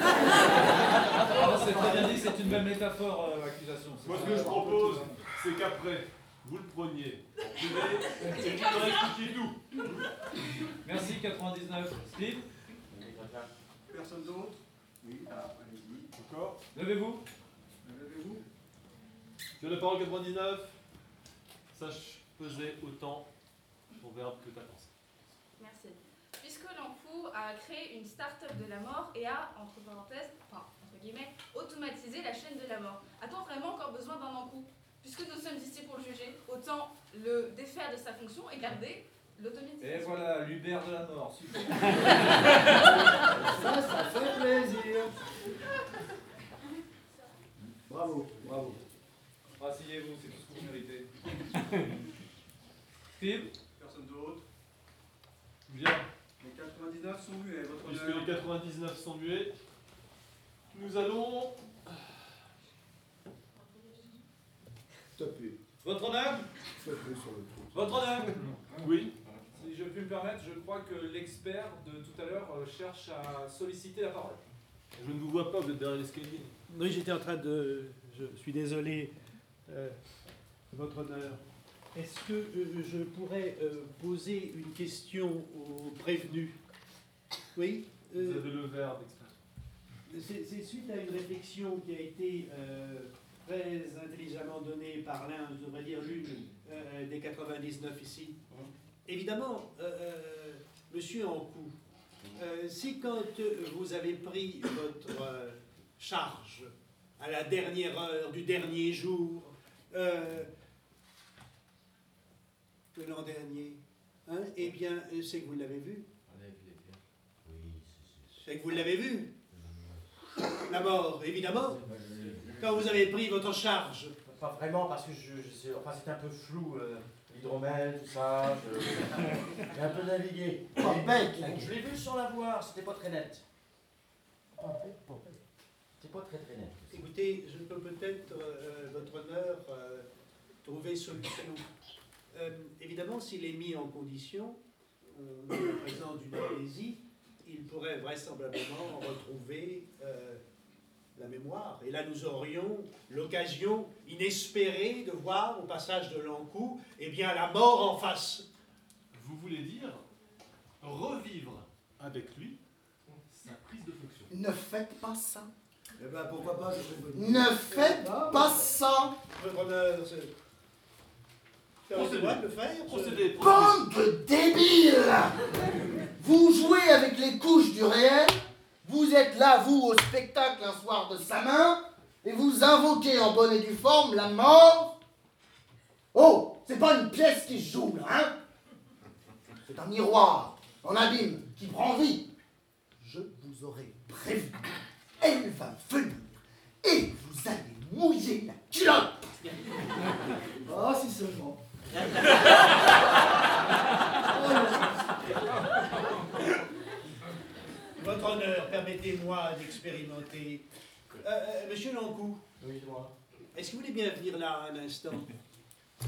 Ah, c'est très bien dit, c'est une belle métaphore, euh, l'accusation. C'est Moi, ce que je propose, c'est qu'après, vous le preniez en privé et vous leur expliquiez tout. Merci, 99. Steve Personne d'autre? Oui, ah, allez-y. Encore? Levez-vous. Levez-vous. Tu as la parole, 99. Sache peser autant ton verbe que ta pensée. Merci. A créé une start-up de la mort et a, entre parenthèses, enfin, entre guillemets, automatisé la chaîne de la mort, a-t-on vraiment encore besoin d'un Ankou Puisque nous sommes ici pour le juger, autant le défaire de sa fonction et garder l'automatisation. Et voilà, l'Uber de la mort, super. Ça, ça fait plaisir. Bravo, bravo. Rasseyez-vous, c'est tout ce que vous méritez. Steve? Personne d'autre Bien. Les 99 sont muets, votre Puisque honneur. les 99 sont muets, nous allons. Tapez. Votre honneur sur le truc. Votre honneur Oui. Si je puis me permettre, je crois que l'expert de tout à l'heure euh, cherche à solliciter la parole. Je ne vous vois pas, vous êtes derrière l'escalier. Oui, j'étais en train de. Je suis désolé, euh, Votre Honneur. Est-ce que euh, je pourrais poser une question au prévenu Oui Vous euh, avez le. C'est suite à une réflexion qui a été euh, très intelligemment donnée par l'un, je devrais dire l'une euh, des 99 ici. Évidemment, euh, monsieur Ancou, si quand vous avez pris votre charge à la dernière heure du dernier jour, de l'an dernier, hein, eh bien, c'est que vous l'avez vu. C'est que vous l'avez vu. La mort, évidemment. Quand vous avez pris votre charge. Pas vraiment, parce que je, je sais, enfin c'est un peu flou, euh, l'hydromel, tout ça, je- j'ai un peu navigué. Bête, Je l'ai vu sans la voir, c'était pas très net. C'est pas très très net. Écoutez, je peux peut-être, euh, votre honneur, euh, trouver solution. Euh, évidemment, s'il est mis en condition, on est en présence d'une amnésie, il pourrait vraisemblablement retrouver euh, la mémoire. Et là, nous aurions l'occasion inespérée de voir, au passage de l'Ancou, eh bien, la mort en face. Vous voulez dire revivre avec lui sa prise de fonction. Ne faites pas ça. Eh ben pourquoi pas, je Ne faites pas ça Votre honneur, c'est. C'est à Procédez. moi de le faire Procédez, procédez. Bande de débiles Vous jouez avec les couches du réel, vous êtes là, vous, au spectacle un soir de sa main, et vous invoquez en bonne et due forme la mort. Oh, c'est pas une pièce qui se joue, là, hein C'est un miroir en abîme qui prend vie. Je vous aurais prévu. Elle va venir et vous allez mouiller la culotte. Ah, si seulement. Votre honneur, permettez-moi d'expérimenter. Euh, euh, monsieur Lancou. Oui, moi. Est-ce que vous voulez bien venir là un instant Je,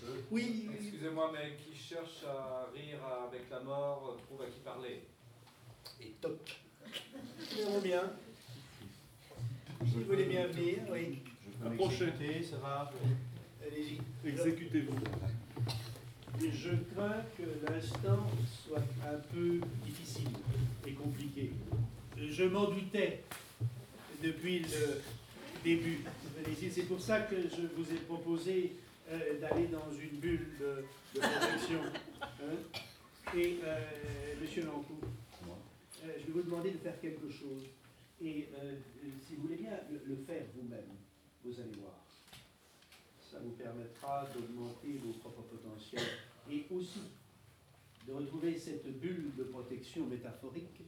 peux Oui. Excusez-moi, mais qui cherche à rire avec la mort trouve à qui parler. Et toc. Nous bien. Si vous voulez bien venir, oui. Approchez. ça va. Allez-y. Exécutez-vous. Je crains que l'instant soit un peu difficile et compliqué. Je m'en doutais depuis le début. C'est pour ça que je vous ai proposé euh, d'aller dans une bulle de, de protection. Hein. Et, euh, monsieur Lancou, euh, je vais vous demander de faire quelque chose. Et si vous voulez bien le, le faire vous-même, vous allez voir. Ça vous permettra d'augmenter vos propres potentiels et aussi de retrouver cette bulle de protection métaphorique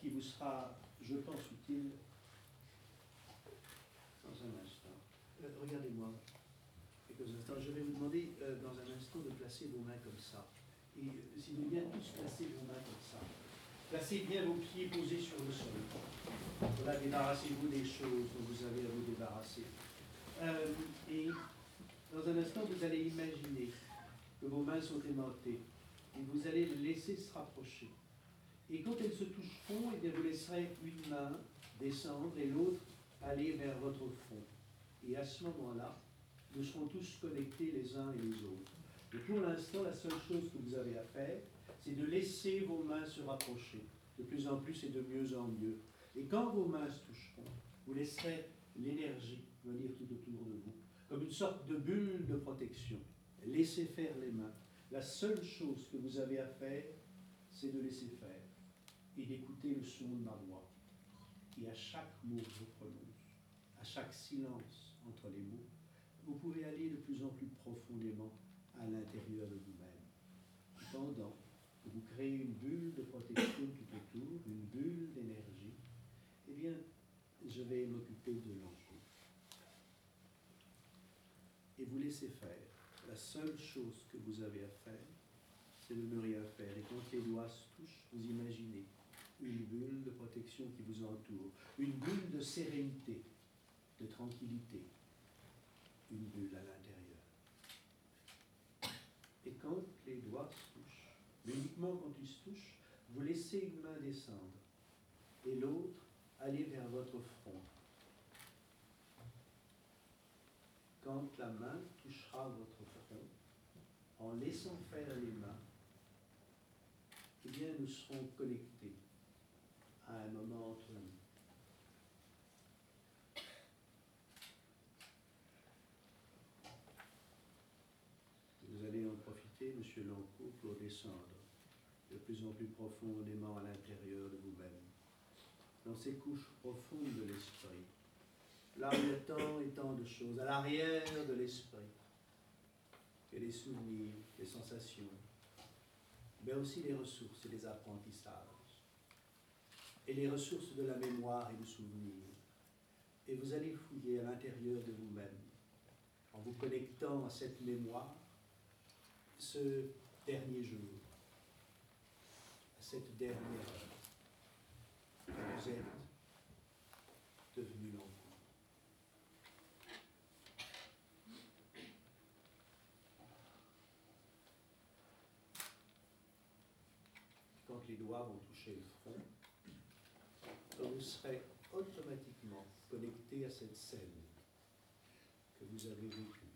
qui vous sera, je pense, utile dans un instant. Euh, Regardez-moi quelques instants. Je vais vous demander euh, dans un instant de placer vos mains comme ça. Et euh, si vous bien tous placer vos mains comme ça. Placez bien vos pieds posés sur le sol. Voilà, débarrassez-vous des choses dont vous avez à vous débarrasser. Euh, et dans un instant, vous allez imaginer que vos mains sont aimantées et vous allez les laisser se rapprocher. Et quand elles se toucheront, eh bien, vous laisserez une main descendre et l'autre aller vers votre front. Et à ce moment-là, nous serons tous connectés les uns et les autres. Et pour l'instant, la seule chose que vous avez à faire, c'est de laisser vos mains se rapprocher, de plus en plus et de mieux en mieux. Et quand vos mains se toucheront, vous laisserez l'énergie venir tout autour de vous, comme une sorte de bulle de protection. Laissez faire les mains. La seule chose que vous avez à faire, c'est de laisser faire et d'écouter le son de ma voix. Et à chaque mot que je prononce, à chaque silence entre les mots, vous pouvez aller de plus en plus profondément à l'intérieur de vous-même. Pendant que vous créez une bulle de protection tout autour, une bulle d'énergie, eh bien, je vais m'occuper de l'enjeu. Et laissez faire. La seule chose que vous avez à faire, c'est de ne rien faire. Et quand les doigts se touchent, vous imaginez une bulle de protection qui vous entoure, une bulle de sérénité, de tranquillité, une bulle à l'intérieur. Et quand les doigts se touchent, mais uniquement quand ils se touchent, vous laissez une main descendre et l'autre aller vers votre front. Quand la main touchera votre front, en laissant faire les mains, eh nous serons connectés à un moment entre nous. Vous allez en profiter, Monsieur Lancourt, pour descendre de plus en plus profondément à l'intérieur de vous-même, dans ces couches profondes de l'esprit. Là où il y a tant et tant de choses, à l'arrière de l'esprit, et les souvenirs, les sensations, mais aussi les ressources et les apprentissages, et les ressources de la mémoire et du souvenir. Et vous allez fouiller à l'intérieur de vous-même, en vous connectant à cette mémoire, ce dernier jour, à cette dernière heure, que vous êtes devenu l'enfant. Quand les doigts vont toucher le front, vous serez connecté à cette scène que vous avez vécue.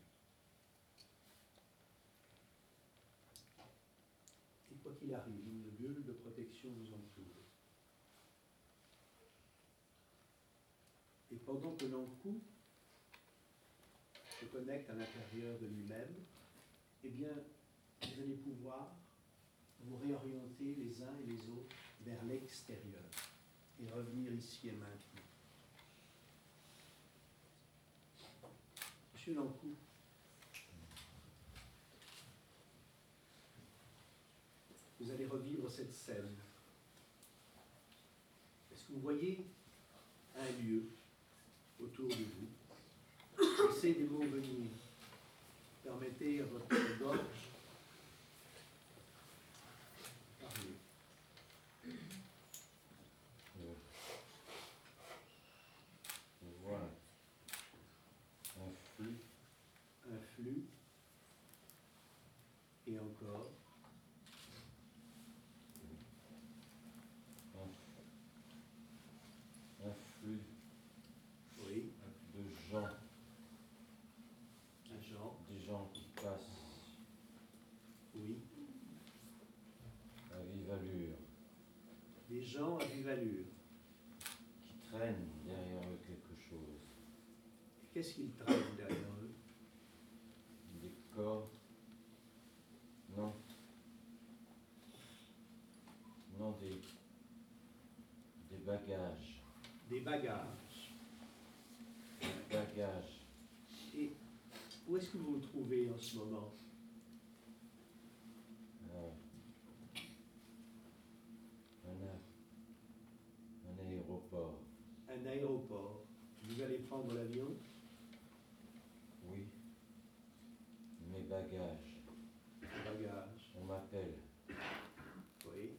Et quoi qu'il arrive, une bulle de protection vous entoure. Et pendant que l'encou se connecte à l'intérieur de lui-même, eh bien, vous allez pouvoir vous réorienter les uns et les autres vers l'extérieur et revenir ici et maintenant. Monsieur Lancou, vous allez revivre cette scène. Est-ce que vous voyez un lieu autour de vous? Laissez des mots venir. Permettez à votre gorge parler. On voit un flux. Un flux. Et encore. Un, un flux Oui. de gens. Un gens. Des gens qui passent Oui. à vive allure, Des gens à vive allure. qui traînent derrière eux quelque chose. Qu'est-ce qu'ils traînent derrière eux? Des corps. Non. Non, des. des bagages. Des bagages. Des bagages. Et où est-ce que vous vous trouvez en ce moment Euh, un, a- un aéroport. Un aéroport. Vous allez prendre l'avion Oui. Mes bagages. Des bagages. On m'appelle. Oui.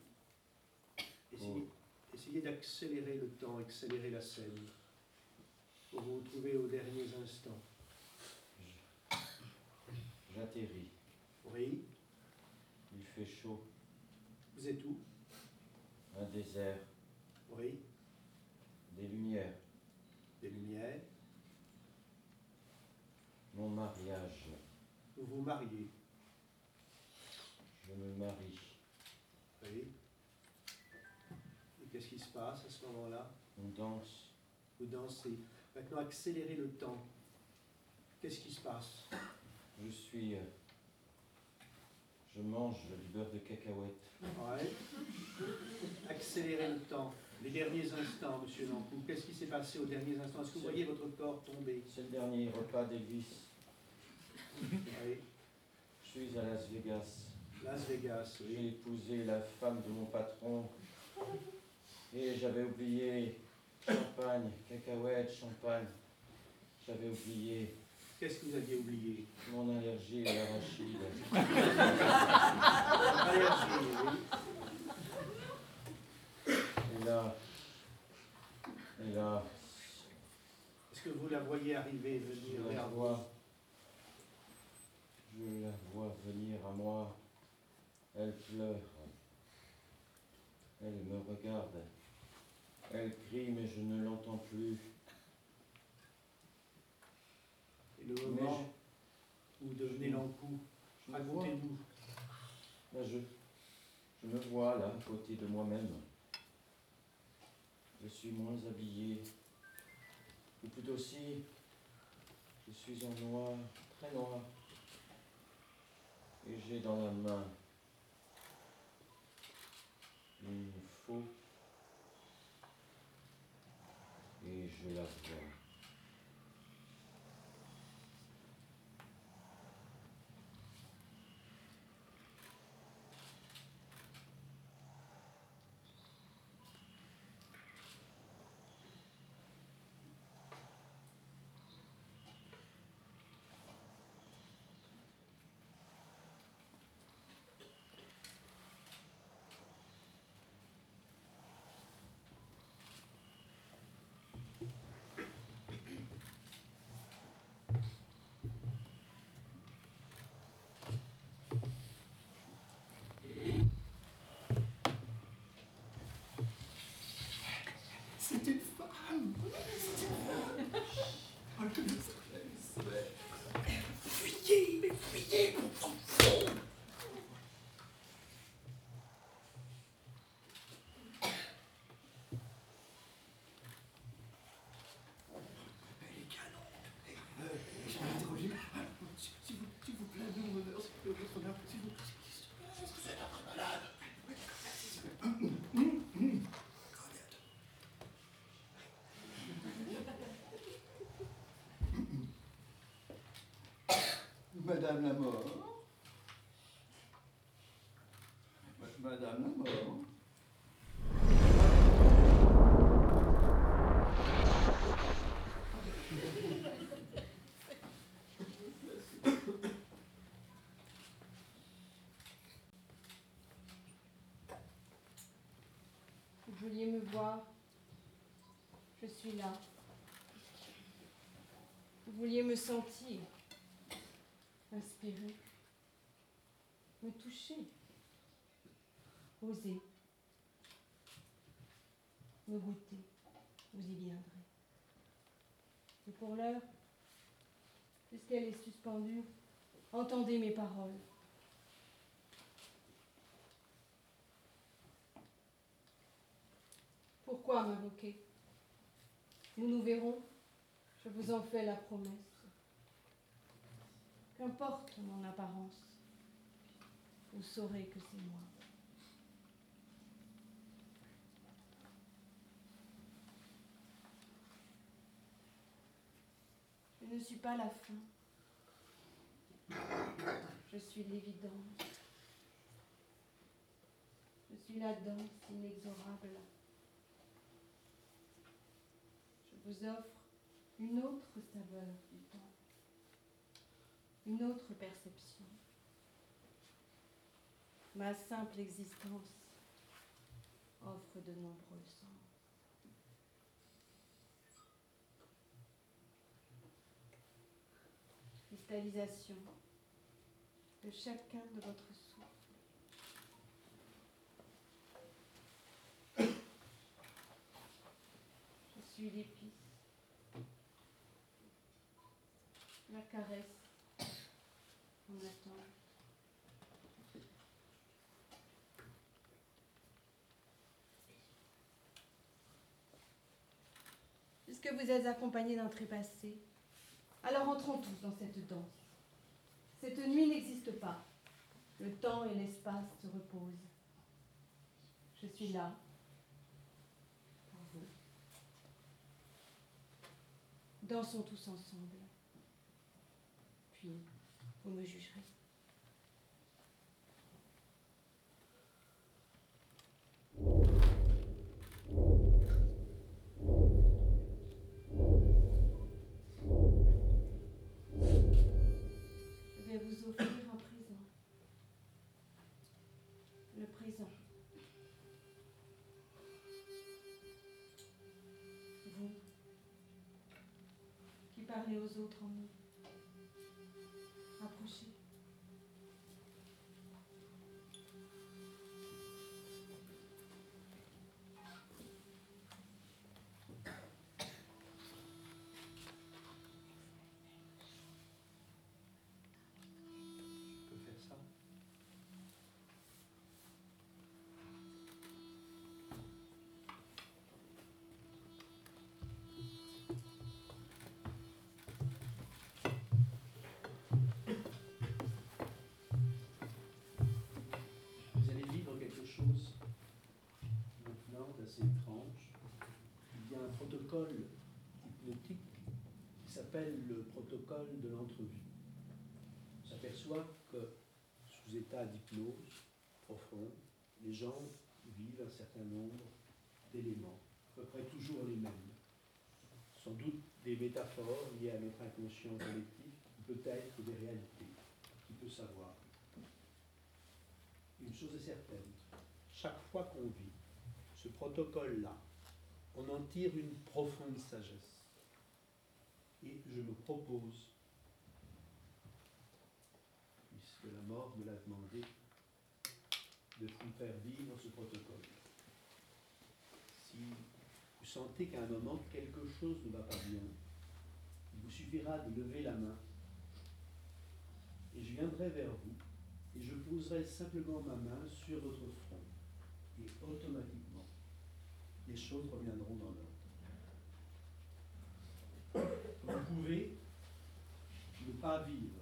Essayez, essayez d'accélérer le temps, accélérer la scène. Pour vous retrouver aux derniers instants. J'atterris. Oui. Il fait chaud. Vous êtes où? Un désert. Danse. Vous dansez. Maintenant, accélérez le temps. Qu'est-ce qui se passe? Je suis. euh, je mange du beurre de cacahuète. Ouais. Accélérez le temps. Les derniers instants, monsieur Lancou. Qu'est-ce qui s'est passé aux derniers instants? Est-ce que vous voyez votre corps tomber? C'est le dernier repas d'Elvis. Oui. Je suis à Las Vegas. Las Vegas, J'ai épousé la femme de mon patron. Et j'avais oublié champagne, cacahuètes, champagne. J'avais oublié Qu'est-ce que vous aviez oublié? Mon allergie à l'arachide. Allergie, oui. Et là, et là, Est-ce que vous la voyez arriver, venir vers vous? Vois, je la vois venir à moi. Elle pleure. Elle me regarde. Elle crie, mais je ne l'entends plus. Et le moment où devenez Lancou, je me vois. racontez-nous. Là, je, je me vois là, à côté de moi-même. Je suis moins habillé. Ou plutôt si, je suis en noir, très noir. Et j'ai dans la main une faux. Et je Fuyez, mais fuyez, mon Madame la mort. Ma- Madame la mort. Vous vouliez me voir. Je suis là. Vous vouliez me sentir. Me toucher. Oser. Me goûter. Vous y viendrez. Et pour l'heure, puisqu'elle est suspendue, entendez mes paroles. Pourquoi m'invoquer? Nous nous verrons, je vous en fais la promesse. Qu'importe mon apparence, vous saurez que c'est moi. Je ne suis pas la fin. Je suis l'évidence. Je suis la danse inexorable. Je vous offre une autre saveur une autre perception. Ma simple existence offre de nombreux sens. Cristallisation de chacun de votre souffle. Je suis l'épice, la caresse en attente. Vous êtes accompagné d'un trépassé, alors entrons tous dans cette danse. Cette nuit n'existe pas. Le temps et l'espace se reposent. Je suis là pour vous. Dansons tous ensemble. Puis, vous me jugerez. Parlez aux autres. Étrange. Il y a un protocole hypnotique qui s'appelle le protocole de l'entrevue. On s'aperçoit que sous état d'hypnose profond, les gens vivent un certain nombre d'éléments, à peu près toujours les mêmes. Sans doute des métaphores liées à notre inconscient collectif, peut-être des réalités. Qui peut savoir Une chose est certaine, chaque fois qu'on vit protocole-là, on en tire une profonde sagesse. Et je me propose puisque la mort me l'a demandé, de vous faire vivre ce protocole. Si vous sentez qu'à un moment quelque chose ne va pas bien, il vous suffira de lever la main et je viendrai vers vous et je poserai simplement ma main sur votre front et automatiquement les choses reviendront dans l'ordre. Vous pouvez ne pas vivre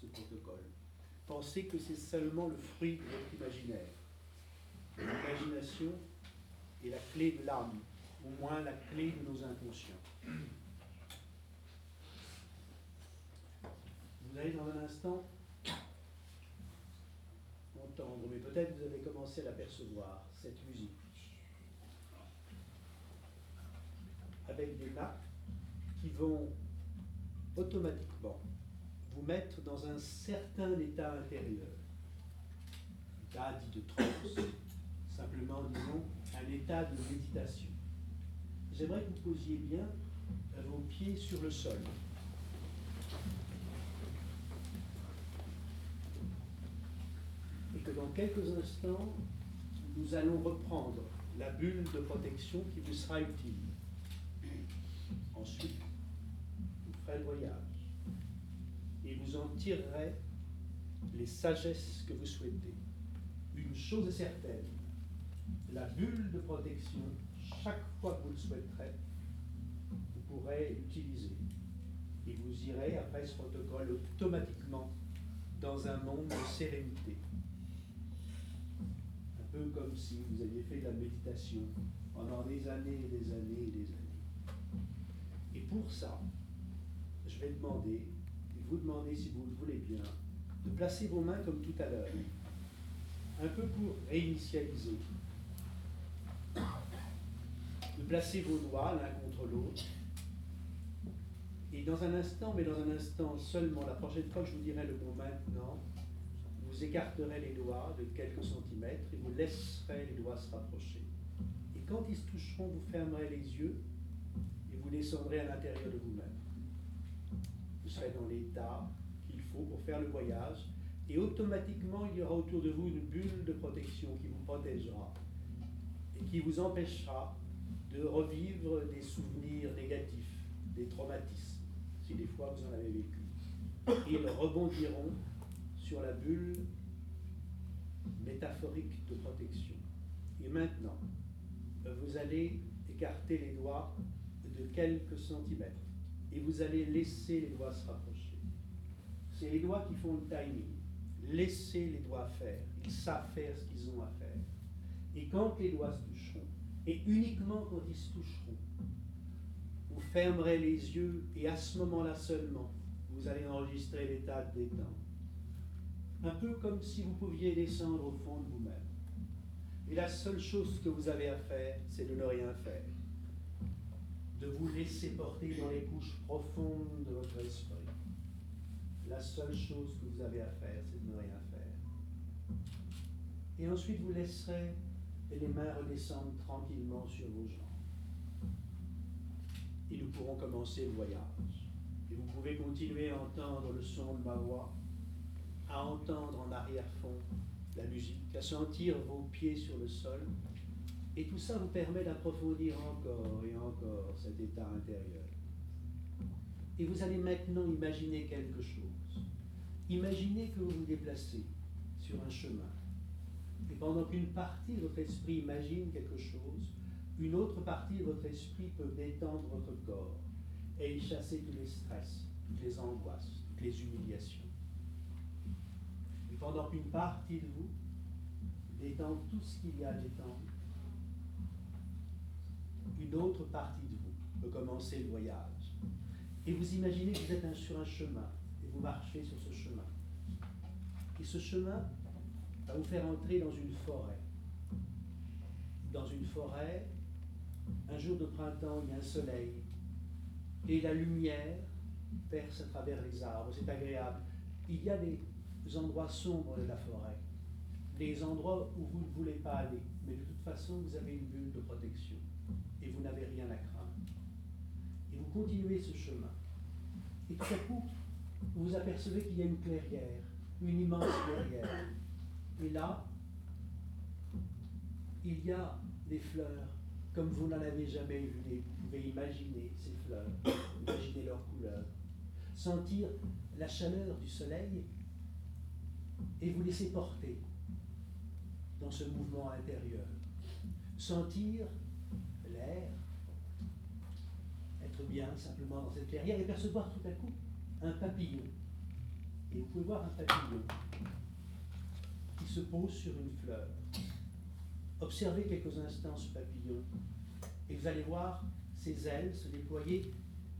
ce protocole. Pensez que c'est seulement le fruit de votre imaginaire. L'imagination est la clé de l'âme, au moins la clé de nos inconscients. allez dans un instant entendre, mais peut-être vous avez commencé à l'apercevoir, cette musique. Avec des nappes qui vont automatiquement vous mettre dans un certain état intérieur. État dit de transe, simplement disons un état de méditation. J'aimerais que vous posiez bien vos pieds sur le sol. Et que dans quelques instants, nous allons reprendre la bulle de protection qui vous sera utile. Ensuite, vous ferez le voyage et vous en tirerez les sagesses que vous souhaitez. Une chose est certaine, la bulle de protection, chaque fois que vous le souhaiterez, vous pourrez l'utiliser. Et vous irez, après ce protocole, automatiquement dans un monde de sérénité. Un peu comme si vous aviez fait de la méditation pendant des années et des années et des années. Et pour ça, je vais demander, et vous demander si vous le voulez bien, de placer vos mains comme tout à l'heure, un peu pour réinitialiser, de placer vos doigts l'un contre l'autre. Et dans un instant, mais dans un instant seulement, la prochaine fois que je vous dirai le mot maintenant, vous écarterez les doigts de quelques centimètres et vous laisserez les doigts se rapprocher. Et quand ils se toucheront, vous fermerez les yeux vous descendrez à l'intérieur de vous-même. Vous serez dans l'état qu'il faut pour faire le voyage et automatiquement il y aura autour de vous une bulle de protection qui vous protégera et qui vous empêchera de revivre des souvenirs négatifs, des traumatismes, si des fois vous en avez vécu. Ils rebondiront sur la bulle métaphorique de protection. Et maintenant, vous allez écarter les doigts quelques centimètres et vous allez laisser les doigts se rapprocher. C'est les doigts qui font le timing. Laissez les doigts faire. Ils savent faire ce qu'ils ont à faire. Et quand les doigts se toucheront, et uniquement quand ils se toucheront, vous fermerez les yeux et à ce moment-là seulement, vous allez enregistrer l'état de détente. Un peu comme si vous pouviez descendre au fond de vous-même. Et la seule chose que vous avez à faire, c'est de ne rien faire. De vous laisser porter dans les couches profondes de votre esprit. La seule chose que vous avez à faire, c'est de ne rien faire. Et ensuite, vous laisserez les mains redescendre tranquillement sur vos jambes. Et nous pourrons commencer le voyage. Et vous pouvez continuer à entendre le son de ma voix, à entendre en arrière-fond la musique, à sentir vos pieds sur le sol. Et tout ça vous permet d'approfondir encore et encore cet état intérieur. Et vous allez maintenant imaginer quelque chose. Imaginez que vous vous déplacez sur un chemin. Et pendant qu'une partie de votre esprit imagine quelque chose, une autre partie de votre esprit peut détendre votre corps et y chasser tous les stress, toutes les angoisses, toutes les humiliations. Et pendant qu'une partie de vous détend tout ce qu'il y a à détendre, une autre partie de vous peut commencer le voyage. Et vous imaginez que vous êtes sur un chemin et vous marchez sur ce chemin. Et ce chemin va vous faire entrer dans une forêt. Dans une forêt, un jour de printemps, il y a un soleil et la lumière perce à travers les arbres. C'est agréable. Il y a des endroits sombres de la forêt, des endroits où vous ne voulez pas aller, mais de toute façon, vous avez une bulle de protection et vous n'avez rien à craindre. Et vous continuez ce chemin. Et tout à coup, vous apercevez qu'il y a une clairière, une immense clairière. Et là, il y a des fleurs comme vous n'en avez jamais vu. Vous pouvez imaginer ces fleurs, imaginer leurs couleurs, sentir la chaleur du soleil et vous laisser porter dans ce mouvement intérieur. Sentir être bien simplement dans cette clairière et percevoir tout à coup un papillon. Et vous pouvez voir un papillon qui se pose sur une fleur. Observez quelques instants ce papillon et vous allez voir ses ailes se déployer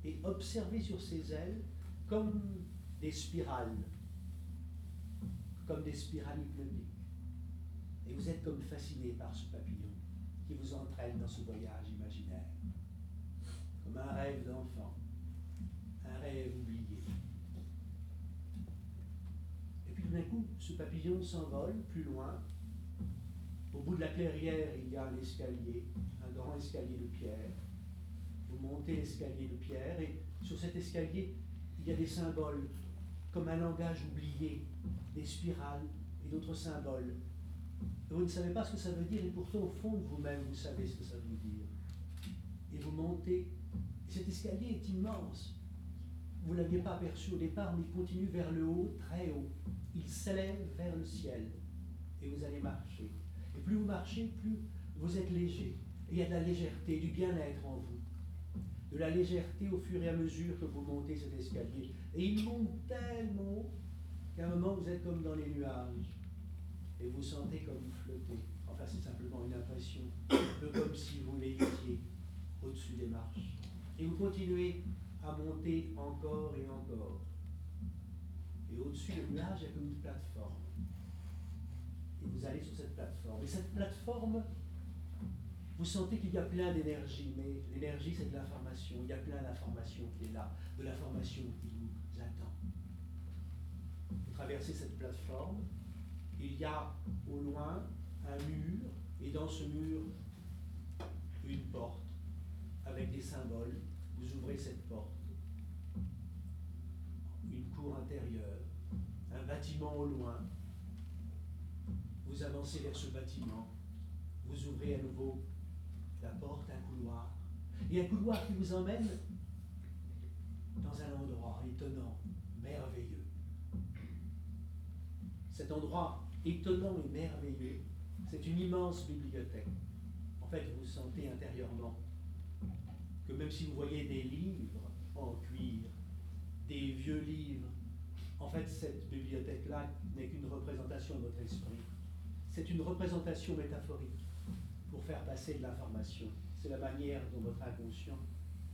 et observez sur ses ailes comme des spirales, comme des spirales hypnotiques. Et vous êtes comme fasciné par ce papillon qui vous entraîne dans ce voyage imaginaire, comme un rêve d'enfant, un rêve oublié. Et puis tout d'un coup, ce papillon s'envole plus loin. Au bout de la clairière, il y a un escalier, un grand escalier de pierre. Vous montez l'escalier de pierre et sur cet escalier, il y a des symboles, comme un langage oublié, des spirales et d'autres symboles. Vous ne savez pas ce que ça veut dire et pourtant au fond de vous-même, vous savez ce que ça veut dire. Et vous montez. cet escalier est immense. Vous ne l'aviez pas aperçu au départ, mais il continue vers le haut, très haut. Il s'élève vers le ciel. Et vous allez marcher. Et plus vous marchez, plus vous êtes léger. Et il y a de la légèreté, du bien-être en vous. De la légèreté au fur et à mesure que vous montez cet escalier. Et il monte tellement haut qu'à un moment vous êtes comme dans les nuages. Et vous sentez comme flotter. Enfin, c'est simplement une impression, peu comme si vous l'étiez au-dessus des marches. Et vous continuez à monter encore et encore. Et au-dessus des nuages, il y a comme une plateforme. Et vous allez sur cette plateforme. Et cette plateforme, vous sentez qu'il y a plein d'énergie, mais l'énergie, c'est de l'information. Il y a plein d'informations qui est là, de l'information qui vous attend. Vous traversez cette plateforme, il y a au loin un mur, et dans ce mur, une porte avec des symboles. Vous ouvrez cette porte. Une cour intérieure, un bâtiment au loin. Vous avancez vers ce bâtiment. Vous ouvrez à nouveau la porte, un couloir. Et un couloir qui vous emmène dans un endroit étonnant, merveilleux. Cet endroit étonnant et merveilleux, c'est une immense bibliothèque. En fait, vous sentez intérieurement que même si vous voyez des livres en cuir, des vieux livres, en fait, cette bibliothèque-là n'est qu'une représentation de votre esprit. C'est une représentation métaphorique pour faire passer de l'information. C'est la manière dont votre inconscient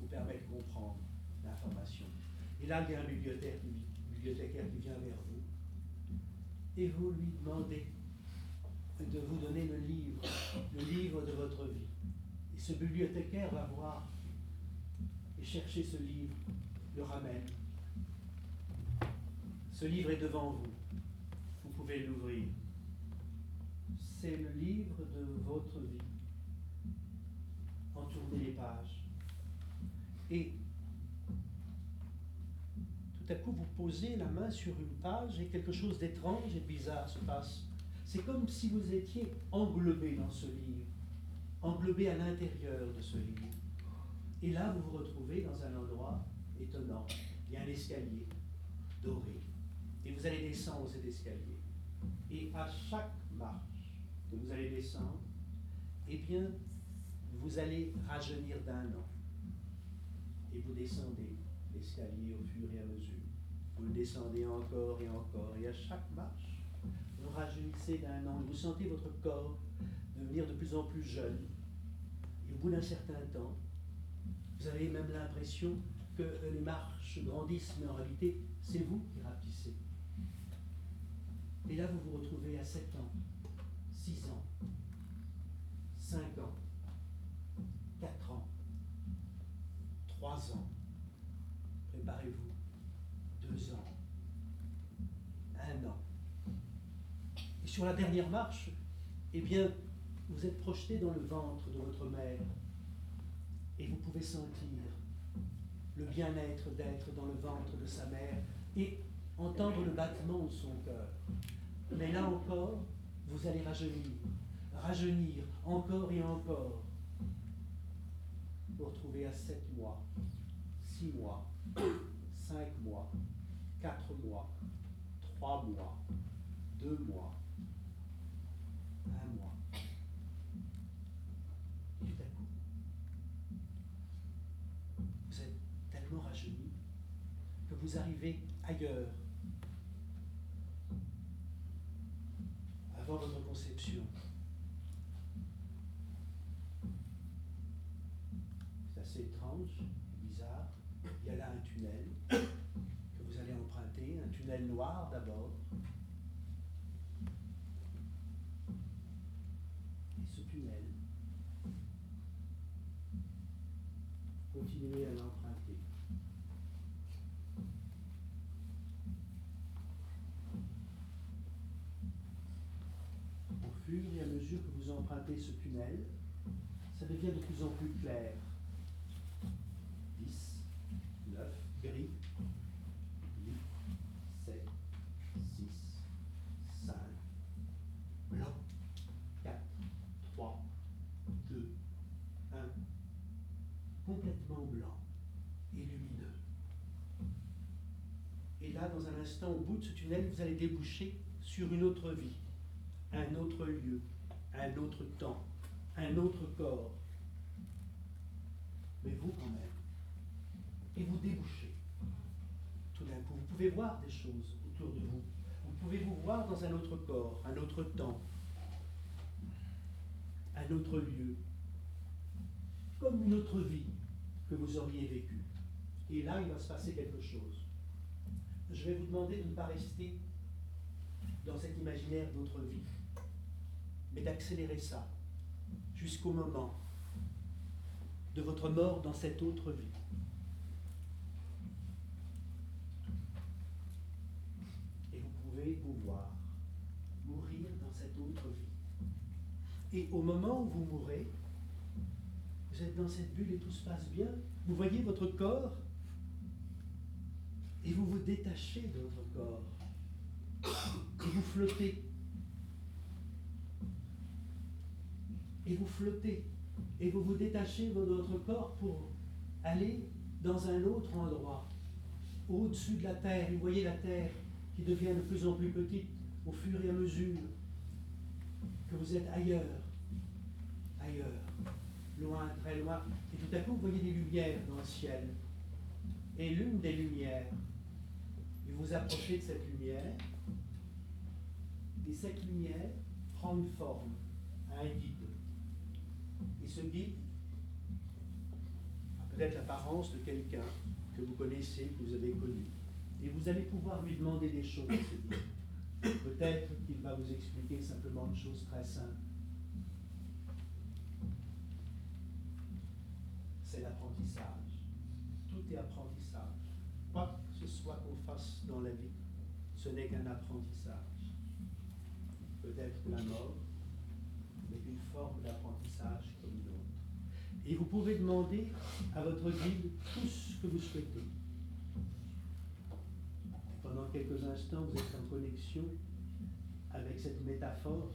vous permet de comprendre l'information. Et là, il y a un bibliothécaire, qui vient vers vous et vous lui demandez de vous donner le livre, le livre de votre vie. Et ce bibliothécaire va voir et chercher ce livre, le ramène. Ce livre est devant vous. Vous pouvez l'ouvrir. C'est le livre de votre vie. Entournez les pages. Et à coup, vous posez la main sur une page et quelque chose d'étrange et bizarre se passe. C'est comme si vous étiez englobé dans ce livre, englobé à l'intérieur de ce livre. Et là, vous vous retrouvez dans un endroit étonnant. Il y a un escalier doré. Et vous allez descendre cet escalier. Et à chaque marche que vous allez descendre, eh bien, vous allez rajeunir d'un an. Et vous descendez l'escalier au fur et à mesure. Vous descendez encore et encore. Et à chaque marche, vous rajeunissez d'un an. Vous sentez votre corps devenir de plus en plus jeune. Et au bout d'un certain temps, vous avez même l'impression que les marches grandissent, mais en réalité, c'est vous qui rapetissez. Et là, vous vous retrouvez à 7 ans, 6 ans, 5 ans, 4 ans, 3 ans. Préparez-vous. 2 ans. 1 an. Et sur la dernière marche, eh bien, vous êtes projeté dans le ventre de votre mère et vous pouvez sentir le bien-être d'être dans le ventre de sa mère et entendre le battement de son cœur. Mais là encore, vous allez rajeunir, rajeunir encore et encore. Vous retrouver à sept mois, six mois, cinq mois, quatre mois, trois mois, deux mois, un mois. rajeuni, que vous arrivez ailleurs, avant votre conception. C'est assez étrange, bizarre. Il y a là un tunnel que vous allez emprunter, un tunnel noir d'abord. Et ce tunnel, continuez à l'emprunter. Au fur et à mesure que vous empruntez ce tunnel, ça devient de plus en plus clair. 10, 9, gris, 8, 7, 6, 5, blanc, 4, 3, 2, 1, complètement blanc et lumineux. Et là, dans un instant, au de ce tunnel, vous allez déboucher sur une autre vie, un autre lieu, un autre temps, un autre corps. Mais vous quand même. Et vous débouchez. Tout d'un coup, vous pouvez voir des choses autour de vous. Vous pouvez vous voir dans un autre corps, un autre temps, un autre lieu, comme une autre vie que vous auriez vécue. Et là, il va se passer quelque chose. Je vais vous demander de ne pas rester dans cet imaginaire d'autre vie, mais d'accélérer ça jusqu'au moment de votre mort dans cette autre vie. Et vous pouvez vous voir mourir dans cette autre vie. Et au moment où vous mourrez, vous êtes dans cette bulle et tout se passe bien. Vous voyez votre corps et vous vous détachez de votre corps. Et vous flottez. Et vous flottez. Et vous vous détachez de votre corps pour aller dans un autre endroit, au-dessus de la terre. Vous voyez la terre qui devient de plus en plus petite au fur et à mesure que vous êtes ailleurs, ailleurs, loin, très loin. Et tout à coup, vous voyez des lumières dans le ciel. Et l'une des lumières, et vous approchez de cette lumière, et cette lumière prend une forme, un guide. Et ce guide a peut-être l'apparence de quelqu'un que vous connaissez, que vous avez connu. Et vous allez pouvoir lui demander des choses. Peut-être qu'il va vous expliquer simplement une chose très simple. C'est l'apprentissage. Tout est apprentissage. Qu'on fasse dans la vie, ce n'est qu'un apprentissage. Peut-être la mort n'est qu'une forme d'apprentissage comme une autre. Et vous pouvez demander à votre guide tout ce que vous souhaitez. Pendant quelques instants, vous êtes en connexion avec cette métaphore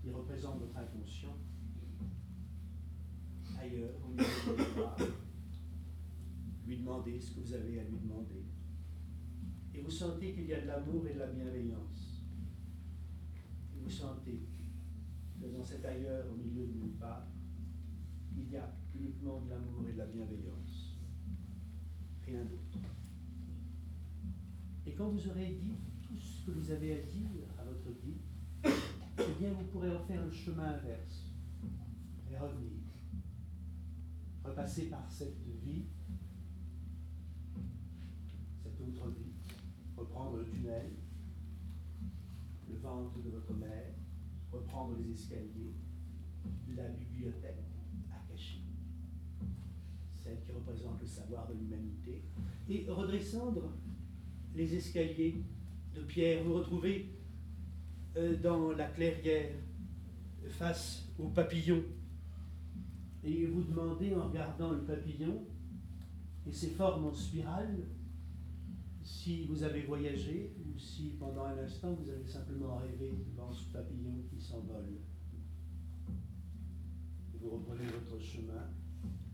qui représente votre inconscient ailleurs, l'histoire. Lui demander ce que vous avez à lui demander. Et vous sentez qu'il y a de l'amour et de la bienveillance. Et vous sentez que dans cet ailleurs, au milieu de nulle part, il y a uniquement de l'amour et de la bienveillance. Rien d'autre. Et quand vous aurez dit tout ce que vous avez à dire à votre guide, eh bien vous pourrez refaire le chemin inverse et revenir. Repasser par cette vie, cette autre vie, reprendre le tunnel, le ventre de votre mère, reprendre les escaliers, la bibliothèque Akashi, celle qui représente le savoir de l'humanité, et redescendre les escaliers de pierre. Vous retrouvez euh, dans la clairière face au papillon. Et vous demandez en regardant le papillon et ses formes en spirale si vous avez voyagé ou si pendant un instant vous avez simplement rêvé devant ce papillon qui s'envole. Vous reprenez votre chemin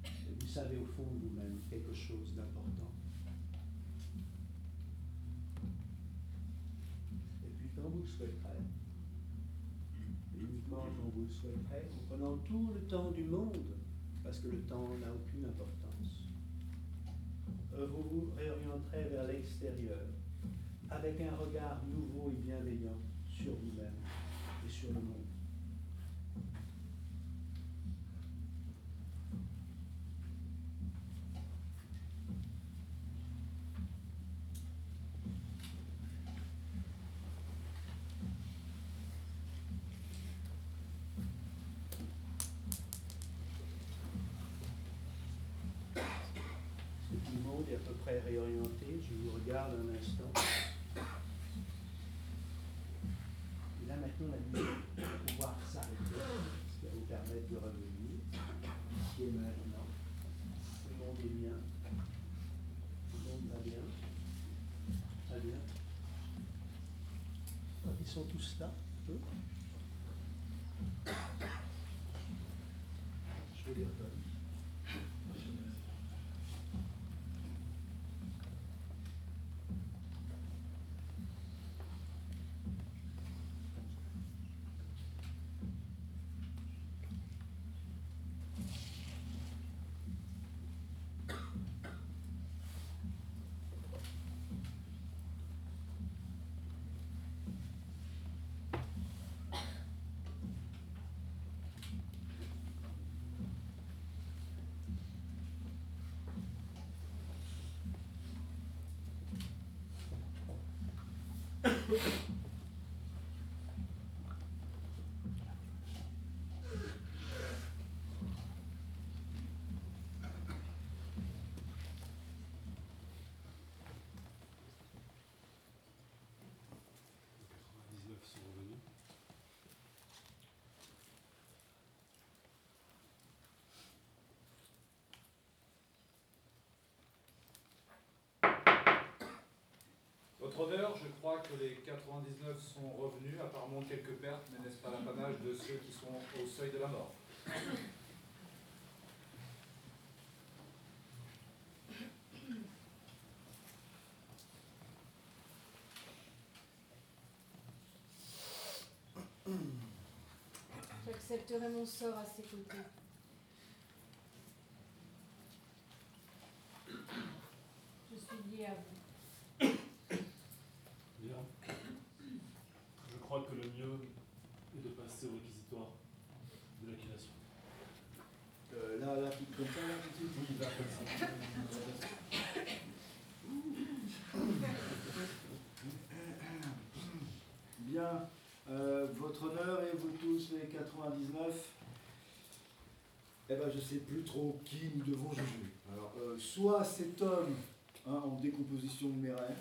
et vous savez au fond de vous-même quelque chose d'important. Et puis quand vous le souhaiterez, uniquement quand vous le souhaiterez, en prenant tout le temps du monde, parce que le temps n'a aucune importance, vous vous réorienterez vers l'extérieur avec un regard nouveau et bienveillant sur vous-même et sur le monde. est à peu près réorienté. Je vous regarde un instant. Et là maintenant, la musique va pouvoir s'arrêter, ce qui va vous permettre de revenir. Ici et maintenant. Le monde est bien. Le monde va bien. Très bien. Ils sont tous là. Je crois que les 99 sont revenus, apparemment quelques pertes, mais n'est-ce pas l'apanage de ceux qui sont au seuil de la mort? J'accepterai mon sort à ses côtés. Je suis lié à vous. Bien. Je crois que le mieux est de passer au réquisitoire de l'accusation. Euh, là, là, tout comme ça, là, tout de suite Oui, là, comme ça. Bien. Euh, votre honneur et vous tous, les 99, eh ben, je sais plus trop qui nous devons juger. Alors, euh, soit cet homme hein, en décomposition numéraire,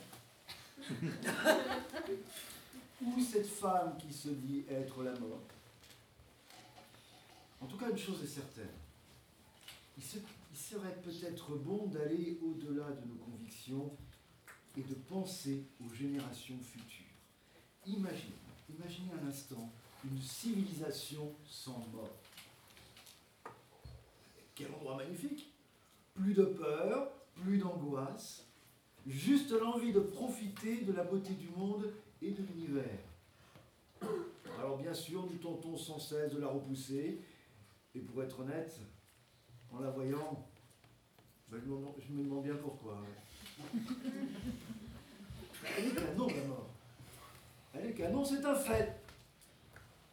ou cette femme qui se dit être la mort. En tout cas, une chose est certaine. Il, se- il serait peut-être bon d'aller au-delà de nos convictions et de penser aux générations futures. Imaginez, imaginez un instant une civilisation sans mort. Quel endroit magnifique Plus de peur, plus d'angoisse, juste l'envie de profiter de la beauté du monde et de l'univers. Alors bien sûr, nous tentons sans cesse de la repousser, et pour être honnête, en la voyant, ben, je, me, demande- bien pourquoi. Elle est canon, la mort. Elle est canon, c'est un fait.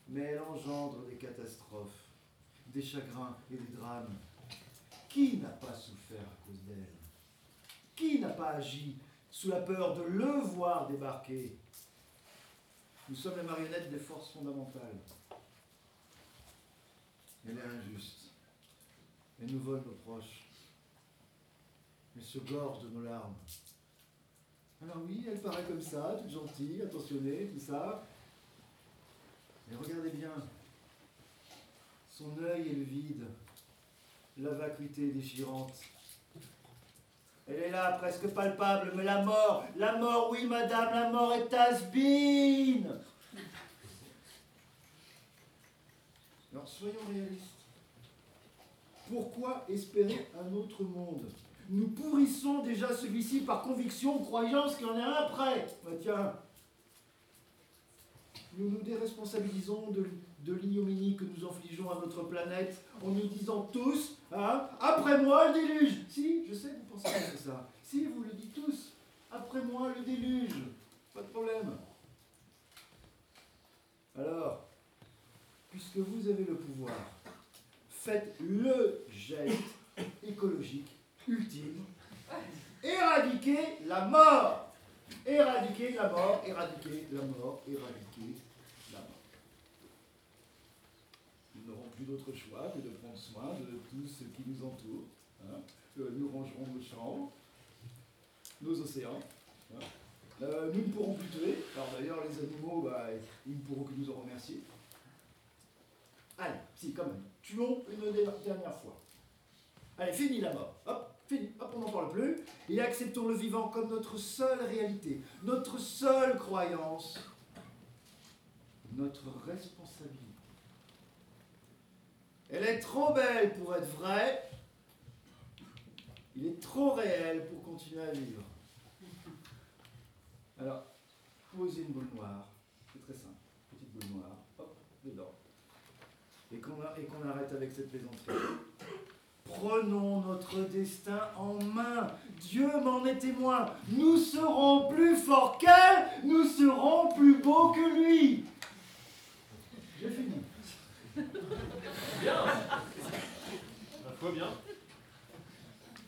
Mais elle engendre des catastrophes, des chagrins et des drames. Qui n'a pas souffert à cause d'elle? Qui n'a pas agi sous la peur de le voir débarquer? Nous sommes les marionnettes des forces fondamentales. Elle est injuste. Elle nous vole nos proches. Elle se gorge de nos larmes. Alors oui, elle paraît comme ça, toute gentille, attentionnée, tout ça. Mais regardez bien. Son œil est le vide, la vacuité déchirante. Elle est là, presque palpable, mais la mort, la mort, oui madame, la mort est has-been. Alors soyons réalistes. Pourquoi espérer un autre monde? Nous pourrissons déjà celui-ci par conviction, croyance qu'il y en a un après. Bah tiens, nous nous déresponsabilisons de, de l'ignominie que nous infligeons à notre planète en nous disant tous, hein, après moi le déluge. Si, je sais que vous pensez que ça. Si, vous le dites tous, après moi le déluge. Pas de problème. Alors, puisque vous avez le pouvoir, faites le geste écologique ultime. Éradiquer la mort. Éradiquer la mort, éradiquer la mort, éradiquer la mort. Nous n'aurons plus d'autre choix que de prendre soin de tout ce qui nous entoure. hein. Euh, Nous rangerons nos chambres, nos océans. Hein. Euh, nous ne pourrons plus tuer. Alors d'ailleurs, les animaux, bah, ils ne pourront que nous en remercier. Allez, si, quand même. Tuons une dernière fois. Allez, fini la mort. Hop, fini. Hop, on n'en parle plus. Et acceptons le vivant comme notre seule réalité, notre seule croyance, notre responsabilité. Elle est trop belle pour être vraie. Il est trop réel pour continuer à vivre. Alors, posez une boule noire. C'est très simple. Petite boule noire. Hop, dedans. Et qu'on arrête avec cette plaisanterie. Prenons notre destin en main. Dieu m'en est témoin. Nous serons plus forts qu'elle. Nous serons plus beaux que lui. J'ai fini. Bien. La foi bien.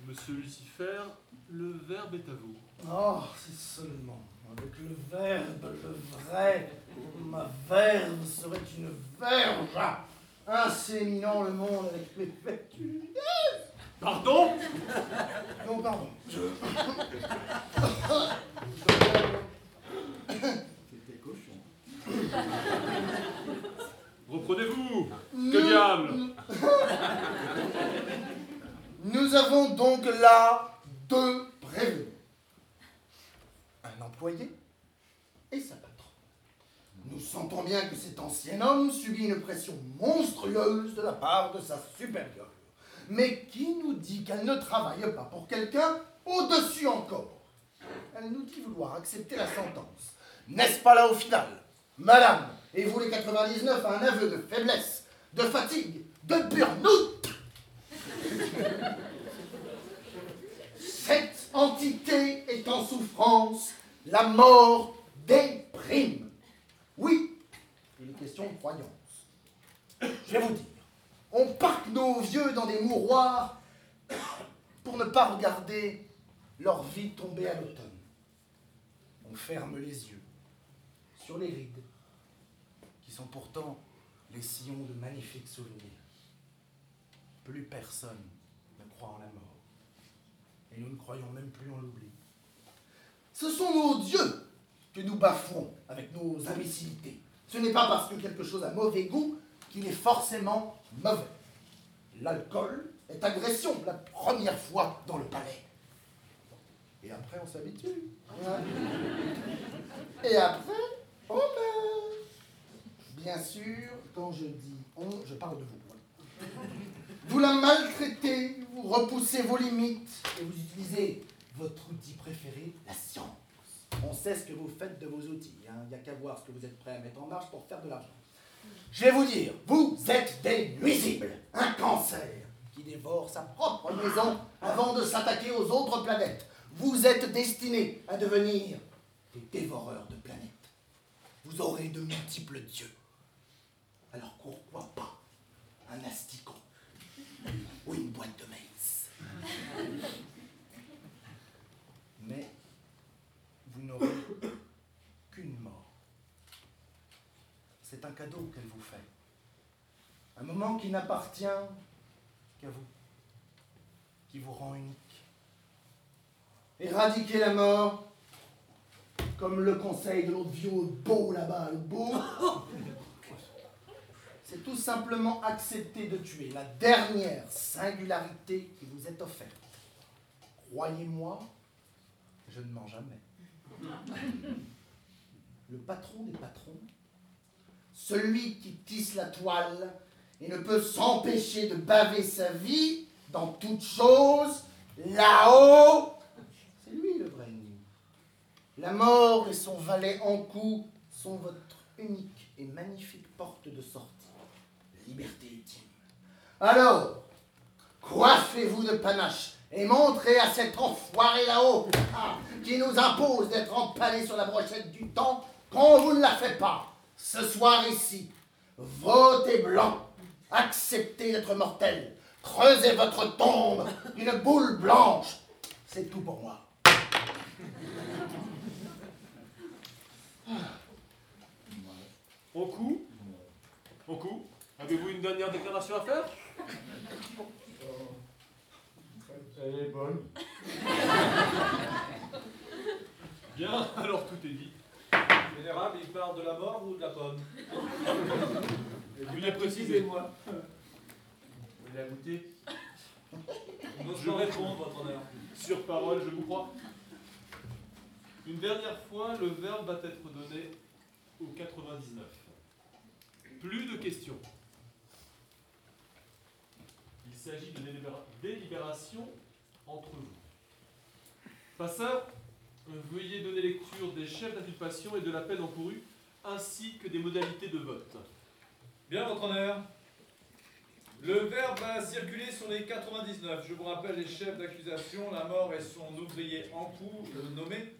Monsieur Lucifer, le verbe est à vous. Oh, si seulement, avec le verbe, le vrai, ma verve serait une verge, inséminant le monde avec mes fêtes. Pardon? Non, pardon. Je... C'était cochon. Reprenez-vous Que diable? Nous avons donc là deux prévenus. Un employé et sa. Nous sentons bien que cet ancien homme subit une pression monstrueuse de la part de sa supérieure. Mais qui nous dit qu'elle ne travaille pas pour quelqu'un au-dessus encore? Elle nous dit vouloir accepter la sentence. N'est-ce pas là au final? Madame, et vous les 99, un aveu de faiblesse, de fatigue, de burn-out? Cette entité est en souffrance, la mort déprime. Oui, il est question de croyance. Je vais vous dire, on parque nos vieux dans des mouroirs pour ne pas regarder leur vie tomber à l'automne. On ferme les yeux sur les rides, qui sont pourtant les sillons de magnifiques souvenirs. Plus personne ne croit en la mort. Et nous ne croyons même plus en l'oubli. Ce sont nos dieux que nous bafouons avec nos imbécilités. Ce n'est pas parce que quelque chose a mauvais goût qu'il est forcément mauvais. L'alcool est agression la première fois dans le palais. Et après, on s'habitue. Et après, on meurt. Bien sûr, quand je dis on, je parle de vous. Vous la maltraitez, vous repoussez vos limites et vous utilisez votre outil préféré, la science. On sait ce que vous faites de vos outils. hein. Il n'y a qu'à voir ce que vous êtes prêt à mettre en marche pour faire de l'argent. Je vais vous dire, vous êtes des nuisibles, un cancer qui dévore sa propre maison avant de s'attaquer aux autres planètes. Vous êtes destinés à devenir des dévoreurs de planètes. Vous aurez de multiples dieux. Alors pourquoi pas un asticot ou une boîte de maïs Mais vous n'aurez qu'une mort. C'est un cadeau qu'elle vous fait. Un moment qui n'appartient qu'à vous, qui vous rend unique. Éradiquer la mort, comme le conseil de l'autre vieux beau là-bas, le beau. C'est tout simplement accepter de tuer la dernière singularité qui vous est offerte. Croyez-moi, je ne mens jamais. Le patron des patrons, celui qui tisse la toile et ne peut s'empêcher de baver sa vie dans toute chose, là-haut, c'est lui le vrai ennemi. La mort et son valet en cou sont votre unique et magnifique porte de sortie. Liberté ultime. Alors, coiffez-vous de panache et montrez à cet enfoiré là-haut ah, qui nous impose d'être empalé sur la brochette du temps qu'on vous ne la fait pas. Ce soir ici, votez blanc, acceptez d'être mortel, creusez votre tombe d'une boule blanche. C'est tout pour moi. Au coup coup Avez-vous une dernière déclaration à faire? Elle est bonne. Bien, alors tout est dit. Vénérable, il parle de la mort ou de la pomme Veuillez préciser. moi Vous l'avez goûté n'ose pas répondre, votre honneur. Sur parole, je vous crois. Une dernière fois, le verbe va être donné au 99. Plus de questions. Il s'agit de délibéra- délibération entre vous. Passeur, veuillez donner lecture des chefs d'inculpation et de la peine encourue, ainsi que des modalités de vote. Bien, votre honneur. Le verbe va circuler sur les 99. Je vous rappelle les chefs d'accusation, la mort et son ouvrier en coup, le nommé,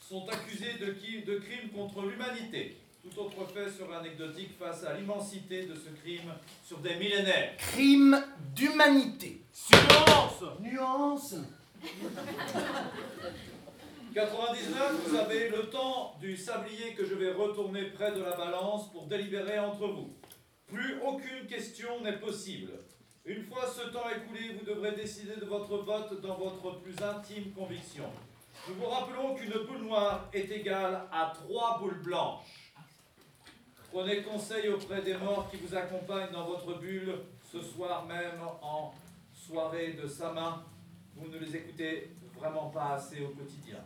sont accusés de, qui- de crimes contre l'humanité. Tout autre fait serait anecdotique face à l'immensité de ce crime sur des millénaires. Crime d'humanité. Silence Nuance 99, vous avez le temps du sablier que je vais retourner près de la balance pour délibérer entre vous. Plus aucune question n'est possible. Une fois ce temps écoulé, vous devrez décider de votre vote dans votre plus intime conviction. Nous vous rappelons qu'une boule noire est égale à trois boules blanches. Prenez conseil auprès des morts qui vous accompagnent dans votre bulle ce soir même en soirée de sa main. Vous ne les écoutez vraiment pas assez au quotidien.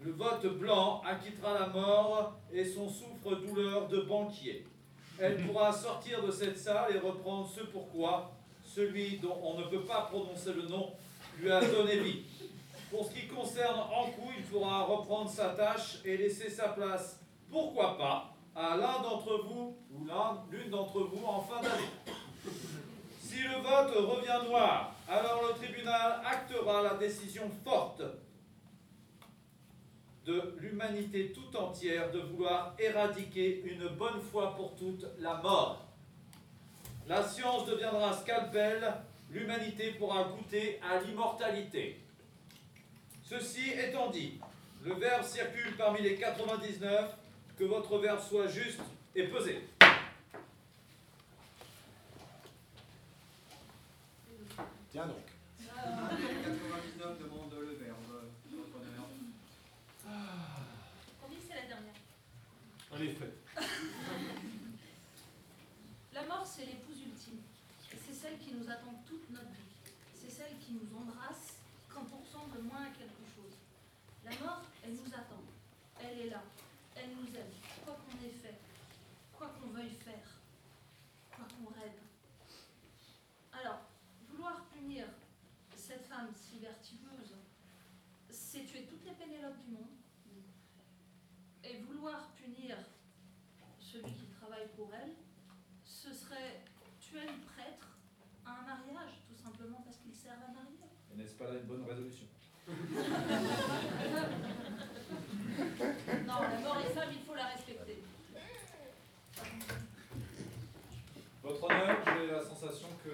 Le vote blanc acquittera la mort et son souffre-douleur de banquier. Elle pourra sortir de cette salle et reprendre ce pourquoi celui dont on ne peut pas prononcer le nom lui a donné vie. Pour ce qui concerne Ankou, il pourra reprendre sa tâche et laisser sa place, pourquoi pas, à l'un d'entre vous ou l'un- l'une d'entre vous en fin d'année. Si le vote revient noir, alors le tribunal actera la décision forte de l'humanité tout entière de vouloir éradiquer une bonne fois pour toutes la mort. La science deviendra scalpel, l'humanité pourra goûter à l'immortalité. Ceci étant dit, le verbe circule parmi les 99, que votre verbe soit juste et pesé. Tiens donc. 99 demande le verbe. Votre honneur. On dit que c'est la dernière. En effet. La mort, c'est l'épouse ultime. Et c'est celle qui nous attend toute notre vie. C'est celle qui nous embrasse quand on ressemble moins à quelque chose. La mort, elle nous attend. Elle est là. Elle nous aime. Quoi qu'on ait fait. Quoi qu'on veuille faire. Quoi qu'on rêve. Alors, vouloir punir cette femme si vertueuse, c'est tuer toutes les Pénélopes du monde. Et vouloir punir celui qui travaille pour elle, ce serait tuer le prêtre à un mariage, tout simplement parce qu'il sert à marier. Une bonne résolution. Non, d'abord les femmes, il faut la respecter. Votre honneur, j'ai la sensation que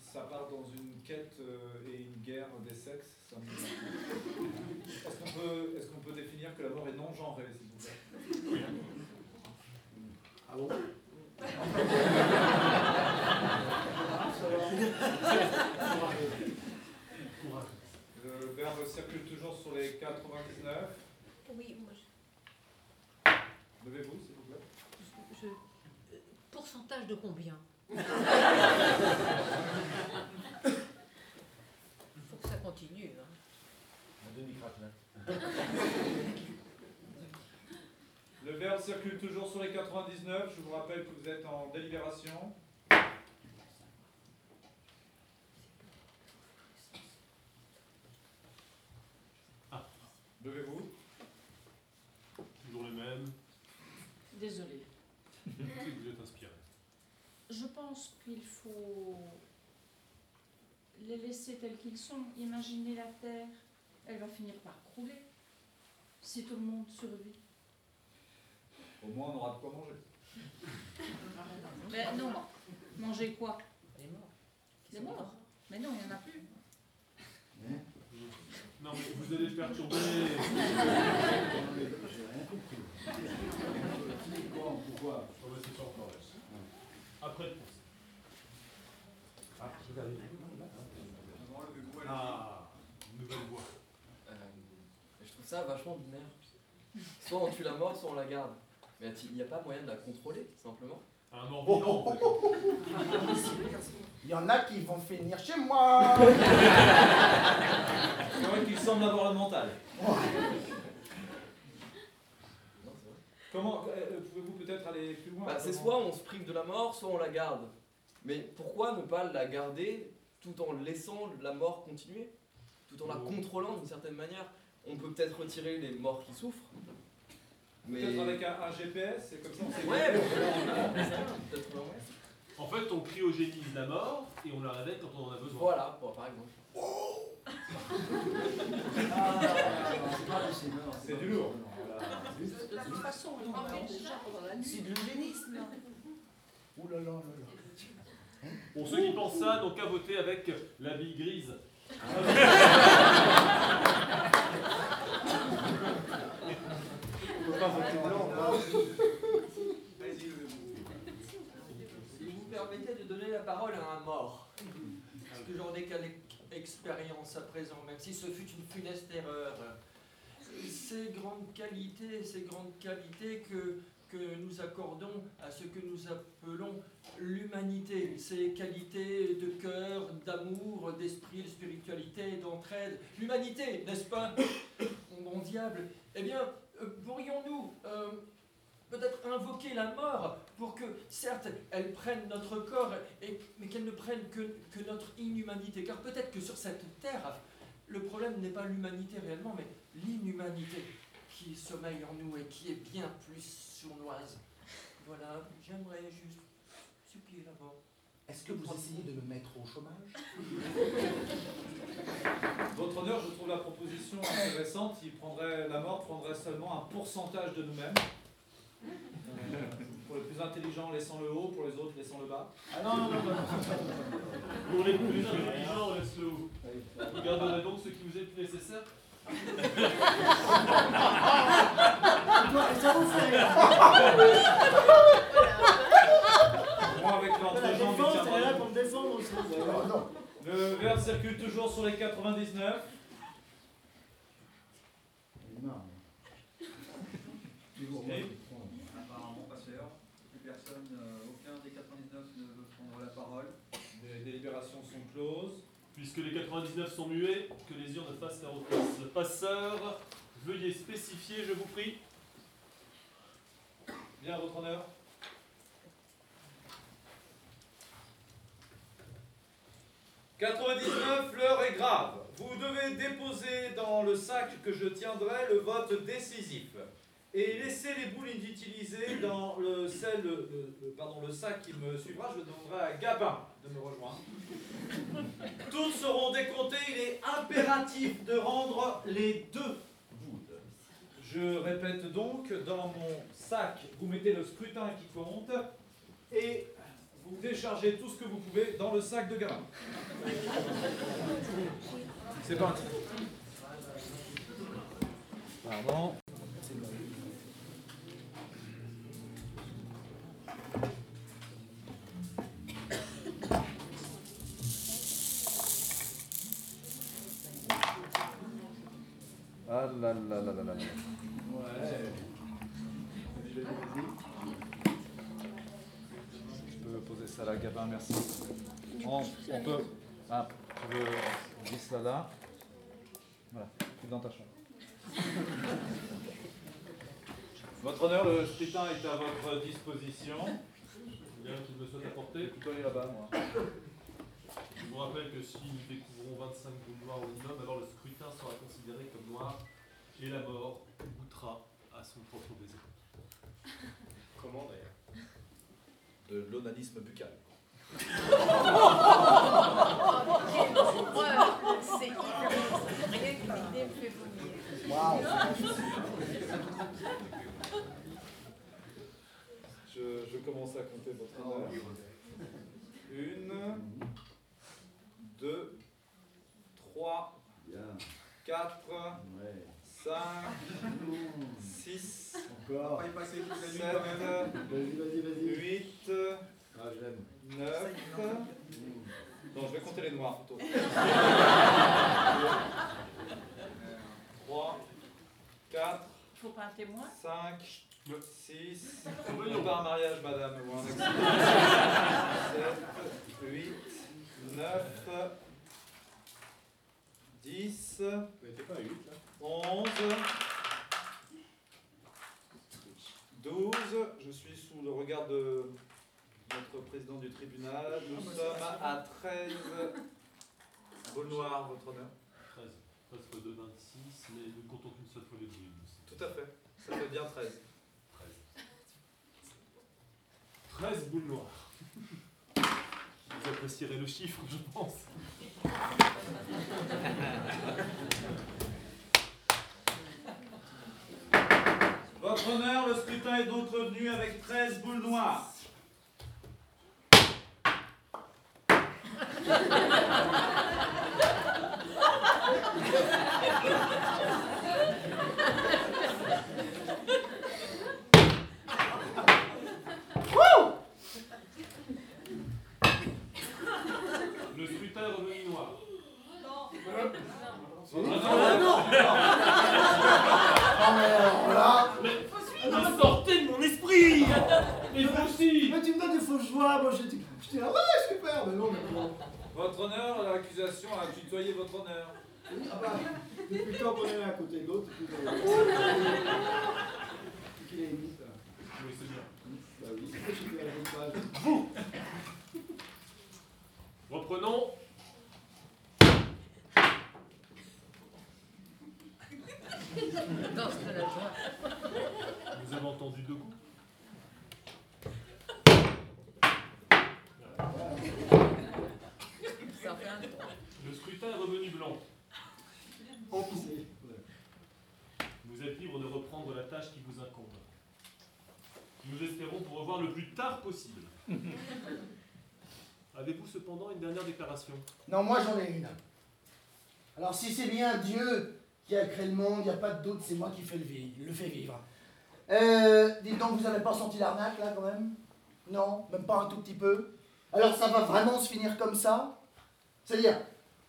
ça part dans une quête euh, et une guerre des sexes. Me- Est-ce qu'on peut, est-ce qu'on peut définir que la mort est non genrée, s'il vous plaît? Ah bon? Le verbe circule toujours sur les 99. Oui, moi, je- Levez-vous, s'il vous plaît. je- euh, pourcentage de combien? Il faut que ça continue. hein. Un demi-craquelin. Le verbe circule toujours sur les 99. Je vous rappelle que vous êtes en délibération. Ah. Levez-vous. Toujours le même. Désolée. Vous êtes inspiré? Je pense qu'il faut les laisser tels qu'ils sont. Imaginez la Terre, elle va finir par crouler si tout le monde survit. Au moins, on aura de quoi manger. Mais non, manger quoi? Les morts. Les morts. Mais non, il n'y en a plus. Non, mais vous allez perturber. Pourquoi On va essayer encore Après le procès. Ah, vous avez Avant le elle Ah, nouvelle voix. Euh, je trouve ça vachement vachement binaire. Soit on tue la mort, soit on la garde. Mais il n'y a pas moyen de la contrôler, simplement Un Oh, oh, oh, oh, oh. Il y en a qui vont finir chez moi. C'est vrai qu'il semble avoir le mental. Comment euh, pouvez-vous peut-être aller plus loin Bah, c'est soit on se prive de la mort, soit on la garde. Mais pourquoi ne pas la garder tout en laissant la mort continuer? Tout en la contrôlant d'une certaine manière On peut peut-être retirer les morts qui souffrent. Peut-être avec un, un GPS, c'est comme ça on sait. Ouais. En fait, on cryogénise la mort et on la réveille quand on en a besoin. Voilà, bon, par exemple. C'est du lourd. De toute façon, on emmène déjà pendant la nuit. C'est de l'eugénisme. Ouh là là là là. Pour ceux qui pensent ça, donc à voter avec la bille grise peut pas voter Si vous permettez de donner la parole à un mort, parce que j'en ai qu'à l'expérience à présent, même si ce fut une funeste erreur, ces grandes qualités, ces grandes qualités que, que nous accordons à ce que nous appelons l'humanité, ces qualités de cœur, d'amour, d'esprit, de spiritualité, d'entraide, l'humanité, n'est-ce pas Mon diable, eh bien, euh, pourrions-nous euh, peut-être invoquer la mort pour que, certes, elle prenne notre corps, et, mais qu'elle ne prenne que, que notre inhumanité. Car peut-être que sur cette terre, le problème n'est pas l'humanité réellement, mais l'inhumanité qui sommeille en nous et qui est bien plus sournoise. Voilà, j'aimerais juste supplier la mort. Est-ce que vous essayez de me mettre au chômage? Votre honneur, je trouve la proposition intéressante. Il prendrait, la mort prendrait seulement un pourcentage de nous-mêmes. Euh, pour les plus intelligents, laissons le haut, pour les autres, laissons le bas. Ah non, non, non, non. Pour les plus intelligents, on laisse le haut. Vous garderez donc ce qui vous est plus nécessaire Moi, avec l'entrejambe, le pour me défendre aussi. Non, non. Le verre circule toujours sur les 99. Non. Ok. Apparemment passeur. Plus personne, euh, aucun des 99 ne veut prendre la parole. Les délibérations sont closes. Puisque les 99 sont muets, que les urnes fassent leur office. Passeur, veuillez spécifier, je vous prie. Bien, votre honneur. « 99, l'heure est grave. Vous devez déposer dans le sac que je tiendrai le vote décisif et laisser les boules inutilisées dans le- pardon, le sac qui me suivra. Je demanderai à Gabin de me rejoindre. Toutes seront décomptées. Il est impératif de rendre les deux boules. Je répète donc, dans mon sac, vous mettez le scrutin qui compte et vous déchargez tout ce que vous pouvez dans le sac de Gabin. C'est parti. Pardon. Ah là là là là là. Ouais. Je peux poser ça là, Gabin, merci. On, on peut. Ah, tu veux. Glisse ça là. Voilà, c'est dans ta chambre. Votre honneur, le scrutin est à votre disposition. Bien qu'il me soit apporté. Tu peux aller là-bas, moi. Je vous rappelle que si nous découvrons 25 boules noires au minimum, alors le scrutin sera considéré comme noir et la mort goûtera à son propre baiser. Comment d'ailleurs De l'onanisme buccal. C'est hyper Rien que l'idée me fait vomir. Je, je commence à compter votre honneur. Une, deux, trois, quatre, cinq, six, Encore. Pas y passer toute la nuit sept, quand même. Vas-y, vas-y, vas-y. huit, Ah, je l'aime. neuf. Non, je vais compter les noirs plutôt. Trois, 4, Faut pas un témoin 5, 6. Voyons. Non pas un mariage, madame, ou un accident. 7, 8, 9, 10. Vous n'étiez pas à 8 là 11, 12, je suis sous le regard de notre président du tribunal. Nous sommes à 13. Bol noir, votre honneur. 13. 13 fois 2, 26, mais nous comptons qu'une seule fois les bruits. Tout à fait, ça fait bien 13. 13 boules noires. Vous apprécierez le chiffre, je pense. Votre honneur, le scrutin est donc revenu avec 13 boules noires. Le scrutin est revenu noir. Non Ah Mais Mais vous aussi Mais tu me donnes des fausses joies, moi j'étais j'étais là, ouais super, mais non, mais non. Votre honneur, l'accusation a tutoyé votre honneur. Oui, ah bah, depuis le temps qu'on est l'un à côté de l'autre, depuis qu'il est mis, ça. Oui, c'est bien. Bah oui, je suis à la bonne page. Vous Reprenons. Danse de la joie. Nous avons entendu deux coups. Le scrutin est revenu blanc. En tout. Vous êtes libre de reprendre la tâche qui vous incombe. Nous espérons vous revoir le plus tard possible. Avez-vous cependant une dernière déclaration? Non, moi j'en ai une. Alors si c'est bien Dieu qui a créé le monde, il n'y a pas de doute, c'est moi qui fais le, vi- le fais vivre. Euh, dites donc, vous n'avez pas senti l'arnaque là quand même? Non Même pas un tout petit peu? Alors ça va vraiment se finir comme ça? C'est-à-dire,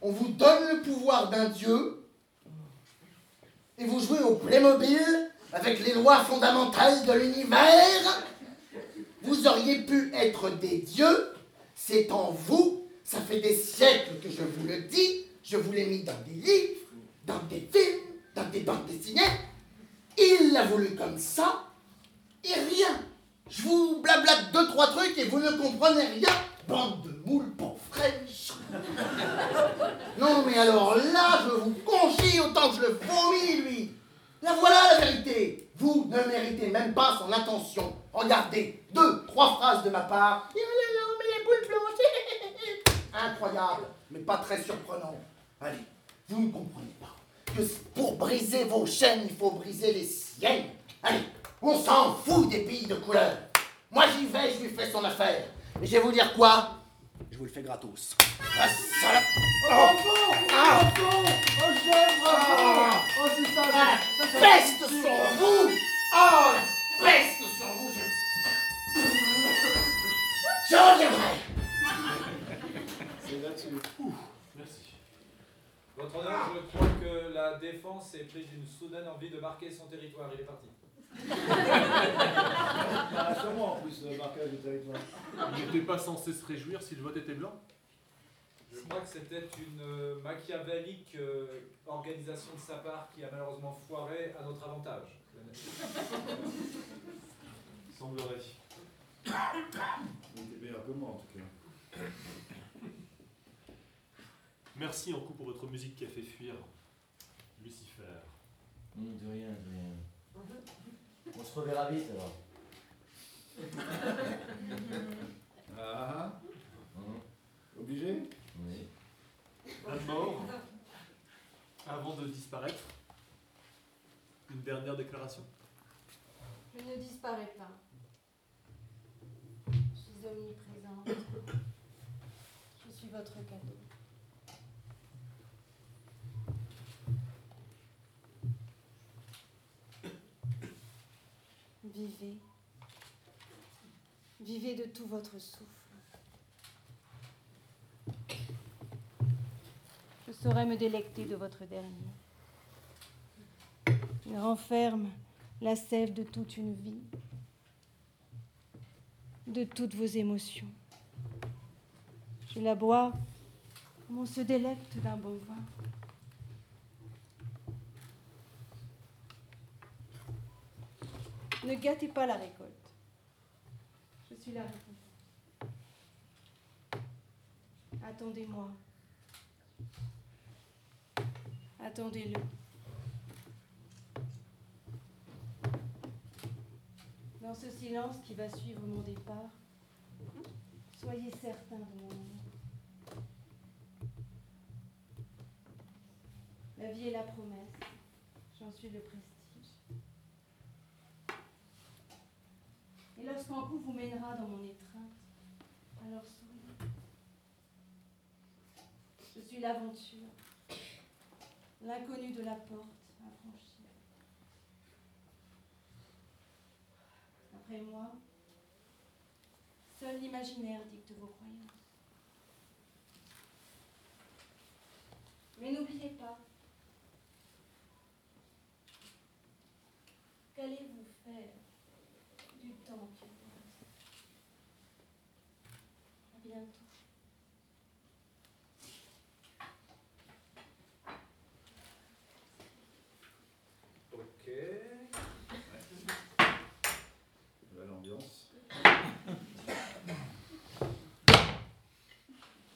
on vous donne le pouvoir d'un Dieu et vous jouez au Playmobil avec les lois fondamentales de l'univers Vous auriez pu être des dieux, c'est en vous, ça fait des siècles que je vous le dis, je vous l'ai mis dans des livres, dans des films, dans des bandes dessinées. Il l'a voulu comme ça, et rien. Je vous blablate deux, trois trucs et vous ne comprenez rien. Bande de moules pour fraîches. Non, mais alors là, je vous conchis autant que je le vomis, lui. La voilà la vérité. Vous ne méritez même pas son attention. Regardez, deux, trois phrases de ma part. Oh. Incroyable, mais pas très surprenant. Allez, vous ne comprenez pas que pour briser vos chaînes, il faut briser les siennes. Allez, on s'en fout des pays de couleur. Moi j'y vais, je lui fais son affaire. Et je vais vous dire quoi? Vous le fais gratos. Ah, salope Oh, enfant Ah. Oh, j'aime, bravo Oh, c'est ça, Ah, ça, ça, ça. Peste sur vous Oh, peste sur vous Je, je reviendrai C'est là-dessus. Merci. Votre honneur, je crois que la défense est prise d'une soudaine envie de marquer son territoire. Il est parti. Ah, sûrement en plus, le marquage du territoire. Il n'était pas censé se réjouir si le vote était blanc? Je crois que c'était une euh, machiavélique euh, organisation de sa part qui a malheureusement foiré à notre avantage. Semblerait. Il était meilleur que moi en tout cas. Merci en coup pour votre musique qui a fait fuir Lucifer. De rien, de rien. On se reverra vite alors. Ah Hum, Obligé? Oui. La mort, avant de disparaître, une dernière déclaration. Je ne disparais pas. Je suis omniprésente. Je suis votre cadeau. Vivez. Vivez de tout votre souffle. Je saurai me délecter de votre dernier. Il renferme la sève de toute une vie, de toutes vos émotions. Je la bois comme on se délecte d'un bon vin. Ne gâtez pas la récolte. Je suis la récolte. Attendez-moi. Attendez-le. Dans ce silence qui va suivre mon départ, soyez certain de mon amour. La vie est la promesse, j'en suis le prestige. Et lorsqu'un coup vous mènera dans mon étreinte, alors souriez. Je suis l'aventure, l'inconnu de la porte à franchir. Après moi, seul l'imaginaire dicte vos croyances. Mais n'oubliez pas, qu'allez-vous faire du temps qui vous reste À bientôt. Ok. Voilà l'ambiance.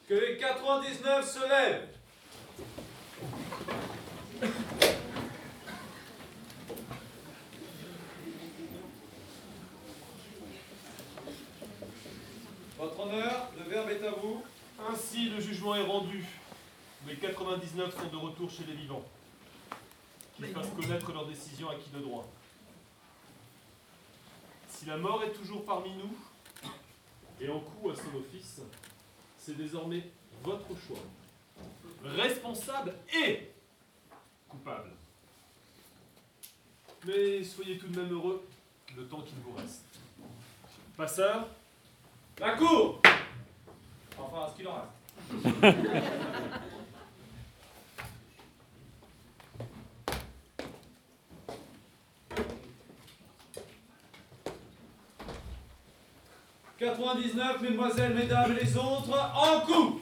Que les 99 se lèvent. Votre honneur, le verbe est à vous. Ainsi, le jugement est rendu. Les 99 sont de retour chez les vivants. Qu'ils fassent connaître leur décision à qui de droit. Si la mort est toujours parmi nous, et en coup à son office, c'est désormais votre choix. Responsable et coupable. Mais soyez tout de même heureux le temps qu'il vous reste. Passeur, La cour Enfin, ce qu'il en reste. « 99, mesdemoiselles, mesdames et les autres, en coup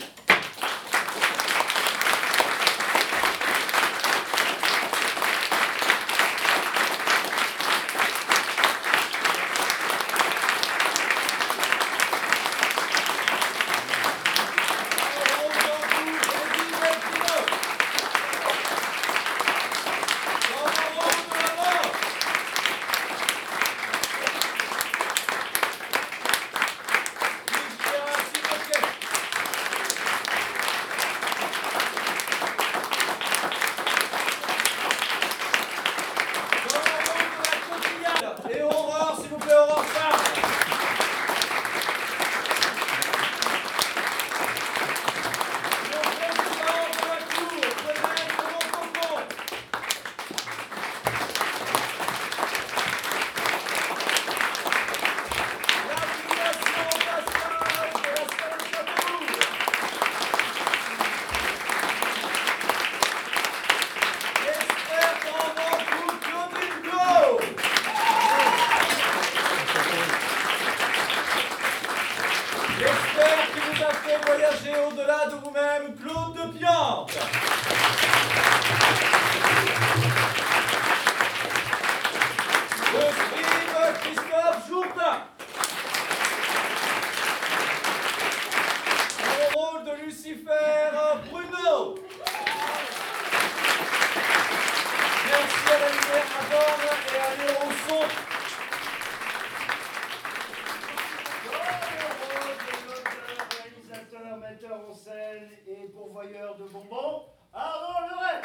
de bonbons, Aaron Leray.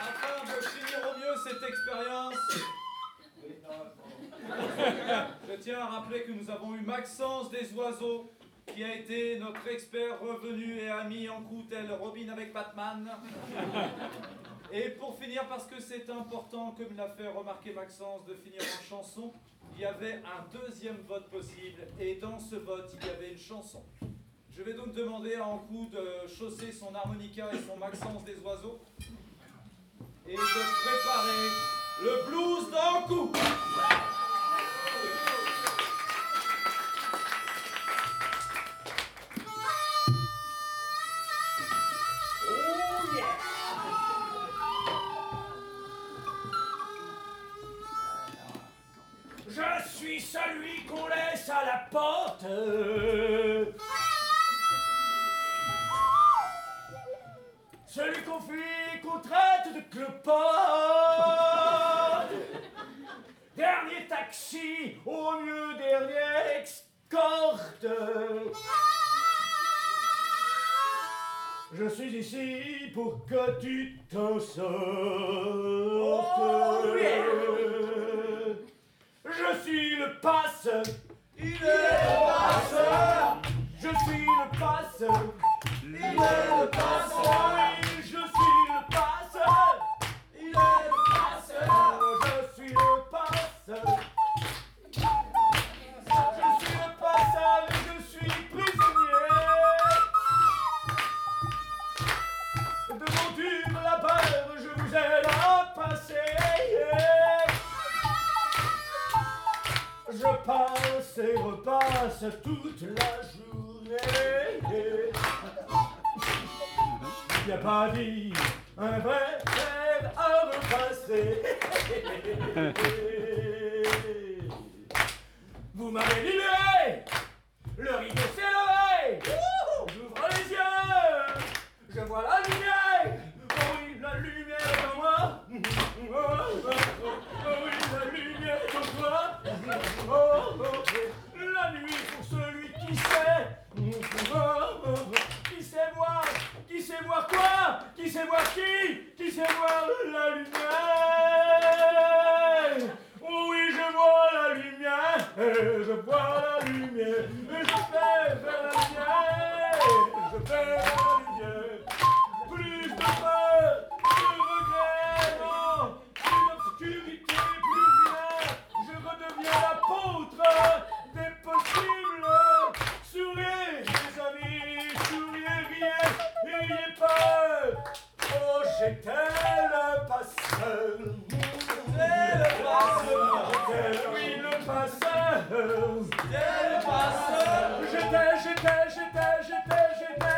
Afin de finir au mieux cette expérience, je tiens à rappeler que nous avons eu Maxence des Oiseaux, qui a été notre expert revenu et ami en coup tel Robin avec Batman. Et pour finir, parce que c'est important, comme l'a fait remarquer Maxence, de finir en chanson, il y avait un deuxième vote possible, et dans ce vote, il y avait une chanson. Je vais donc demander à Ankou de chausser son harmonica et son Maxence des oiseaux, et de préparer le blues d'Ankou. Porte. Celui qu'on fuit, qu'on traite de clopote. Dernier taxi, au mieux dernier escorte. Je suis ici pour que tu t'en sortes. Je suis le passeur. Il est le passeur. Je suis le passeur. Il est le passeur. Et repasse toute la journée. Y a pas dit un vrai frère à repasser. Vous m'avez libéré, le rideau s'est levé. J'ouvre les yeux, je vois la lumière. Oh oui, la lumière en moi. La nuit pour celui qui sait. Qui sait voir, qui sait voir quoi, qui sait voir qui, qui sait voir la lumière? Oui, je vois la lumière, je vois la lumière, je fais la lumière, je fais la lumière. J'étais le passeur. Oui, le passeur. J'étais, j'étais, j'étais, j'étais, j'étais,